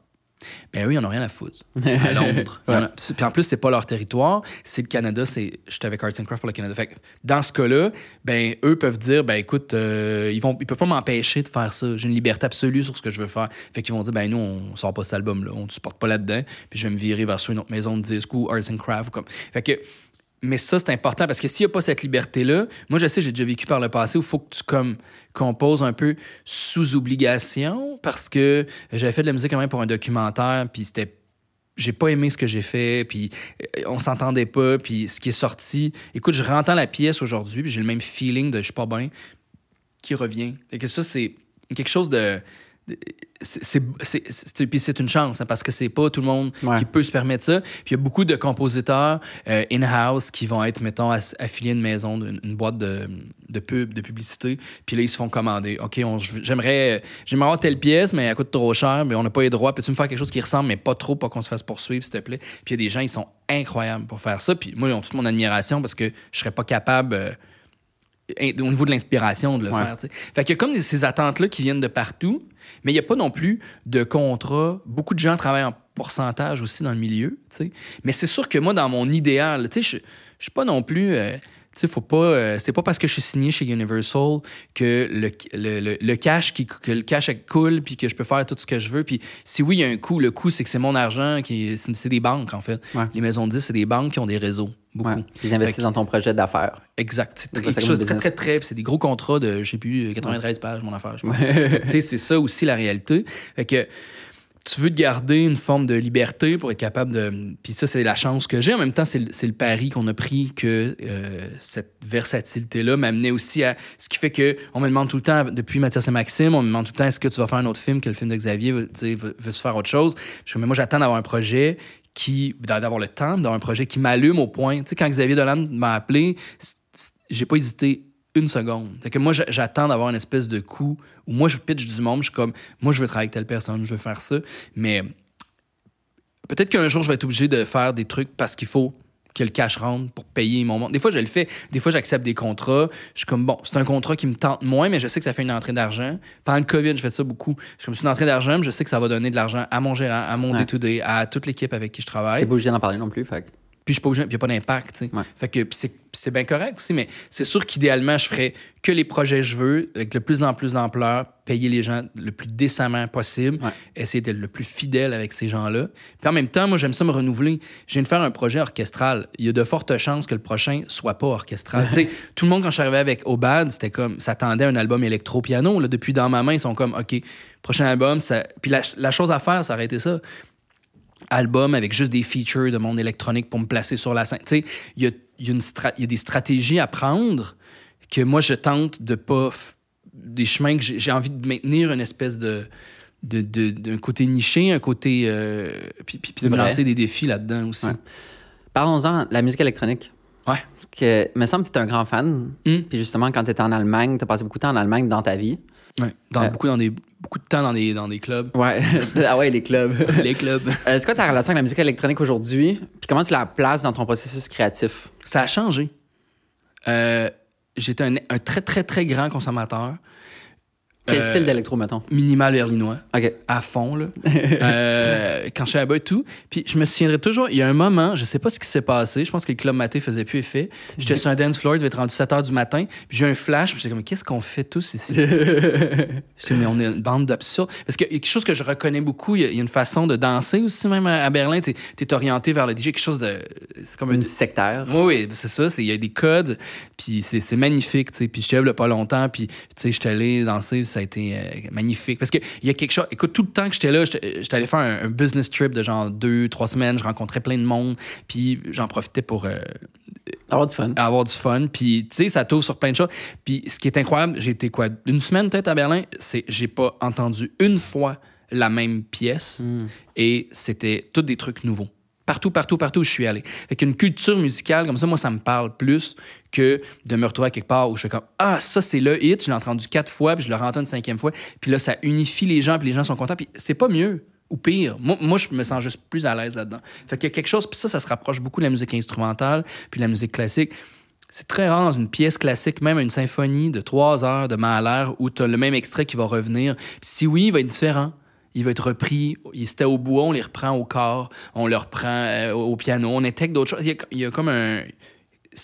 Ben oui, ils en ont rien à foutre. À Londres. En a- Puis en plus, c'est pas leur territoire. C'est le Canada. C'est, j'étais avec Arts and Craft pour le Canada. Fait que dans ce cas-là, ben, eux peuvent dire, ben écoute, euh, ils vont, ils peuvent pas m'empêcher de faire ça. J'ai une liberté absolue sur ce que je veux faire. Fait qu'ils vont dire, ben nous, on sort pas cet album-là. On ne supporte pas là-dedans. Puis je vais me virer vers soit une autre maison de disques ou Arts and Craft ou comme. Fait que, mais ça, c'est important parce que s'il n'y a pas cette liberté-là, moi, je sais, j'ai déjà vécu par le passé où il faut que tu comme, composes un peu sous obligation parce que j'avais fait de la musique quand même pour un documentaire, puis c'était. J'ai pas aimé ce que j'ai fait, puis euh, on s'entendait pas, puis ce qui est sorti. Écoute, je rentends la pièce aujourd'hui, puis j'ai le même feeling de je suis pas bien qui revient. Et que ça, c'est quelque chose de. C'est- c'est puis une chance hein, parce que c'est pas tout le monde Ouais. qui peut se permettre ça. Puis il y a beaucoup de compositeurs euh, in-house qui vont être, mettons, affiliés à une maison, d'une une boîte de, de pub, de publicité. Puis là, ils se font commander. OK, j'aimerais j'aimerais avoir telle pièce, mais elle coûte trop cher, mais on n'a pas les droits. Peux-tu me faire quelque chose qui ressemble, mais pas trop, pas qu'on se fasse poursuivre, s'il te plaît? Puis il y a des gens, ils sont incroyables pour faire ça. Puis moi, ils ont toute mon admiration parce que je serais pas capable. euh, in- au niveau de l'inspiration de le Ouais. faire. tu sais. Fait qu'il y a comme ces attentes-là qui viennent de partout, mais il n'y a pas non plus de contrat. Beaucoup de gens travaillent en pourcentage aussi dans le milieu. tu sais. Mais c'est sûr que moi, dans mon idéal, je je suis pas non plus. euh, tu faut pas. euh, c'est pas parce que je suis signé chez Universal que le, le, le- le cash qui que le cash coule puis que je peux faire tout ce que je veux. Puis si oui, il y a un coût. Le coût, c'est que c'est mon argent qui c'est c'est des banques en fait. Ouais. Les maisons de disques, c'est des banques qui ont des réseaux. Beaucoup. Ouais. Ils investissent dans ton projet d'affaires. Exact. C'est très- quelque chose de très, très, très. C'est des gros contrats de, je sais plus, 93 pages, mon affaire. sais, c'est ça aussi la réalité. Fait que tu veux te garder une forme de liberté pour être capable de. Puis ça, c'est la chance que j'ai. En même temps, c'est le, le pari qu'on a pris que euh, cette versatilité-là m'amenait aussi à. Ce qui fait que on me demande tout le temps, depuis Mathias et Maxime, on me demande tout le temps est-ce que tu vas faire un autre film que le film de Xavier tu sais, veut, veut faire autre chose? Je dis, mais moi, j'attends d'avoir un projet qui. d'avoir le temps, d'avoir un projet qui m'allume au point. Tu sais, quand Xavier Dolan m'a appelé, j'ai pas hésité une seconde. Que moi, j'a- j'attends d'avoir une espèce de coup où moi, je pitch du monde, je suis comme, moi, je veux travailler avec telle personne, je veux faire ça. Mais peut-être qu'un jour, je vais être obligé de faire des trucs parce qu'il faut que le cash rentre pour payer mon monde. Des fois, je le fais. Des fois, j'accepte des contrats. Je suis comme, bon, c'est un contrat qui me tente moins, mais je sais que ça fait une entrée d'argent. Pendant le COVID, je fais ça beaucoup. Je suis comme, c'est une entrée d'argent, mais je sais que ça va donner de l'argent à mon gérant, à mon Ouais. day-to-day, à toute l'équipe avec qui je travaille. T'es pas obligé d'en parler non plus. Fait. Puis je suis pas obligé, puis il n'y a pas d'impact. Ouais. Fait que c'est, bien correct aussi, mais c'est sûr qu'idéalement, je ferais que les projets que je veux, avec le plus en plus d'ampleur, payer les gens le plus décemment possible, Ouais. essayer d'être le plus fidèle avec ces gens-là. Puis en même temps, moi, j'aime ça me renouveler. Je viens de faire un projet orchestral. Il y a de fortes chances que le prochain soit pas orchestral. tout le monde, quand je suis arrivé avec Obad, c'était comme, s'attendait à un album électro-piano. Depuis dans ma main, ils sont comme, OK, prochain album, ça... Puis la, la chose à faire, ça aurait été ça album avec juste des features de monde électronique pour me placer sur la scène. Tu sais, il y a, y a y des stratégies à prendre que moi, je tente de pas... des chemins que j'ai envie de maintenir une espèce de... de- de- d'un côté niché, un côté... euh, puis, puis- puis de me lancer des défis là-dedans aussi. Ouais. Parlons-en de la musique électronique. Ouais. Parce que, me semble que tu es un grand fan. Mm. Puis justement, quand tu étais en Allemagne, tu as passé beaucoup de temps en Allemagne dans ta vie. Ouais. Dans Euh, beaucoup, dans des, beaucoup de temps dans des, dans des clubs. Ouais. ah ouais, les clubs. Les clubs. Euh, c'est quoi ta relation avec la musique électronique aujourd'hui? Puis comment tu la places dans ton processus créatif? Ça a changé. Euh, J'étais un, un très, très, très grand consommateur. Quel Euh, style d'électro, mettons? Minimal berlinois. OK. à fond, là. Euh, quand je suis là-bas et tout. Puis je me souviendrai toujours, il y a un moment, je sais pas ce qui s'est passé, je pense que le club maté faisait plus effet. J'étais sur un dance floor, il devait être rendu 7 h du matin, puis j'ai eu un flash, puis j'étais comme, qu'est-ce qu'on fait tous ici? J'étais, mais on est une bande d'absurdes. Parce qu'il y a quelque chose que je reconnais beaucoup, il y a, il y a une façon de danser aussi, même à, à Berlin. Tu es orienté vers le DJ, quelque chose de. C'est comme Une une. sectaire. Oui, oui, c'est ça. Il y a des codes, puis c'est magnifique. tu sais. Puis je lève pas longtemps, puis tu sais, j'étais allé danser, ça a été euh, magnifique. Parce qu'il y a quelque chose. Écoute, tout le temps que j'étais là, j'étais allé faire un, un business trip de genre deux, trois semaines. Je rencontrais plein de monde, puis j'en profitais pour euh, Avoir du fun. avoir du fun. Puis tu sais, ça t'ouvre sur plein de choses. Puis ce qui est incroyable, j'ai été quoi, une semaine peut-être à Berlin, c'est j'ai pas entendu une fois la même pièce, Hmm. et c'était tous des trucs nouveaux. Partout, partout, partout où je suis allé. Fait qu'une culture musicale, comme ça, moi, ça me parle plus que de me retrouver quelque part où je fais comme Ah, ça, c'est le hit, je l'ai entendu quatre fois, puis je le entends une cinquième fois, puis là, ça unifie les gens, puis les gens sont contents, puis c'est pas mieux ou pire. Moi, moi, je me sens juste plus à l'aise là-dedans. Fait qu'il y a quelque chose, puis ça, ça se rapproche beaucoup de la musique instrumentale, puis de la musique classique. C'est très rare dans une pièce classique, même une symphonie de trois heures de Mahler, où tu as le même extrait qui va revenir. Puis si oui, il va être différent il va être repris. C'était au bois, on les reprend au corps, on le reprend euh, au piano, on intègre d'autres choses. Il y, a, comme un.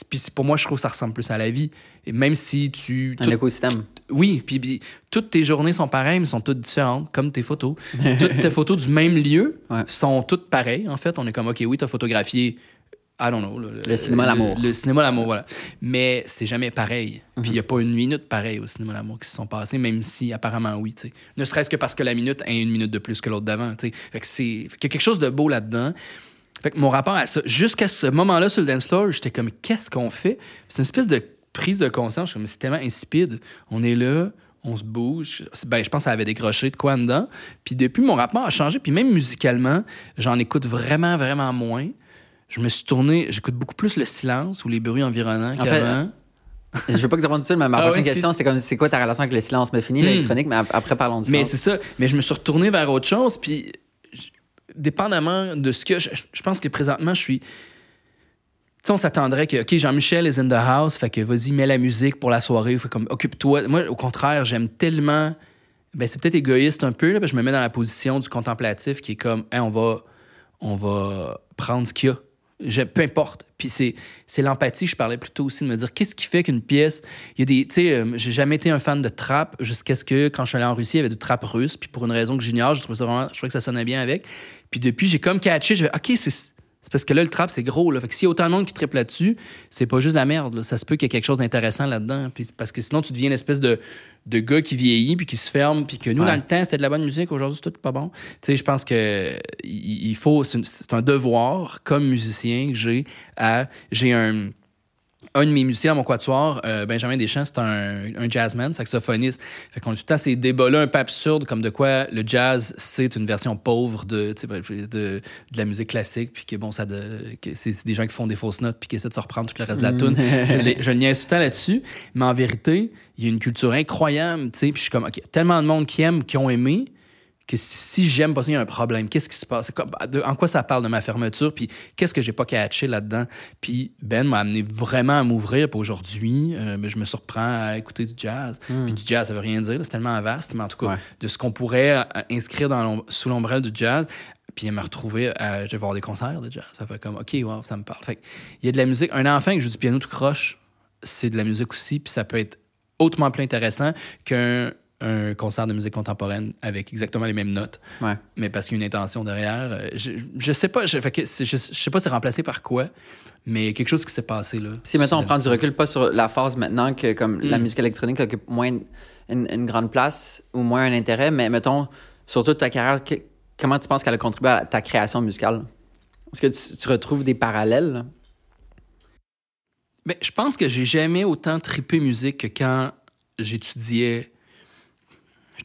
Puis pour moi, je trouve que ça ressemble plus à la vie. Et même si tu. Un écosystème. Oui, puis, toutes tes journées sont pareilles, mais sont toutes différentes, comme tes photos. toutes tes photos du même lieu sont toutes pareilles, en fait. On est comme, OK, oui, tu as photographié I don't know. Le, cinéma l'amour. Le, cinéma l'amour, voilà. Mais c'est jamais pareil. Puis il n'y a pas une minute pareille au cinéma l'amour qui se sont passées, même si apparemment oui. sais. Ne serait-ce que parce que la minute a une minute de plus que l'autre d'avant. Fait que c'est. y a quelque chose de beau là-dedans. Fait que mon rapport à ça, jusqu'à ce moment-là sur le dance floor, j'étais comme qu'est-ce qu'on fait? C'est une espèce de prise de conscience. Je c'est tellement insipide. On est là, on se bouge. Ben, je pense que ça avait décroché de quoi dedans. Puis depuis, mon rapport a changé. Puis même musicalement, j'en écoute vraiment, vraiment moins je me suis tourné, j'écoute beaucoup plus le silence ou les bruits environnants en qu'avant. je veux pas que tu répondes dessus, mais ma ah prochaine question, c'est comme c'est quoi ta relation avec le silence? Mais fini hmm. l'électronique, mais après parlons du Mais c'est ça. Mais je me suis retourné vers autre chose, puis dépendamment de ce que. Je, pense que présentement, je suis. Tu sais, on s'attendrait que, OK, Jean-Michel is in the house, fait que vas-y, mets la musique pour la soirée, fait comme, occupe-toi. Moi, au contraire, j'aime tellement. Ben, c'est peut-être égoïste un peu, là, parce que je me mets dans la position du contemplatif qui est comme, on va, on va prendre ce qu'il y a peu importe. Puis c'est, c'est l'empathie. Je parlais plutôt aussi de me dire qu'est-ce qui fait qu'une pièce. Il y a des. Tu sais, euh, j'ai jamais été un fan de trap jusqu'à ce que, quand je suis allé en Russie, il y avait du trap russe. Puis pour une raison que j'ignore, je trouvais ça vraiment. Je trouvais que ça sonnait bien avec. Puis depuis, j'ai comme catché. Je vais, OK, c'est c'est parce que là, le trap, c'est gros. Là. Fait que s'il y a autant de monde qui triple là-dessus, c'est pas juste la merde. Ça se peut qu'il y ait quelque chose d'intéressant là-dedans. Puis parce que sinon, tu deviens une espèce de, de gars qui vieillit puis qui se ferme. Puis que nous, dans le temps, c'était de la bonne musique. Aujourd'hui, c'est tout pas bon. Tu sais, je pense que il faut. C'est un devoir, comme musicien, que j'ai à. J'ai un un de mes musiciens à mon quatuor, euh, Benjamin Deschamps, c'est un, un, jazzman, saxophoniste. Fait qu'on a tout le temps ces débats-là un peu absurdes, comme de quoi le jazz, c'est une version pauvre de, de, de, la musique classique, puis que bon, ça de, que c'est, des gens qui font des fausses notes, puis qui essaient de se reprendre tout le reste de la mm. tune. je, je le niaise tout le temps là-dessus, mais en vérité, il y a une culture incroyable, tu sais, puis je suis comme, OK, tellement de monde qui aime, qui ont aimé, que si j'aime pas ça, il y a un problème. Qu'est-ce qui se passe? en quoi ça parle de ma fermeture? Puis qu'est-ce que j'ai pas catché là-dedans? Puis Ben m'a amené vraiment à m'ouvrir. Puis aujourd'hui, euh, je me surprends à écouter du jazz. Hmm. Puis du jazz, ça veut rien dire. C'est tellement vaste. Mais en tout cas, de ce qu'on pourrait euh, inscrire dans sous l'ombrelle du jazz, puis me retrouver à je vais voir des concerts de jazz. Ça fait comme, OK, wow, ça me parle. Fait il y a de la musique. Un enfant qui joue du piano tout croche, c'est de la musique aussi. Puis ça peut être hautement plus intéressant qu'un un concert de musique contemporaine avec exactement les mêmes notes. Mais parce qu'il y a une intention derrière. Euh, je, je sais pas, je, je, sais pas c'est remplacé par quoi, mais quelque chose qui s'est passé là. Si maintenant on prend du recul, pas sur la phase maintenant que comme la mm. musique électronique occupe moins une, grande place ou moins un intérêt, mais mettons, sur toute ta carrière, comment tu penses qu'elle a contribué à ta création musicale? Est-ce que tu, retrouves des parallèles? Mais je pense que j'ai jamais autant trippé musique que quand j'étudiais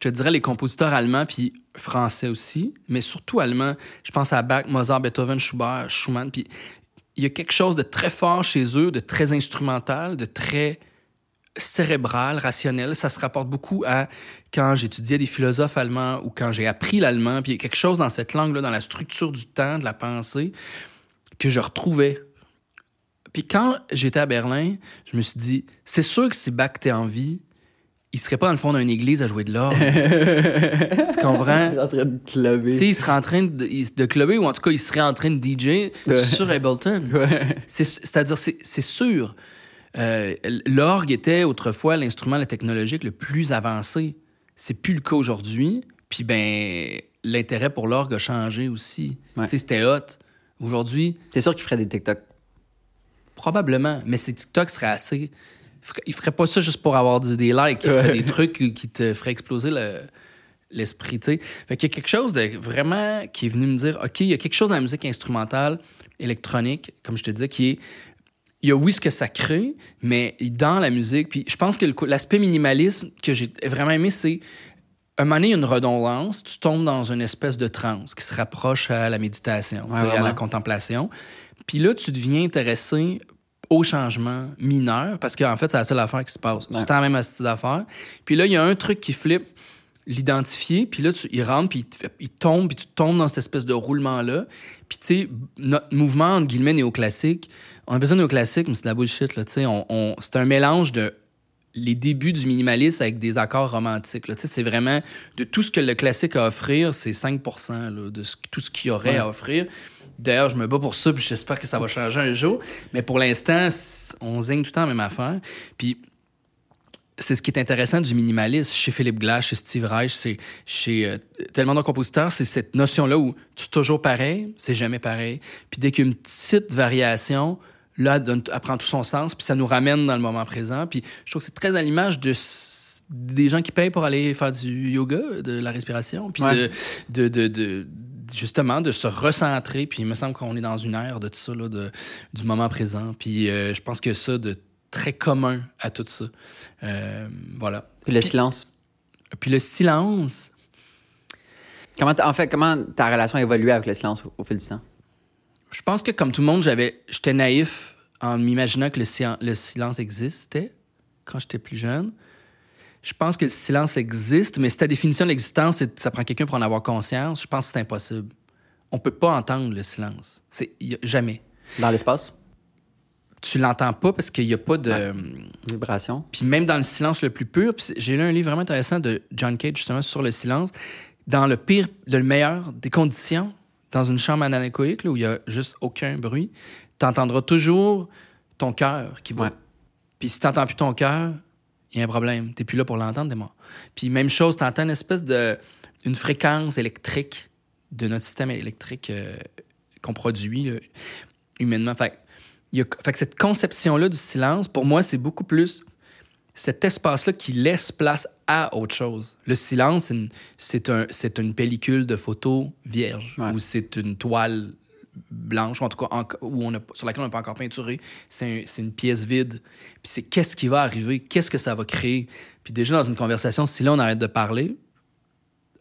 je te dirais les compositeurs allemands puis français aussi, mais surtout allemands. Je pense à Bach, Mozart, Beethoven, Schubert, Schumann. Puis il y a quelque chose de très fort chez eux, de très instrumental, de très cérébral, rationnel. Ça se rapporte beaucoup à quand j'étudiais des philosophes allemands ou quand j'ai appris l'allemand. Puis il y a quelque chose dans cette langue-là, dans la structure du temps, de la pensée, que je retrouvais. Puis quand j'étais à Berlin, je me suis dit, c'est sûr que si Bach était en vie, il serait pas dans le fond d'une église à jouer de l'or. tu comprends? Il serait en train de clubber. Tu sais, il serait en train de, de clubber, ou en tout cas, il serait en train de DJ sur Ableton. C'est-à-dire, c'est sûr. Euh, l'orgue était autrefois l'instrument technologique le plus avancé. C'est plus le cas aujourd'hui. Puis, ben, l'intérêt pour l'orgue a changé aussi. Tu sais, c'était hot. Aujourd'hui. C'est sûr qu'il ferait des TikTok. Probablement. Mais ces TikTok seraient assez il ferait pas ça juste pour avoir des likes. Il ferait des trucs qui te feraient exploser l'esprit, tu sais. Fait qu'il y a quelque chose de vraiment qui est venu me dire, OK, il y a quelque chose dans la musique instrumentale, électronique, comme je te disais, qui est il y a oui ce que ça crée, mais dans la musique, puis je pense que l'aspect minimalisme que j'ai vraiment aimé, c'est un moment donné, il y a une redondance, tu tombes dans une espèce de transe qui se rapproche à la méditation, Ouais, à la contemplation. Puis là, tu deviens intéressé aux changements mineurs parce qu'en fait, c'est la seule affaire qui se passe. Ouais. C'est la même astuce d'affaires. Puis là, il y a un truc qui flippe, l'identifier, puis là, tu, il rentre, puis il, tombe, puis tu tombes dans cette espèce de roulement-là. Puis tu sais, notre mouvement, entre guillemets, néoclassique, on a besoin de néoclassique, mais c'est de la bullshit, là, tu sais. On, on- c'est un mélange de les débuts du minimalisme avec des accords romantiques. Là. Tu sais, C'est vraiment de tout ce que le classique a à offrir, c'est 5 là, de ce- tout ce qu'il y aurait Ouais. à offrir. D'ailleurs, je me bats pour ça, puis j'espère que ça va changer un jour. Mais pour l'instant, on zigne tout le temps la même affaire. Puis c'est ce qui est intéressant du minimalisme chez Philippe Glass, chez Steve Reich, c'est chez euh, tellement de compositeurs, c'est cette notion-là où tu es toujours pareil, c'est jamais pareil. Puis dès qu'il y a une petite variation, là, elle, donne- elle prend tout son sens, puis ça nous ramène dans le moment présent. Puis je trouve que c'est très à l'image de des gens qui payent pour aller faire du yoga, de la respiration, puis Ouais. de, de, de- justement de se recentrer. Puis il me semble qu'on est dans une ère de tout ça, là, de, du moment présent. Puis euh, je pense que ça de très commun à tout ça. Euh, voilà. Puis le silence. Puis le silence, Comment en fait, comment ta relation a évolué avec le silence au, au fil du temps? je pense que comme tout le monde, j'avais, j'étais naïf en m'imaginant que le, le silence existait quand j'étais plus jeune. Je pense que le silence existe, mais si ta définition de l'existence, ça prend quelqu'un pour en avoir conscience, je pense que c'est impossible. On peut pas entendre le silence. C'est jamais. Dans l'espace? Tu l'entends pas parce qu'il y a pas de. Vibration? Puis même dans le silence le plus pur, j'ai lu un livre vraiment intéressant de John Cage justement sur le silence. Dans le pire, le meilleur des conditions, dans une chambre anéchoïque là, où il y a juste aucun bruit, tu entendras toujours ton cœur qui bat. Ouais. Puis si tu n'entends plus ton cœur, il y a un problème. Tu plus là pour l'entendre, t'es mort. Puis même chose, tu entends une espèce de. une fréquence électrique de notre système électrique euh, qu'on produit là, humainement. Fait, y a- fait que cette conception-là du silence, pour moi, c'est beaucoup plus cet espace-là qui laisse place à autre chose. Le silence, c'est une, un, c'est une pellicule de photo vierge Ouais. ou c'est une toile blanche, ou en tout cas en- où on a, sur laquelle on n'a pas encore peinturé. C'est un- c'est une pièce vide. Puis c'est qu'est-ce qui va arriver, qu'est-ce que ça va créer? Puis déjà, dans une conversation, si là, on arrête de parler,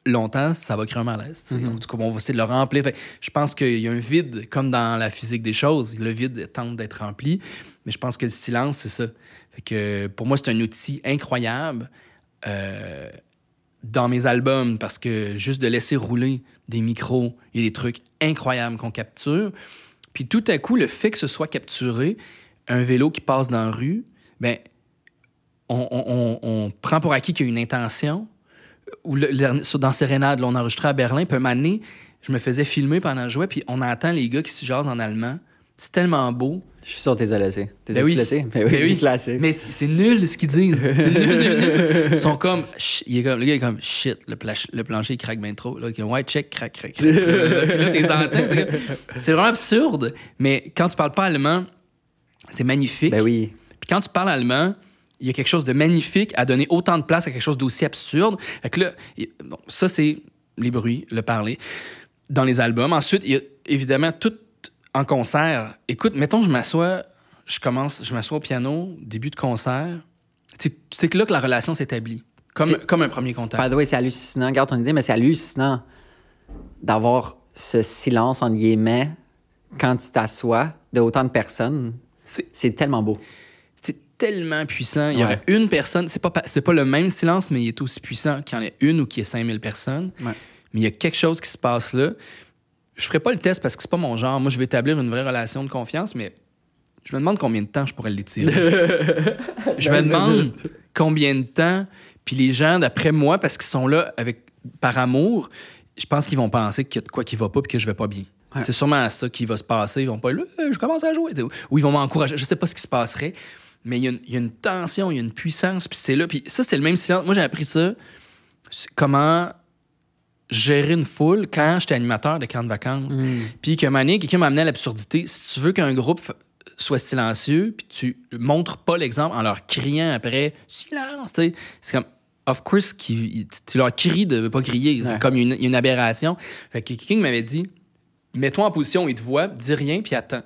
longtemps, ça va créer un malaise. sais. En tout cas, on va essayer de le remplir. Fait je pense qu'il y a un vide, comme dans la physique des choses. Le vide tente d'être rempli. Mais je pense que le silence, c'est ça. Fait que pour moi, c'est un outil incroyable euh, dans mes albums parce que juste de laisser rouler des micros, il y a des trucs incroyables qu'on capture. Puis tout à coup, le fait que ce soit capturé, un vélo qui passe dans la rue, ben, on, prend pour acquis qu'il y a une intention. Ou dans Sérénade, on enregistrait à Berlin, puis un moment donné, je me faisais filmer pendant le jouet, puis on entend les gars qui se jasent en allemand. C'est tellement beau. Je suis sûr que t'es laissé. T'es Ben oui. laissé? Ben oui, Ben oui. Mais c'est nul ce qu'ils disent. C'est nul, nul, nul. Ils sont comme, il est comme, le gars est comme shit, le, plancher craque bien trop. Là, comme, ouais, check, craque, craque. Puis là, t'es C'est vraiment absurde. Mais quand tu parles pas allemand, c'est magnifique. Ben oui. Puis quand tu parles allemand, il y a quelque chose de magnifique à donner autant de place à quelque chose d'aussi absurde. Fait que là, bon, ça, c'est les bruits, le parler. Dans les albums. Ensuite, il y a évidemment tout en concert. Écoute, mettons, je m'assois, je commence, je m'assois au piano, début de concert. C'est c'est que là que la relation s'établit. Comme, un premier contact. By the way, c'est hallucinant. Garde ton idée, mais c'est hallucinant d'avoir ce silence, en guillemets, quand tu t'assois de autant de personnes. C'est- tellement beau. C'est tellement puissant. Il y Ouais. aurait une personne, c'est pas, c'est pas le même silence, mais il est aussi puissant qu'il y en ait une ou qu'il y ait 5000 personnes. Ouais. Mais il y a quelque chose qui se passe là. Je ferai pas le test parce que c'est pas mon genre. Moi, je vais établir une vraie relation de confiance, mais je me demande combien de temps je pourrais l'étirer. je me demande combien de temps. Puis les gens, d'après moi, parce qu'ils sont là avec par amour, je pense qu'ils vont penser qu'il y a de quoi qui va pas puis que je vais pas bien. Ouais. C'est sûrement ça qui va se passer. Ils vont pas là, je commence à jouer. Ou ils vont m'encourager. Je sais pas ce qui se passerait, mais il y, a une- il y a une tension, il y a une puissance, puis c'est là. Puis ça, c'est le même silence. Moi, j'ai appris ça. Comment gérer une foule quand j'étais animateur de camp de vacances. Puis qu'à un moment donné, quelqu'un m'a amené à l'absurdité. Si tu veux qu'un groupe soit silencieux, puis tu montres pas l'exemple en leur criant après « silence », c'est comme « of course », qui- tu leur cries de pas crier. C'est Ouais. comme une, une aberration. Fait que quelqu'un m'avait dit « mets-toi en position il te voit, dis rien, puis attends ».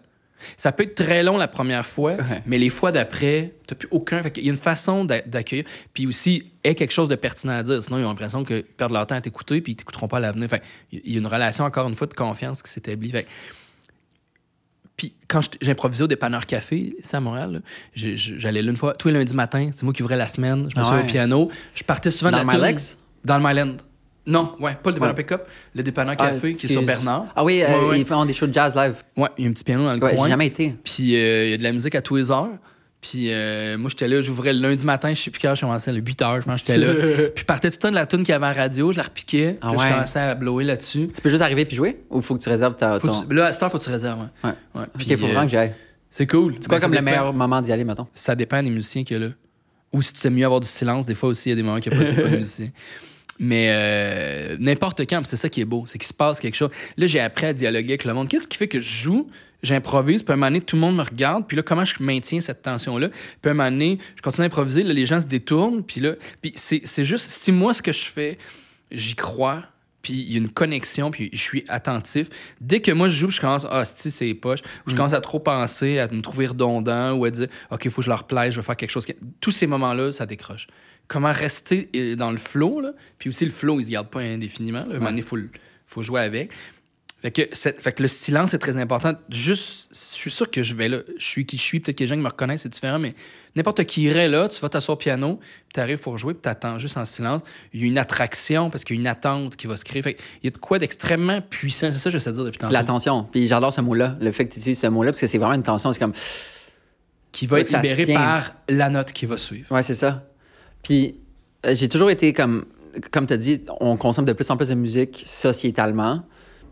Ça peut être très long la première fois, Ouais. mais les fois d'après, t'as plus aucun. Fait qu'il y a une façon d'a- d'accueillir. Puis aussi, est quelque chose de pertinent à dire. Sinon, ils ont l'impression que perdent leur temps à t'écouter, puis ils t'écouteront pas à l'avenir. Fait il y a une relation, encore une fois, de confiance qui s'établit. Fait puis quand j'improvisais au dépanneur café, c'est à Montréal, j'allais là une fois, tous les lundis matin, c'est moi qui ouvrais la semaine, je me Ah suis au piano, je partais souvent Dans de la? Dans le Myland. Non, ouais, pas le dépanneur Ouais. pick-up, le dépanneur café qui est sur Bernard. Ah oui, euh, Ouais, ils font des shows de jazz live. Ouais, il y a un petit piano dans le Ouais, j'ai coin. jamais été. Puis euh, il y a de la musique à tous les heures. Puis euh, moi, j'étais là, j'ouvrais le lundi matin, je sais plus quand, je commençais à 8 heures, je pense j'étais là. Puis je partais tout le temps de la tune qu'il y avait à la radio, je la repiquais. Ah puis ouais. je commençais à blower là-dessus. Tu peux juste arriver puis jouer? Ou faut que tu réserves ta, Faut ton... tu- Là, à cette heure, faut que tu réserves. Ouais. Ouais. Puis, faut euh, vraiment que j'y aille. C'est cool. C'est quoi Ben, comme le meilleur moment d'y aller, mettons? Ça dépend des musiciens qu'il y a là. Ou si tu t'aimes mieux avoir du silence, des fois aussi, il y a des moments qu'il n'y a pas, de musicien. Mais euh, n'importe quand, c'est ça qui est beau, c'est qu'il se passe quelque chose. Là, j'ai appris à dialoguer avec le monde. Qu'est-ce qui fait que je joue, j'improvise, puis à un moment donné, tout le monde me regarde, puis là, comment je maintiens cette tension-là? Puis à un moment donné, je continue à improviser, là, les gens se détournent, puis là, puis c'est juste, si moi, ce que je fais, j'y crois, puis il y a une connexion, puis je suis attentif. Dès que moi je joue, je commence, ah, si c'est poche, ou je commence à trop penser, à me trouver redondant, ou à dire, OK, il faut que je leur plaise, je vais faire quelque chose. Tous ces moments-là, ça décroche. Comment rester euh, dans le flow, là? Puis aussi, le flow, il se garde pas indéfiniment. Là. À un moment donné, il faut, jouer avec. Fait que, c'est- fait que le silence est très important. Juste, je suis sûr que je vais là. Je suis qui je suis. Peut-être que les gens qui me reconnaissent, c'est différent, mais n'importe qui irait là, tu vas t'asseoir au piano, tu arrives pour jouer, puis tu attends juste en silence. Il y a une attraction parce qu'il y a une attente qui va se créer. Fait il y a de quoi d'extrêmement puissant. C'est ça que j'essaie de dire depuis C'est tantôt. l'attention. Puis j'adore ce mot-là, le fait que tu utilises ce mot-là, parce que c'est vraiment une tension. C'est comme, Qui va être Ça se libéré tient. par la note qui va suivre. ouais, c'est ça. Puis euh, j'ai toujours été comme, comme tu as dit, on consomme de plus en plus de musique sociétalement.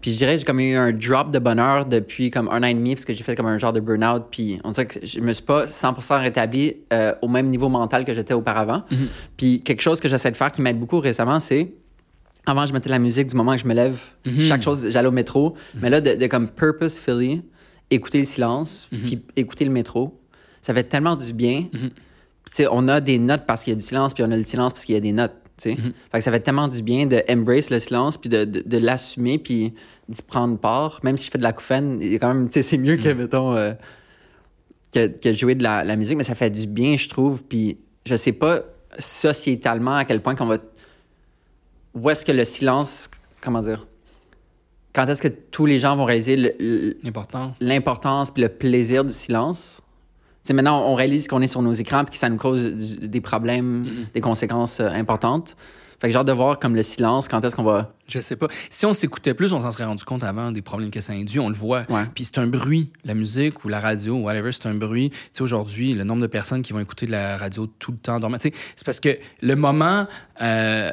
Puis je dirais, j'ai comme eu un drop de bonheur depuis comme un an et demi, parce que j'ai fait comme un genre de burn-out. Puis on dirait que je me suis pas 100% rétabli euh, au même niveau mental que j'étais auparavant. Puis quelque chose que j'essaie de faire qui m'aide beaucoup récemment, c'est avant, je mettais de la musique du moment que je me lève. Chaque chose, j'allais au métro. Mais là, de, de comme purposefully, écouter le silence, puis écouter le métro, ça fait tellement du bien. Sais, on a des notes parce qu'il y a du silence, puis on a le silence parce qu'il y a des notes. sais. Fait que ça fait tellement du bien de embrace le silence, puis de, de, de l'assumer, puis d'y prendre part. Même si je fais de la couffaine, quand même, c'est mieux que, mettons, euh, que, que jouer de la, la musique, mais ça fait du bien, je trouve. Puis je sais pas sociétalement à quel point qu'on va. Où est-ce que le silence. Comment dire? Quand est-ce que tous les gens vont réaliser L'importance. l'importance puis le plaisir du silence? Tu sais, maintenant, on réalise qu'on est sur nos écrans puis que ça nous cause du- des problèmes, des conséquences euh, importantes. Fait que j'ai hâte de voir comme le silence, quand est-ce qu'on va. Je sais pas. Si on s'écoutait plus, on s'en serait rendu compte avant des problèmes que ça induit. On le voit. Ouais. Puis c'est un bruit. La musique ou la radio, whatever, c'est un bruit. Tu sais, aujourd'hui, le nombre de personnes qui vont écouter de la radio tout le temps dormant, tu sais, c'est parce que le moment. euh,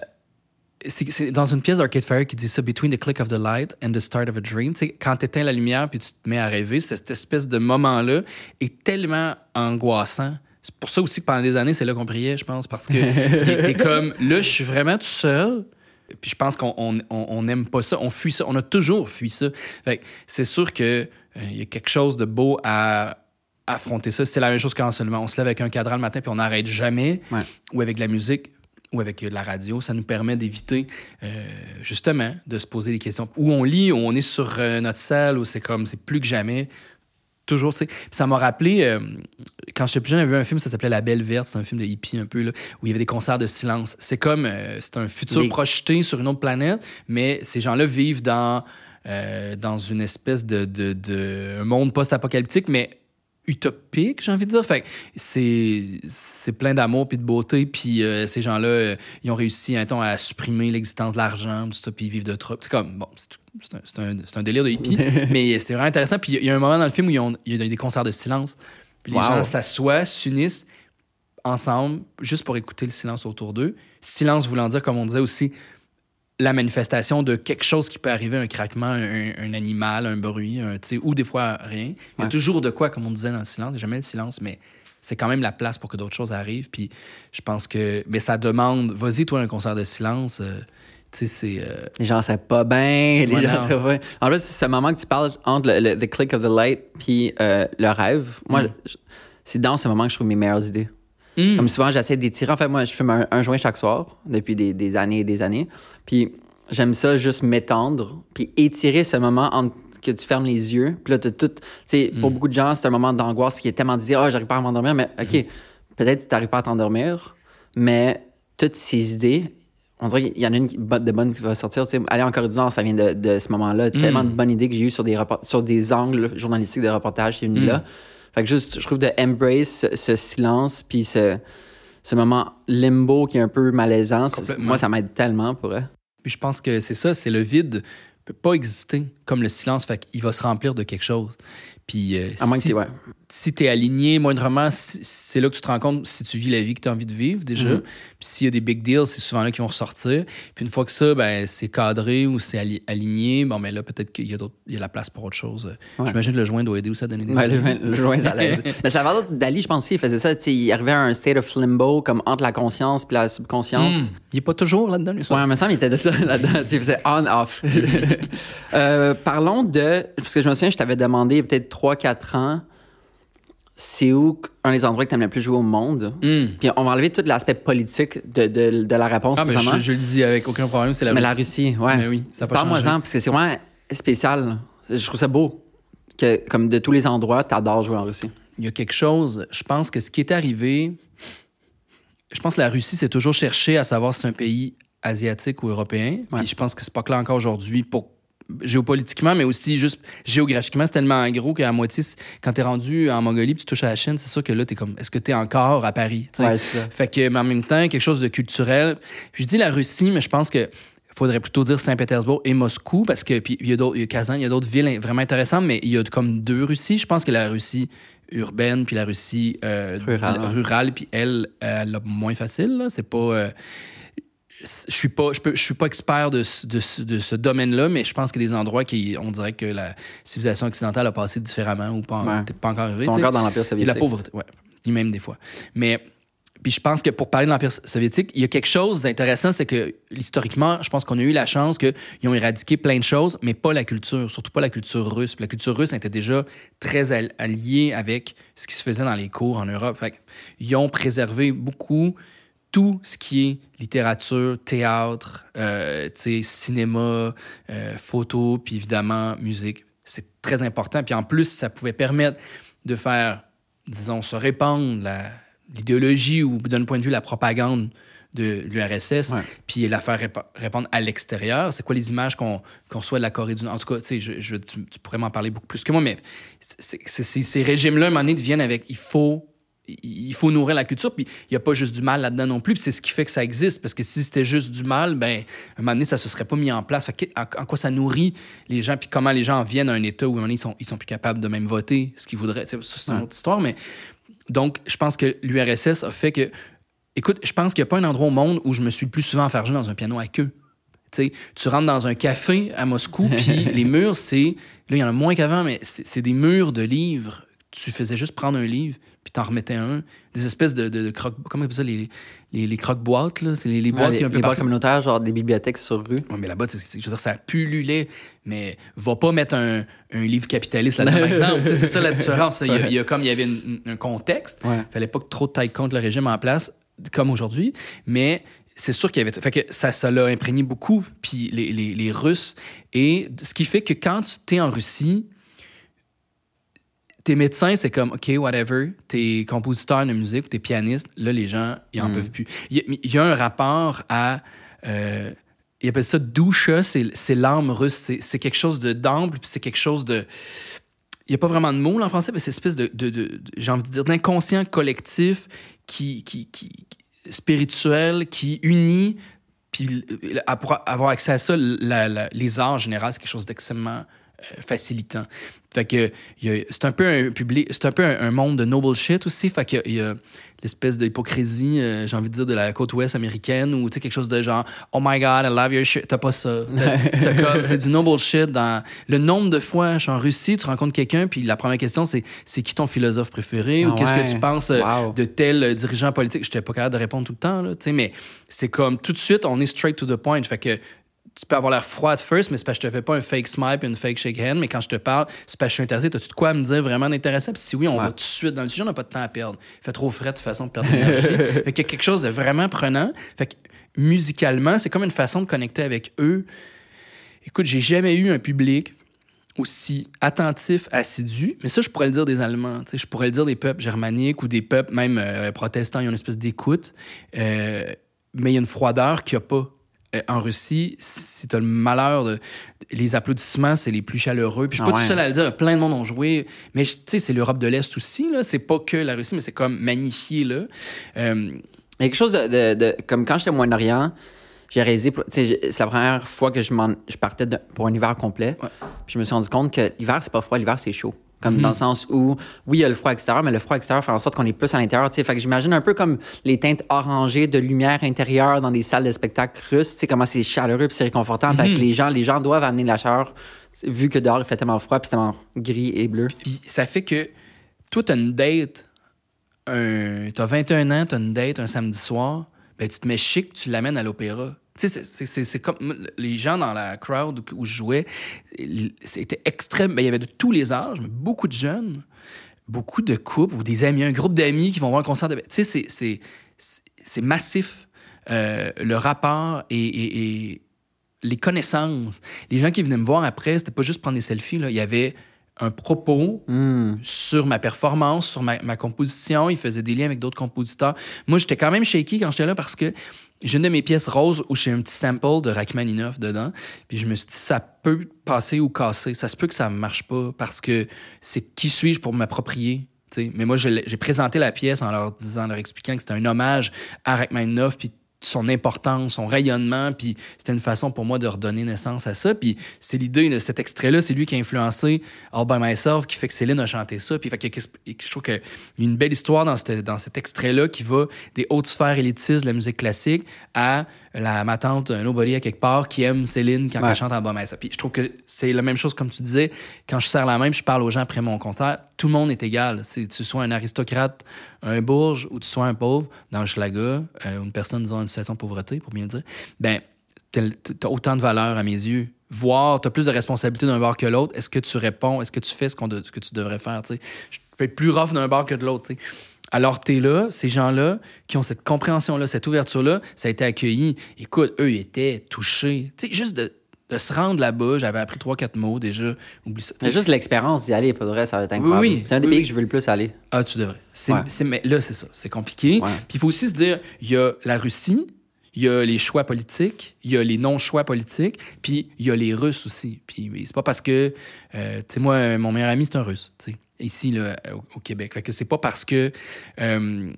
c'est dans une pièce d'Arcade Fire qui dit ça, Between the click of the light and the start of a dream. Tu sais, quand tu éteins la lumière puis tu te mets à rêver, cette espèce de moment-là est tellement angoissant. C'est pour ça aussi que pendant des années, c'est là qu'on priait, je pense, parce que était comme là, je suis vraiment tout seul. Puis je pense qu'on on, on- on aime pas ça, on fuit ça, on a toujours fui ça. C'est sûr que euh, y a quelque chose de beau à affronter ça. C'est la même chose qu'en seulement. On se lève avec un cadran le matin puis on n'arrête jamais. Ouais. Ou avec de la musique ou avec la radio, ça nous permet d'éviter euh, justement de se poser des questions. Où on lit, où on est sur euh, notre salle, où c'est comme c'est plus que jamais. Toujours, tu sais. Puis ça m'a rappelé, euh, quand j'étais plus jeune, j'avais vu un film, ça s'appelait La Belle Verte, c'est un film de hippie un peu, là, où il y avait des concerts de silence. C'est comme, c'est un futur Des- projeté sur une autre planète, mais ces gens-là vivent dans, dans une espèce de, de, de monde post-apocalyptique, mais utopique, j'ai envie de dire. Fait c'est plein d'amour puis de beauté, puis euh, ces gens-là, euh, ils ont réussi, mettons, à supprimer l'existence de l'argent, tout ça, puis ils vivent de trop. C'est comme, bon, c'est un, un, un délire de hippie, mais c'est vraiment intéressant. Puis il y a- il y a un moment dans le film où il y a des concerts de silence, puis les Wow. gens s'assoient, s'unissent ensemble, juste pour écouter le silence autour d'eux. Silence voulant dire, comme on disait aussi, la manifestation de quelque chose qui peut arriver, un craquement, un, un animal, un bruit, un, ou des fois rien. Il y a Ouais. toujours de quoi, comme on disait dans le silence. Jamais le silence, mais c'est quand même la place pour que d'autres choses arrivent. Puis je pense que. Mais ça demande. Vas-y, toi, un concert de silence. euh, euh, Les gens seraient pas bien. Les gens pas... En plus, c'est ce moment que tu parles entre le, le- the click of the light puis euh, le rêve. Moi, Mm. c'est dans ce moment que je trouve mes meilleures idées. Hmm, Comme souvent, j'essaie d'étirer. En fait, moi, je fume un, un joint chaque soir depuis des, des années et des années. Puis j'aime ça juste m'étendre, puis étirer ce moment entre que tu fermes les yeux. Puis là, t'as tout. Tu sais, pour beaucoup de gens, c'est un moment d'angoisse qui est tellement dit, ah, j'arrive pas à m'endormir. Mais OK, peut-être que t'arrives pas à t'endormir, mais toutes ces idées, on dirait qu'il y en a une de bonne qui va sortir. Tu sais, aller en corridor, ça vient de, de ce moment-là. Tellement de bonnes idées que j'ai eues sur des, sur des angles journalistiques de reportage qui est venu là. Fait que juste, je trouve de embrace ce, ce silence, puis ce, ce moment limbo qui est un peu malaisant. Moi, ça m'aide tellement pour eux. Puis je pense que c'est ça, c'est le vide peut pas exister comme le silence, fait qu'il va se remplir de quelque chose. Puis euh, À moins que si, t'aies- ouais. Si t'es aligné moindrement, c'est là que tu te rends compte si tu vis la vie que tu as envie de vivre déjà. Mhm. Puis s'il y a des big deals, c'est souvent là qu'ils vont ressortir. Puis une fois que ça, ben, c'est cadré ou c'est ali- aligné, bon, ben là, peut-être qu'il y il y a la place pour autre chose. Ouais. J'imagine que le joint doit aider aussi à donner des Ouais, le, idées. joint- le joint, ça l'aide. Mais ça va Dali, je pense aussi, il faisait ça. tu Il arrivait à un state of limbo, comme entre la conscience et la subconscience. Hmm. Il est pas toujours là-dedans, lui, ça. Ouais, il me semble qu'il était de ça là-dedans. Tu Il faisait on-off. Euh, parlons de. Parce que je me souviens, je t'avais demandé il peut-être 3-4 ans, c'est où un des endroits que tu aimes le plus jouer au monde? Hmm. Puis on va enlever tout l'aspect politique de, de, de la réponse, Ah, mais je, je le dis avec aucun problème, c'est la Mais Russie. la Russie, ouais. Mais oui, ça Parle-moi-en, parce que c'est vraiment spécial. Je trouve ça beau. Que, comme de tous les endroits, t'adores jouer en Russie. il y a quelque chose. Je pense que ce qui est arrivé, je pense que la Russie s'est toujours cherché à savoir si c'est un pays asiatique ou européen. Ouais. Puis je pense que c'est pas clair encore aujourd'hui pour géopolitiquement, mais aussi juste géographiquement, c'est tellement gros qu'à moitié, quand t'es rendu en Mongolie puis tu touches à la Chine, c'est sûr que là, t'es comme, est-ce que t'es encore à Paris? Ouais, ça. Fait que, mais en même temps, quelque chose de culturel. Puis je dis la Russie, mais je pense que faudrait plutôt dire Saint-Pétersbourg et Moscou parce que puis il y a d'autres, il y a Kazan, il y a d'autres villes vraiment intéressantes, mais il y a comme deux Russies. Je pense que la Russie urbaine puis la Russie euh, Rurale, rurale, puis elle, elle a moins facile. Là. C'est pas. euh, je suis pas je, peux, je suis pas expert de, ce- de, ce- de ce domaine-là, mais je pense qu'il y a des endroits qui on dirait que la civilisation occidentale a passé différemment ou pas, Ouais. pas encore arrivé. Encore dans l'Empire Et soviétique. la pauvreté, ouais. Et même des fois. Mais puis je pense que pour parler de l'Empire soviétique, il y a quelque chose d'intéressant, c'est que historiquement, je pense qu'on a eu la chance qu'ils ont éradiqué plein de choses, mais pas la culture, surtout pas la culture russe. Puis la culture russe était déjà très al- alliée avec ce qui se faisait dans les cours en Europe. Fait ils ont préservé beaucoup tout ce qui est littérature, théâtre, euh, cinéma, euh, photo, puis évidemment musique. C'est très important. Puis en plus, ça pouvait permettre de faire, disons, se répandre l'idéologie ou d'un point de vue la propagande de l'URSS, Ouais. puis la faire répa- répandre à l'extérieur. C'est quoi les images qu'on qu'on reçoit de la Corée du Nord? En tout cas, je, je- tu, tu pourrais m'en parler beaucoup plus que moi, mais ces régimes-là, à un moment donné, deviennent avec... Il faut il faut nourrir la culture, puis il n'y a pas juste du mal là-dedans non plus, puis c'est ce qui fait que ça existe, parce que si c'était juste du mal, ben, à un moment donné, ça se serait pas mis en place. Fait que, en, en quoi ça nourrit les gens, puis comment les gens en viennent à un état où à un moment donné, ils sont, ils sont plus capables de même voter ce qu'ils voudraient? C'est une Ouais. autre histoire, mais donc, je pense que l'URSS a fait que. Écoute, je pense qu'il n'y a pas un endroit au monde où je me suis le plus souvent enfergé dans un piano à queue. Tu rentres dans un café à Moscou, puis les murs, c'est. Là, il y en a moins qu'avant, mais c'est des murs de livres. Tu faisais juste prendre un livre, puis t'en remettais un. Des espèces de, de, de croque. Comment on appelle ça Les, les, les croque-boîtes, là. C'est les, les boîtes qui un peu les boîtes communautaires, genre des bibliothèques sur rue. Ouais, mais là-bas, je veux dire, ça pullulait. Mais va pas mettre un, un livre capitaliste là-dedans, par exemple. C'est ça la différence. Il y a, il y a comme il y avait une- un contexte. Ouais. fallait pas que trop de taille contre le régime en place, comme aujourd'hui. Mais c'est sûr qu'il y avait. Fait que ça, ça l'a imprégné beaucoup. Puis les, les, les Russes. Et ce qui fait que quand tu es en Russie, tes médecins, c'est comme, OK, whatever. T'es compositeur de musique ou t'es pianiste. Là, les gens, ils en Mm. peuvent plus. Il y, a- il y a un rapport à. euh, ils appellent ça doucha, c'est l'âme russe. C'est- quelque chose de d'ample, puis c'est quelque chose de. Il n'y a pas vraiment de mot là, en français, mais c'est espèce de, de- de- de- j'ai envie de dire, d'inconscient collectif qui, qui, qui- spirituel, qui unit. Puis euh, pour avoir accès à ça, la- la- les arts en général, c'est quelque chose d'extrêmement facilitant. Fait que c'est un peu un public, c'est un peu un, un monde de noble shit aussi. Fait que il y a l'espèce d'hypocrisie, euh, j'ai envie de dire, de la côte ouest américaine ou tu sais quelque chose de genre Oh my God, I love your shit. T'as pas ça. C'est du noble shit. Dans le nombre de fois, je suis en Russie, tu rencontres quelqu'un, puis la première question c'est c'est qui ton philosophe préféré ou Ah qu'est-ce ouais. que tu penses euh, Wow. de tel euh, dirigeant politique. Je n'étais pas capable de répondre tout le temps, là, tu sais, mais c'est comme tout de suite, on est straight to the point. Fait que tu peux avoir l'air froid at first, mais c'est parce que je te fais pas un fake smile et une fake shake hand. Mais quand je te parle, c'est parce que je suis intéressé. As-tu de quoi à me dire vraiment d'intéressant? Puis si oui, on Ouais. va tout de suite dans le sujet. On n'a pas de temps à perdre. Il fait trop frais de toute façon de perdre l'énergie. fait qu'il y a quelque chose de vraiment prenant. Fait que musicalement, c'est comme une façon de connecter avec eux. Écoute, j'ai jamais eu un public aussi attentifs, assidus. Mais ça, je pourrais le dire des Allemands. Je pourrais le dire des peuples germaniques ou des peuples même euh, protestants. Ils ont une espèce d'écoute. Euh, mais il y a une froideur qu'il n'y a pas. Euh, en Russie, si tu as le malheur de. Les applaudissements, c'est les plus chaleureux. Puis je suis pas Ah tout seul à le dire. Plein de monde ont joué. Mais tu sais, c'est l'Europe de l'Est aussi. là. C'est pas que la Russie, mais c'est comme magnifié. là. Euh, Il y a quelque chose de, de- de- comme quand j'étais au Moyen-Orient, j'ai réalisé, tu sais, j'ai- c'est la première fois que je, je partais de- pour un hiver complet. Ouais. Puis je me suis rendu compte que l'hiver, c'est pas froid, l'hiver, c'est chaud. Comme Mhm. dans le sens où, oui, il y a le froid extérieur, mais le froid extérieur fait en sorte qu'on est plus à l'intérieur. Fait que j'imagine un peu comme les teintes orangées de lumière intérieure dans les salles de spectacle russes. Tu sais, comment c'est chaleureux puis c'est réconfortant. Fait que Mhm. les gens, les gens doivent amener de la chaleur, vu que dehors, il fait tellement froid puis c'est tellement gris et bleu. Puis ça fait que toi, t'as une date, un, t'as 21 ans, t'as une date un samedi soir, ben tu te mets chic, tu l'amènes à l'opéra. C'est- comme les gens dans la crowd où je jouais, c'était extrême. Ben, il y avait de tous les âges, mais beaucoup de jeunes, beaucoup de couples ou des amis, un groupe d'amis qui vont voir un concert de. Tu sais, c'est- massif. Euh, le rapport et, et- et les connaissances. Les gens qui venaient me voir après, c'était pas juste prendre des selfies. Là. Il y avait un propos Hmm. sur ma performance, sur ma, ma composition. Il faisait des liens avec d'autres compositeurs. Moi, j'étais quand même shaky quand j'étais là parce que j'ai une de mes pièces roses où j'ai un petit sample de Rachmaninoff dedans. Puis je me suis dit, ça peut passer ou casser. Ça se peut que ça ne marche pas parce que c'est qui suis-je pour m'approprier? Mais moi, j'ai présenté la pièce en leur disant, en leur expliquant que c'était un hommage à Rachmaninoff, puis son importance, son rayonnement, puis c'était une façon pour moi de redonner naissance à ça. Puis c'est l'idée de cet extrait-là, c'est lui qui a influencé All By Myself, qui fait que Céline a chanté ça. Puis fait que, je trouve qu'il y a une belle histoire dans, cette- dans cet extrait-là qui va des hautes sphères élitistes de la musique classique à la, ma tante Nobody à quelque part qui aime Céline quand Ouais. elle chante By Myself. Puis je trouve que c'est la même chose, comme tu disais, quand je serre la main, puis je parle aux gens après mon concert, tout le monde est égal. C'est tu sois un aristocrate, un bourge ou tu sois un pauvre, dans le Schlaga, euh, ou une personne disons, en situation de pauvreté, pour bien le dire, ben t'as autant de valeur à mes yeux. Voir, t'as plus de responsabilité d'un bar que l'autre. Est-ce que tu réponds? Est-ce que tu fais ce, qu'on de- ce que tu devrais faire? tu? Je peux être plus rough d'un bar que de l'autre. Alors, t'es là, ces gens-là qui ont cette compréhension-là, cette ouverture-là, ça a été accueilli. Écoute, eux, ils étaient touchés. Tu sais, juste de, de se rendre là-bas, j'avais appris trois, quatre mots déjà. Oublie ça. C'est juste l'expérience d'y aller, le vrai, ça va être incroyable. oui, c'est un des oui. pays que je veux le plus aller. Ah, tu devrais. Ouais. mais là, c'est ça. C'est compliqué. Ouais. Puis il faut aussi se dire, il y a la Russie, il y a les choix politiques, il y a les non-choix politiques, puis il y a les Russes aussi. Puis c'est pas parce que, euh, tu sais, moi, mon meilleur ami, c'est un Russe, tu sais, ici, là, au, Québec. Fait que c'est pas parce que, euh,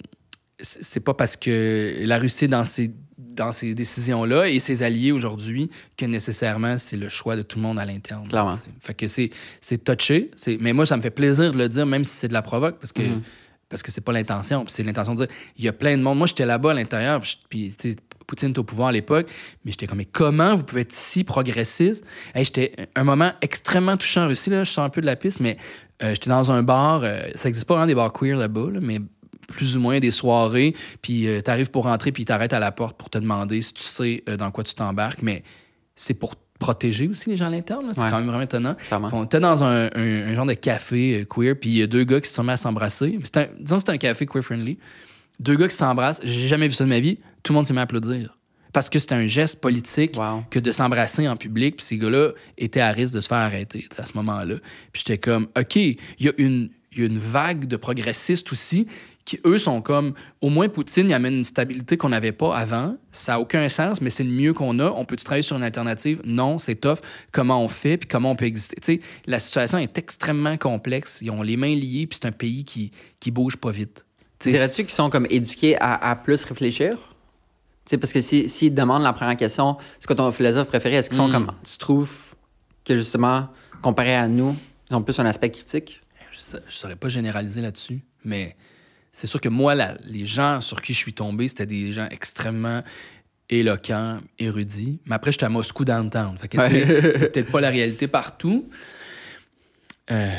c'est pas parce que la Russie, dans ses, dans ces décisions-là, et ses alliés aujourd'hui, que nécessairement, c'est le choix de tout le monde à l'interne. Clairement. Fait que c'est, c'est touché. C'est, mais moi, ça me fait plaisir de le dire, même si c'est de la provoque, parce que Mhm. parce que c'est pas l'intention. Puis c'est l'intention de dire, il y a plein de monde. Moi, j'étais là-bas à l'intérieur, puis, puis, Poutine était au pouvoir à l'époque, mais j'étais comme, mais comment vous pouvez être si progressiste? Hey, j'étais un moment extrêmement touchant en Russie, là, je sors un peu de la piste, mais euh, j'étais dans un bar, euh, ça existe pas vraiment des bars queer là-bas, là, mais plus ou moins des soirées, puis tu t'arrives pour rentrer, puis ils t'arrêtent à la porte pour te demander si tu sais euh, dans quoi tu t'embarques, mais c'est pour protéger aussi les gens à l'interne, c'est Ouais. quand même vraiment étonnant. On était dans un, un- un genre de café euh, queer, puis il y a deux gars qui se sont mis à s'embrasser. Disons que c'était un café queer-friendly. Deux gars qui s'embrassent, j'ai jamais vu ça de ma vie. Tout le monde s'est mis à applaudir. Parce que c'était un geste politique Wow. que de s'embrasser en public, puis ces gars-là étaient à risque de se faire arrêter à ce moment-là. Puis j'étais comme, OK, il y, a une- y a une vague de progressistes aussi qui, eux, sont comme, au moins Poutine, il amène une stabilité qu'on n'avait pas avant. Ça n'a aucun sens, mais c'est le mieux qu'on a. On peut travailler sur une alternative? Non, c'est tough. Comment on fait, puis comment on peut exister? Tu sais, la situation est extrêmement complexe. Ils ont les mains liées, puis c'est un pays qui, qui bouge pas vite. Dirais-tu qu'ils sont comme éduqués à, à plus réfléchir? Sais, parce que s'ils si, te demandent la première question, c'est quoi ton philosophe préféré? Est-ce qu'ils sont Mm. comme. Tu trouves que justement, comparé à nous, ils ont plus un aspect critique? je sa- je saurais pas généraliser là-dessus, mais c'est sûr que moi, la- les gens sur qui je suis tombé, c'était des gens extrêmement éloquents, érudits. Mais après, j'étais à Moscou downtown. Fait que, tu sais, Ouais. c'est peut-être pas la réalité partout. Euh,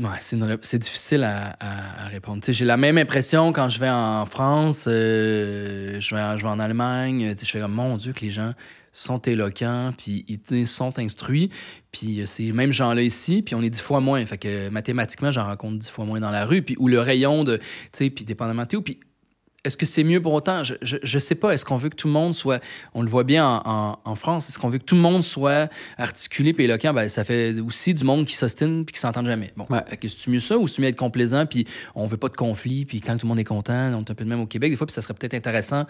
ouais, c'est, c'est difficile à, à- répondre. J'ai la même impression quand je vais en France, euh, je, vais en, je vais en Allemagne. Je fais comme, mon Dieu, que les gens sont éloquents, puis ils sont instruits. Puis euh, ces mêmes gens-là ici, puis on est dix fois moins. Fait que mathématiquement, j'en rencontre dix fois moins dans la rue. Puis où le rayon de, tu sais, puis dépendamment de où. Puis est-ce que c'est mieux pour autant? Je, je, je sais pas. Est-ce qu'on veut que tout le monde soit. On le voit bien en, en, en France. Est-ce qu'on veut que tout le monde soit articulé puis éloquent? Ben, ça fait aussi du monde qui s'ostine puis qui s'entend jamais. Bon. Ouais. Fait que c'est mieux ça ou c'est mieux être complaisant puis on veut pas de conflit puis quand tout le monde est content, on est un peu de même au Québec des fois puis ça serait peut-être intéressant.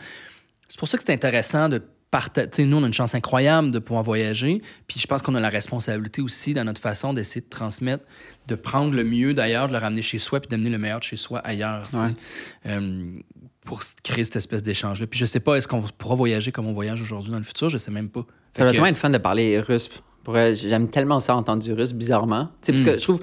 C'est pour ça que c'est intéressant de partager. Nous, on a une chance incroyable de pouvoir voyager. Puis je pense qu'on a la responsabilité aussi dans notre façon d'essayer de transmettre, de prendre le mieux d'ailleurs, de le ramener chez soi puis d'amener le meilleur de chez soi ailleurs. Ouais. Euh, pour créer cette espèce d'échange-là. Puis je sais pas, est-ce qu'on pourra voyager comme on voyage aujourd'hui dans le futur? Je sais même pas. Ça doit que- tellement être fun de parler russe. J'aime tellement ça entendre du russe, bizarrement. Tu sais, Parce Mm. que je trouve,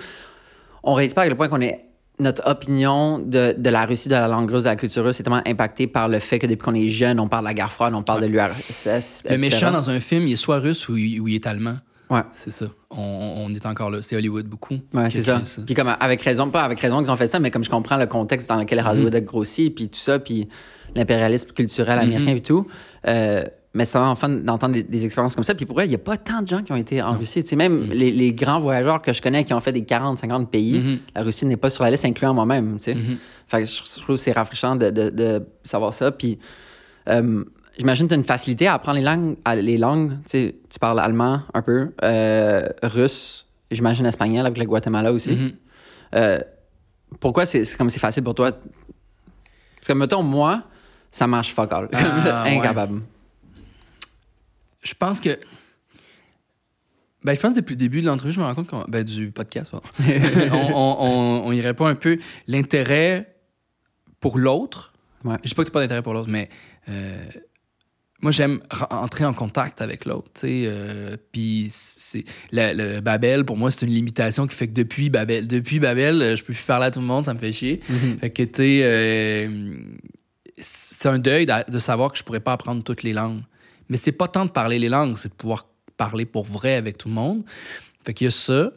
on réalise pas à quel point qu'on est. Notre opinion de, de la Russie, de la langue russe, de la culture russe est tellement impactée par le fait que depuis qu'on est jeune, on parle de la guerre froide, on parle de l'URSS. Le méchant dans un film, il est soit russe ou il, ou il est allemand. Ouais. C'est ça. On, on est encore là. C'est Hollywood beaucoup. Ouais, c'est ça. Puis comme avec raison, pas avec raison qu'ils ont fait ça, mais comme je comprends le contexte dans lequel Hollywood a grossi, puis tout ça, puis l'impérialisme culturel américain et tout. euh, mais c'est vraiment fun d'entendre des, des expériences comme ça. Puis pour vrai, il n'y a pas tant de gens qui ont été en Russie. Tu sais, même les, les grands voyageurs que je connais qui ont fait des 40, 50 pays, Mhm. la Russie n'est pas sur la liste, incluant moi-même. Tu sais. Mhm. Fait que je, je trouve que c'est rafraîchissant de, de- de savoir ça. Puis euh, j'imagine que tu as une facilité à apprendre les langues. à- les langues. Tu, sais, tu parles allemand un peu, euh, russe, j'imagine espagnol avec le Guatemala aussi. Mhm. Euh, pourquoi c'est comme c'est facile pour toi? Parce que, mettons, moi, ça marche fuck all. Ah, ouais. Incapable. Je pense que. Ben, je pense que depuis le début de l'entrevue, je me rends compte qu'on. Ben, du podcast, pardon. on, on, on- on y répond un peu. L'intérêt pour l'autre. Ouais. Je dis pas que t'as pas d'intérêt pour l'autre, mais. euh, moi, j'aime re- entrer en contact avec l'autre, euh, Puis, c'est. Le, Babel, pour moi, c'est une limitation qui fait que depuis Babel, depuis Babel, euh, je peux plus parler à tout le monde, ça me fait chier. Fait que, tu euh, c'est un deuil de, de savoir que je pourrais pas apprendre toutes les langues. Mais c'est pas tant de parler les langues, c'est de pouvoir parler pour vrai avec tout le monde. Fait qu'il y a ça.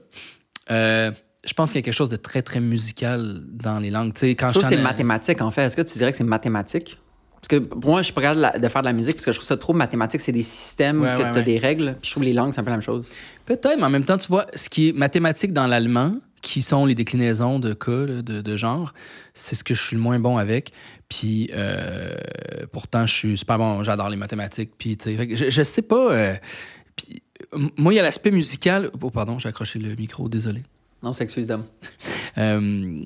Euh, je pense qu'il y a quelque chose de très, très musical dans les langues. Tu sais, quand Je trouve que c'est mathématique, en fait. Est-ce que tu dirais que c'est mathématique? Parce que pour moi, je suis pas capable de faire de la musique parce que je trouve ça trop mathématique. C'est des systèmes, Ouais, que ouais, tu as ouais. des règles. Puis je trouve les langues, c'est un peu la même chose. Peut-être, mais en même temps, tu vois, ce qui est mathématique dans l'allemand, qui sont les déclinaisons de cas, de, de genre, c'est ce que je suis le moins bon avec. Puis euh, pourtant, je suis super bon, j'adore les mathématiques. Puis, je, je sais pas. euh, puis, moi, il y a l'aspect musical. Oh, pardon, j'ai accroché le micro, désolé. Non, c'est excuse d'homme. Euh,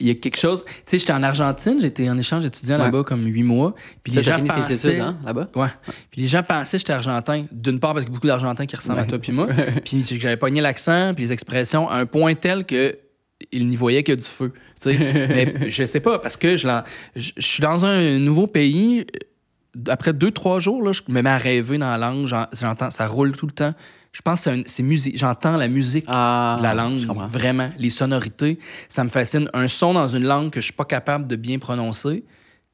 il y a quelque chose. Tu sais, j'étais en Argentine, j'étais en échange étudiant Ouais. là-bas comme huit mois. Puis les gens fini tes pensaient. études, hein, là-bas? Ouais. Puis les gens pensaient que j'étais argentin. D'une part, parce qu'il y a beaucoup d'Argentins qui ressemblent à toi puis moi. puis que j'avais pogné l'accent puis les expressions à un point tel que ils n'y voyaient que du feu. Tu sais. Mais je sais pas, parce que je, je, je suis dans un nouveau pays. Après deux, trois jours, là, je me mets à rêver dans la langue. J'en- J'entends, ça roule tout le temps. Je pense que c'est musique. J'entends la musique Ah, de la langue, vraiment. Les sonorités, ça me fascine. Un son dans une langue que je suis pas capable de bien prononcer,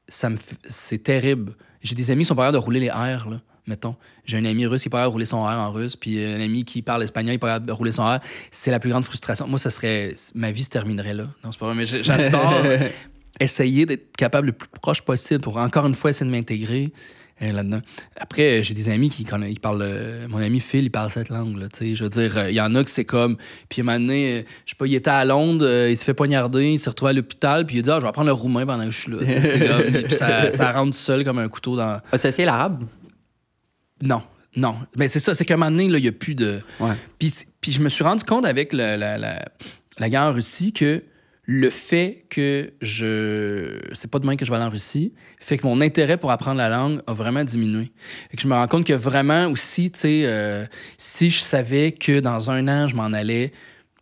ça me c'est terrible. J'ai des amis qui sont pas capables de rouler les R, là, mettons. J'ai un ami russe qui capable de rouler son R en russe, puis un ami qui parle espagnol, il capable de rouler son R. C'est la plus grande frustration. Moi, ça serait... Ma vie se terminerait là. Non, c'est pas vrai, mais j'adore essayer d'être capable le plus proche possible pour, encore une fois, essayer de m'intégrer là-dedans. Après, j'ai des amis qui, quand ils parlent... euh, mon ami Phil, il parle cette langue, là, tu sais. Je veux dire, euh, il y en a que c'est comme... Puis à un moment donné, euh, je sais pas, il était à Londres, il s'est fait poignarder, il s'est retrouvé à l'hôpital, puis il a dit, ah, je vais apprendre le roumain pendant que je suis là. Comme- puis ça, ça rentre tout seul comme un couteau dans... Essayé l'arabe? Non, non. Mais c'est ça, c'est qu'à un moment donné, là, il n'y a plus de... Ouais. Puis, puis je me suis rendu compte avec le- la, la, la guerre en Russie que le fait que je. C'est pas demain que je vais aller en Russie, fait que mon intérêt pour apprendre la langue a vraiment diminué. Et que je me rends compte que vraiment aussi, tu sais, euh, si je savais que dans un an, je m'en allais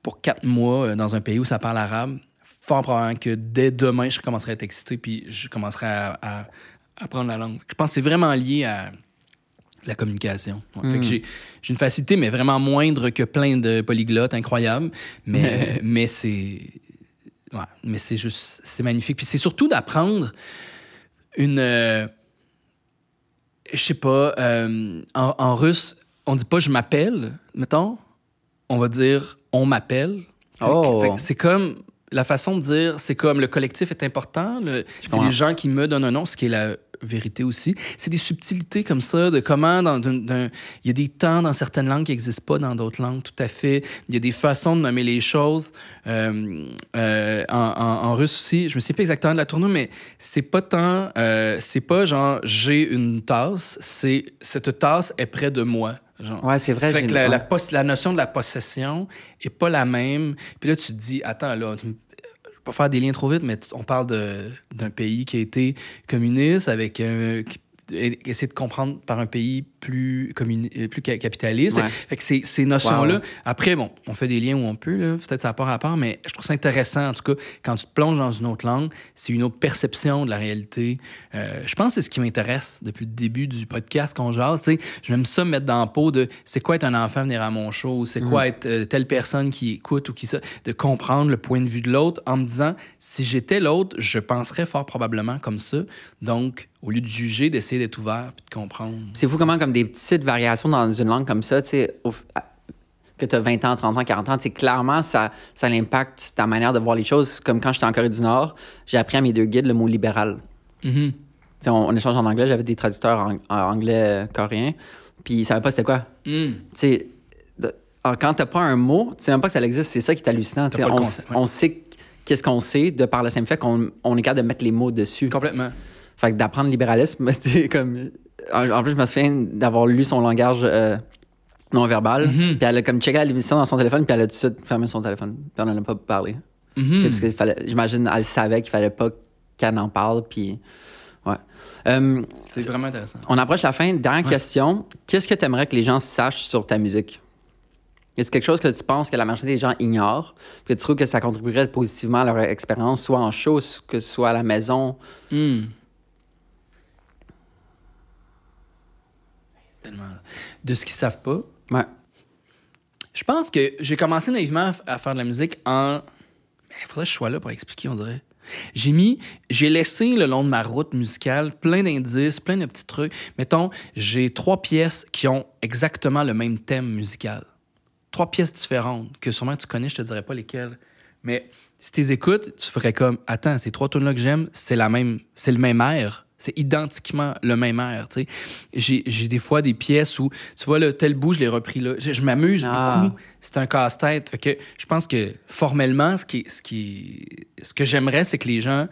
pour quatre mois euh, dans un pays où ça parle arabe, fort probablement que dès demain, je commencerais à être excité puis je commencerais à, à apprendre la langue. Je pense que c'est vraiment lié à la communication. Ouais. Fait que j'ai, j'ai une facilité, mais vraiment moindre que plein de polyglottes incroyables. Mais, mais c'est. Ouais, mais c'est juste. C'est magnifique. Puis c'est surtout d'apprendre une. euh, je sais pas. euh, en, en russe, on dit pas je m'appelle, mettons. On va dire on m'appelle. Oh. c'est comme. La façon de dire, c'est comme le collectif est important. le- c'est les gens qui me donnent un nom, ce qui est la vérité aussi. C'est des subtilités comme ça, de comment dans il y a des temps dans certaines langues qui n'existent pas dans d'autres langues, tout à fait. Il y a des façons de nommer les choses. Euh, euh, en, en- en russe aussi, je me souviens pas exactement de la tournure, mais c'est pas tant, euh, c'est pas genre j'ai une tasse, c'est cette tasse est près de moi. Genre. Ouais, c'est vrai. Fait que la, la notion de la possession est pas la même. Puis là, tu te dis, attends, là, pas faire des liens trop vite, mais on parle d'un pays qui a été communiste avec un. Essayer de comprendre par un pays plus, communi- euh, plus ca- capitaliste. Ouais. Fait que ces, ces notions-là, Wow. après, bon, on fait des liens où on peut, là. peut-être ça n'a pas rapport, mais je trouve ça intéressant, en tout cas, quand tu te plonges dans une autre langue, c'est une autre perception de la réalité. Euh, je pense que c'est ce qui m'intéresse depuis le début du podcast qu'on jase. tu sais. J'aime ça me mettre dans la peau de c'est quoi être un enfant venir à mon show, c'est quoi être euh, telle personne qui écoute ou qui ça, de comprendre le point de vue de l'autre en me disant si j'étais l'autre, je penserais fort probablement comme ça. Donc, au lieu de juger, d'essayer d'être ouvert puis de comprendre. C'est fou comment, comme des petites variations dans une langue comme ça, tu sais, que tu as 20 ans, 30 ans, 40 ans, clairement, ça, ça impacte ta manière de voir les choses. Comme quand j'étais en Corée du Nord, j'ai appris à mes deux guides le mot libéral. Tu sais, on, on échange en anglais, j'avais des traducteurs en, en anglais euh, coréen, puis ils savaient pas c'était quoi. Mm. Tu sais, de- alors, quand t'as pas un mot, tu sais même pas que ça existe, c'est ça qui est hallucinant. On, ouais. on sait qu'est-ce qu'on sait de par le simple fait qu'on on est capable de mettre les mots dessus. Complètement. Fait que d'apprendre le libéralisme, sais, comme. En, plus, je me souviens d'avoir lu son langage euh, non verbal. Mhm. Puis elle a comme checké l'émission dans son téléphone, puis elle a tout de suite fermé son téléphone. Puis on en a pas parlé. Tu sais, Parce que fallait, j'imagine, elle savait qu'il fallait pas qu'elle en parle, puis. Ouais. Euh, C'est vraiment intéressant. on approche la fin. Dernière Ouais. question. Qu'est-ce que tu aimerais que les gens sachent sur ta musique? Est-ce quelque chose que tu penses que la majorité des gens ignorent, que tu trouves que ça contribuerait positivement à leur expérience, soit en show, que ce soit à la maison? Hmm. Tellement. De ce qu'ils savent pas. Ouais. Je pense que j'ai commencé naïvement à faire de la musique en. Il faudrait que je sois là pour expliquer, on dirait. J'ai mis, j'ai laissé le long de ma route musicale plein d'indices, plein de petits trucs. Mettons, j'ai trois pièces qui ont exactement le même thème musical. Trois pièces différentes que sûrement tu connais, je te dirais pas lesquelles. Mais si tu les écoutes, tu ferais comme Attends, ces trois tunes là que j'aime, c'est la même, c'est le même air. C'est identiquement le même air. J'ai j'ai des fois des pièces où, tu vois, le tel bout, je l'ai repris là. Je, je m'amuse Ah. beaucoup. C'est un casse-tête. Fait que je pense que formellement, ce, qui, ce, qui, ce que j'aimerais, c'est que les gens,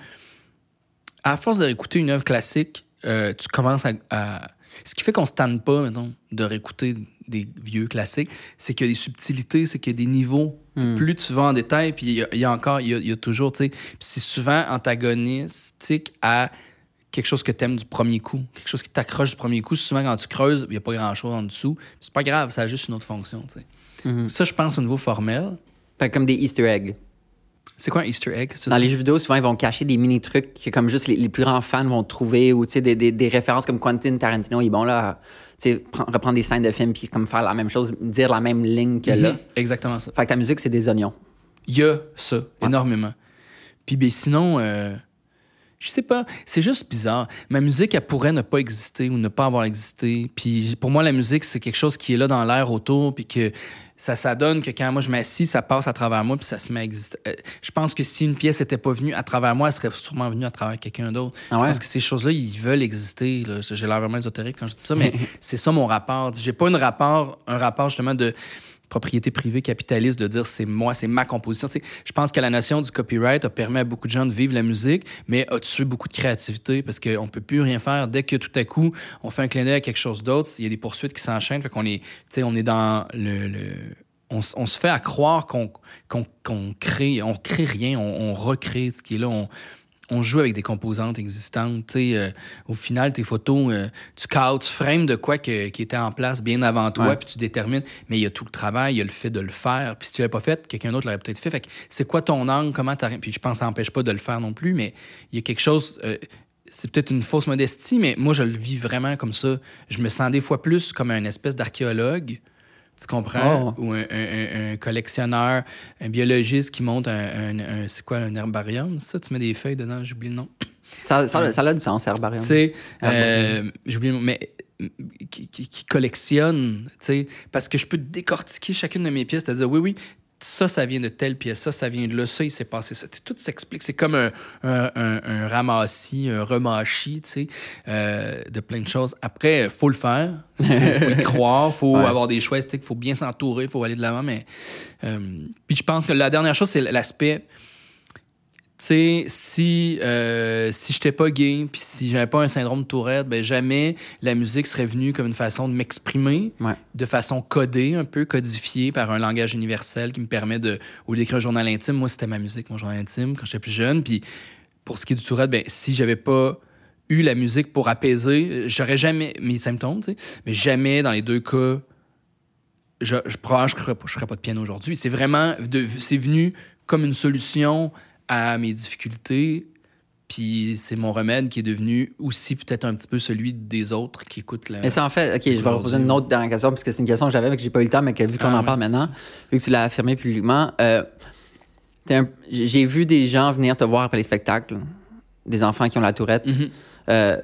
à force de réécouter une œuvre classique, euh, tu commences à, à- Ce qui fait qu'on se tanne pas, mettons, de réécouter des vieux classiques, c'est qu'il y a des subtilités, c'est qu'il y a des niveaux. Plus tu vas en détail, puis il y a, il y a encore, il y a, il y a toujours, tu sais, c'est souvent antagonistique à quelque chose que t'aimes du premier coup, quelque chose qui t'accroche du premier coup. Souvent, quand tu creuses, il n'y a pas grand-chose en dessous. C'est pas grave, ça a juste une autre fonction, tu sais. Ça, je pense au niveau formel. Fait comme des Easter eggs. C'est quoi un Easter egg? Dans les jeux vidéo, souvent, ils vont cacher des mini-trucs que comme juste les, les plus grands fans vont trouver ou tu sais, des, des, des références comme Quentin Tarantino, il est bon là, tu reprendre des scènes de films puis comme faire la même chose, dire la même ligne que là. Mhm. Exactement ça. Fait que ta musique, c'est des oignons. Il y a ça, énormément. Puis ben, sinon, euh, je sais pas, c'est juste bizarre. Ma musique, elle pourrait ne pas exister ou ne pas avoir existé. Puis pour moi, la musique, c'est quelque chose qui est là dans l'air autour, puis que ça, ça donne que quand moi je m'assis, ça passe à travers moi, puis ça se met à exister. Euh, je pense que si une pièce n'était pas venue à travers moi, elle serait sûrement venue à travers quelqu'un d'autre. Ah ouais? Je pense que ces choses-là, ils veulent exister. J'ai l'air vraiment ésotérique quand je dis ça, mais c'est ça mon rapport. J'ai pas une rapport, un rapport justement de propriété privée capitaliste de dire c'est moi, c'est ma composition. Je pense que la notion du copyright a permis à beaucoup de gens de vivre la musique, mais a tué beaucoup de créativité parce qu'on peut plus rien faire. Dès que tout à coup, on fait un clin d'œil à quelque chose d'autre, il y a des poursuites qui s'enchaînent. Fait qu'on est, on est dans le. on, se fait à croire qu'on qu'on qu'on crée, on crée rien, on, recrée ce qui est là. On joue avec des composantes existantes. Tu euh, au final, tes photos, euh, tu cadres, tu frames de quoi que- qui était en place bien avant toi, puis tu détermines. Mais il y a tout le travail, il y a le fait de le faire. Puis si tu l'avais pas fait, quelqu'un d'autre l'aurait peut-être fait. Fait que c'est quoi ton angle, comment t'as... Puis je pense que ça n'empêche pas de le faire non plus, mais il y a quelque chose... euh, c'est peut-être une fausse modestie, mais moi, je le vis vraiment comme ça. Je me sens des fois plus comme un espèce d'archéologue, tu comprends? Oh. Ou un, un- collectionneur, un biologiste qui monte un, un- c'est quoi, un herbarium, ça? Tu mets des feuilles dedans, j'oublie le nom. Ça, ça, ça a du sens, herbarium. Tu sais, euh, j'oublie le nom, mais qui, qui- qui collectionne, tu sais, parce que je peux décortiquer chacune de mes pièces, c'est-à-dire, oui, oui, ça, ça vient de telle pièce, ça, ça vient de là, ça, il s'est passé ça. Tout s'explique. C'est comme un, un, un, ramassis, un remâchis, tu sais, euh, de plein de choses. Après, faut le faire, faut, faut y croire, faut avoir des choix, il faut bien s'entourer, faut aller de l'avant. Mais euh, puis je pense que la dernière chose, c'est l'aspect sais, si, euh, si j'étais pas gay, puis si j'avais pas un syndrome de Tourette, ben jamais la musique serait venue comme une façon de m'exprimer, de façon codée, un peu codifiée par un langage universel qui me permet de, lieu d'écrire un journal intime, moi c'était ma musique, mon journal intime quand j'étais plus jeune. Puis pour ce qui est du Tourette, ben si j'avais pas eu la musique pour apaiser, j'aurais jamais mes symptômes, tu sais, mais jamais dans les deux cas je, je, probablement, je ne ferais, pas de piano aujourd'hui. C'est vraiment, c'est venu comme une solution à mes difficultés. Puis c'est mon remède qui est devenu aussi peut-être un petit peu celui des autres qui écoutent la. Mais c'est en fait, OK, je vais reposer une autre dernière question parce que c'est une question que j'avais mais que j'ai pas eu le temps, mais que vu qu'on ah, en parle maintenant, vu que tu l'as affirmé publiquement, euh, j'ai vu des gens venir te voir après les spectacles, des enfants qui ont la tourette, mm-hmm. euh,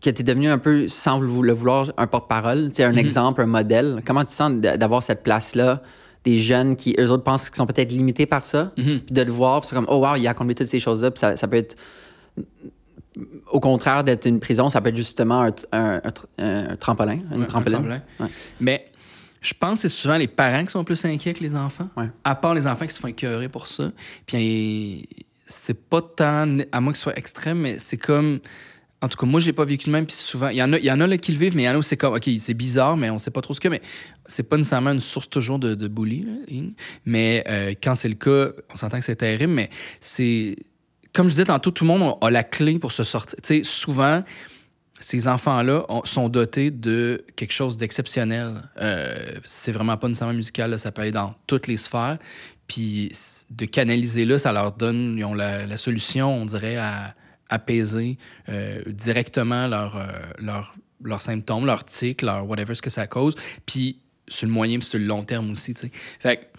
qui étaient devenus un peu, sans le vouloir, un porte-parole, un mm-hmm. exemple, un modèle. Comment tu sens d'avoir cette place-là? Des jeunes qui, eux autres, pensent qu'ils sont peut-être limités par ça. Mhm. Puis de le voir, puis c'est comme, oh wow, il a accompli toutes ces choses-là. Puis ça, ça, peut être, au contraire d'être une prison, ça peut être justement un, un, un, trampolin, une trampoline. Mais je pense que c'est souvent les parents qui sont plus inquiets que les enfants. À part les enfants qui se font écœurer pour ça. Puis c'est pas tant, à moins que ce soit extrême, mais c'est comme en tout cas, moi, je l'ai pas vécu de même. Puis souvent, il y en a, il y en a là, qui le vivent, mais il y en a où c'est comme, OK, c'est bizarre, mais on sait pas trop ce que. Mais c'est pas nécessairement une source toujours de, de bully. mais euh, quand c'est le cas, on s'entend que c'est terrible, mais c'est. Comme je disais tantôt, tout le monde a la clé pour se sortir. Tu sais, souvent, ces enfants-là sont dotés de quelque chose d'exceptionnel. Euh, c'est vraiment pas nécessairement musical, là, ça peut aller dans toutes les sphères. Puis de canaliser là, ça leur donne, la, la solution, on dirait, à apaiser euh, directement leurs leur, euh, leur symptômes, leurs tics, leur whatever ce que ça cause. Puis sur le moyen, puis sur le long terme aussi. Fait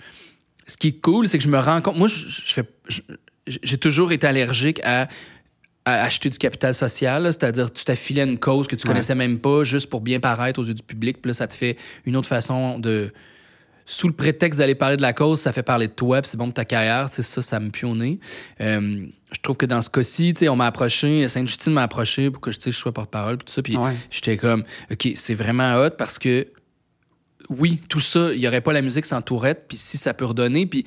ce qui est cool, c'est que je me rends compte. Moi, je, fais, j'ai toujours été allergique à, acheter du capital social, c'est-à-dire tu t'affilais à une cause que tu connaissais même pas juste pour bien paraître aux yeux du public, puis là, ça te fait une autre façon de. Sous le prétexte d'aller parler de la cause, ça fait parler de toi, puis c'est bon pour ta carrière, ça, ça me pionne. Euh, je trouve que dans ce cas-ci, on m'a approché, Sainte-Justine m'a approché pour que je sois porte-parole, tout ça. Puis j'étais comme, OK, c'est vraiment hot parce que, oui, tout ça, il n'y aurait pas la musique sans Tourette, puis si ça peut redonner. Puis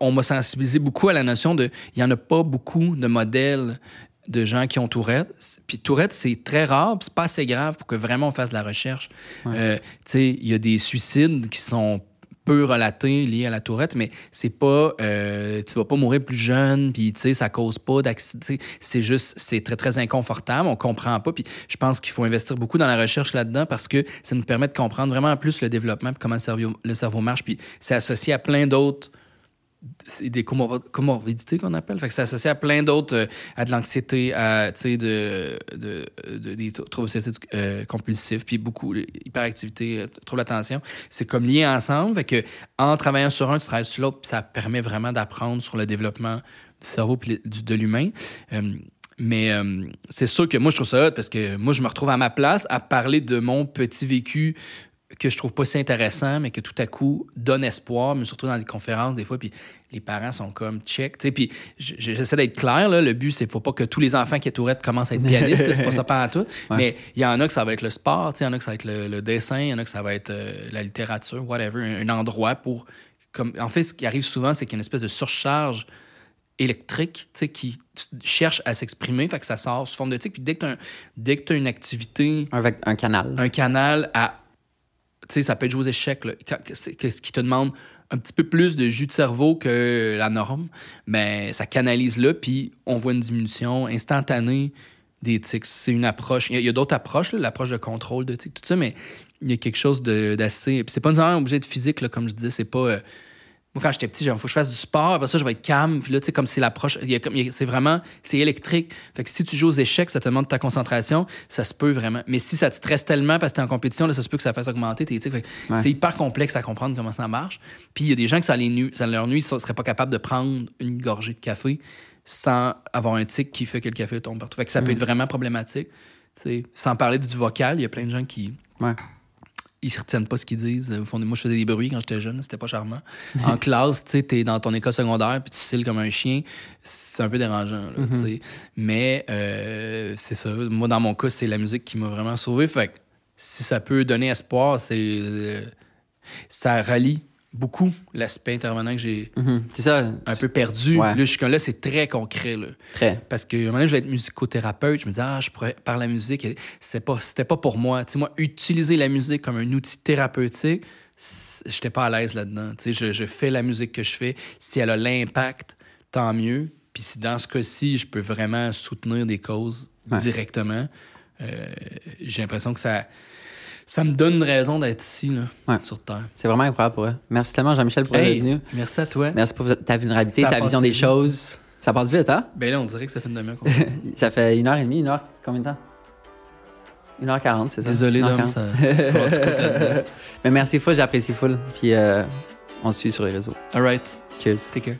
on m'a sensibilisé beaucoup à la notion de, il n'y en a pas beaucoup de modèles de gens qui ont Tourette. Puis Tourette, c'est très rare, c'est pas assez grave pour que vraiment on fasse de la recherche. Euh, tu sais, il y a des suicides qui sont peu relaté lié à la tourette, mais c'est pas, euh, tu vas pas mourir plus jeune, puis tu sais, ça cause pas d'accident. C'est juste, c'est très, très inconfortable, on comprend pas, puis je pense qu'il faut investir beaucoup dans la recherche là-dedans parce que ça nous permet de comprendre vraiment plus le développement, puis comment le cerveau, le cerveau marche, puis c'est associé à plein d'autres c'est des comorbidités qu'on appelle. Fait que c'est associé à plein d'autres, euh, à de l'anxiété, à de, de, de, des troubles euh, compulsifs, puis beaucoup, hyperactivité, euh, troubles d'attention. C'est comme lié ensemble. Fait que en travaillant sur un, tu travailles sur l'autre, ça permet vraiment d'apprendre sur le développement du cerveau puis de l'humain. mais c'est sûr que moi, je trouve ça hot parce que moi, je me retrouve à ma place à parler de mon petit vécu que je trouve pas si intéressant, mais que tout à coup donne espoir, mais surtout dans des conférences, des fois, puis les parents sont comme check. Puis j'essaie d'être clair, là, le but, c'est faut pas que tous les enfants qui Tourette commencent à être pianistes, c'est pas ça pas à tout. Mais il y en a que ça va être le sport, il y en a que ça va être le, dessin, il y en a que ça va être euh, la littérature, whatever, un, endroit pour. Comme, en fait, ce qui arrive souvent, c'est qu'il y a une espèce de surcharge électrique qui cherche à s'exprimer, fait que ça sort sous forme de tic. Puis dès que tu as, une activité. Avec un canal. Un canal à tu sais, ça peut être jouer aux échecs, ce qui te demande un petit peu plus de jus de cerveau que la norme, mais ça canalise là, puis on voit une diminution instantanée des tics. C'est une approche. Il y a, d'autres approches, l'approche de contrôle de tics, tout ça, mais il y a quelque chose d'assez. Puis c'est pas nécessairement obligé de physique, là, comme je disais, c'est pas. Euh, moi, quand j'étais petit, il faut que je fasse du sport, après ça, je vais être calme. Puis là, tu sais, comme c'est l'approche, c'est vraiment, c'est électrique. Fait que si tu joues aux échecs, ça te demande ta concentration, ça se peut vraiment. Mais si ça te stresse tellement parce que t'es en compétition, là, ça se peut que ça fasse augmenter tes tics. C'est hyper complexe à comprendre comment ça marche. Puis il y a des gens que ça, les nuit, ça leur nuit, ils seraient pas capables de prendre une gorgée de café sans avoir un tic qui fait que le café tombe partout. Fait que ça peut mm. être vraiment problématique. sais, sans parler du vocal, il y a plein de gens qui. Ouais ils retiennent pas ce qu'ils disent. Au fond, moi, je faisais des bruits quand j'étais jeune, c'était pas charmant. en classe, tu sais, t'es dans ton école secondaire puis tu cils comme un chien, c'est un peu dérangeant, là, sais. Mais euh, c'est ça. Moi, dans mon cas, c'est la musique qui m'a vraiment sauvé. Fait que si ça peut donner espoir, c'est. euh, ça rallie beaucoup l'aspect intervenant que j'ai Mhm. C'est ça. un peu perdu. Ouais. Là, jusqu'à là, c'est très concret, là. Très. Parce que un moment donné, je voulais être musicothérapeute. Je me disais, ah, je pourrais par la musique. C'était pas, c'était pas pour moi. Tu sais, moi, utiliser la musique comme un outil thérapeutique, c'est- j'étais pas à l'aise là-dedans. Tu sais, je, je fais la musique que je fais. Si elle a l'impact, tant mieux. Puis si dans ce cas-ci, je peux vraiment soutenir des causes Ouais. directement, euh, j'ai l'impression que ça, ça me donne une raison d'être ici, là, Ouais. sur Terre. C'est vraiment incroyable pour eux. Merci tellement, Jean-Michel, pour Hey, être venu. merci à toi. Merci pour ta vulnérabilité, Ça ta vision des vite. choses. Ça passe vite, hein? Ben là, on dirait que ça fait une demi-heure qu'on Ça fait une heure et demie, une heure. Combien de temps? Une heure quarante, c'est ça? Désolé, Dom, ça. Mais merci full, j'apprécie full. Puis euh, on se suit sur les réseaux. All right. Cheers. Take care.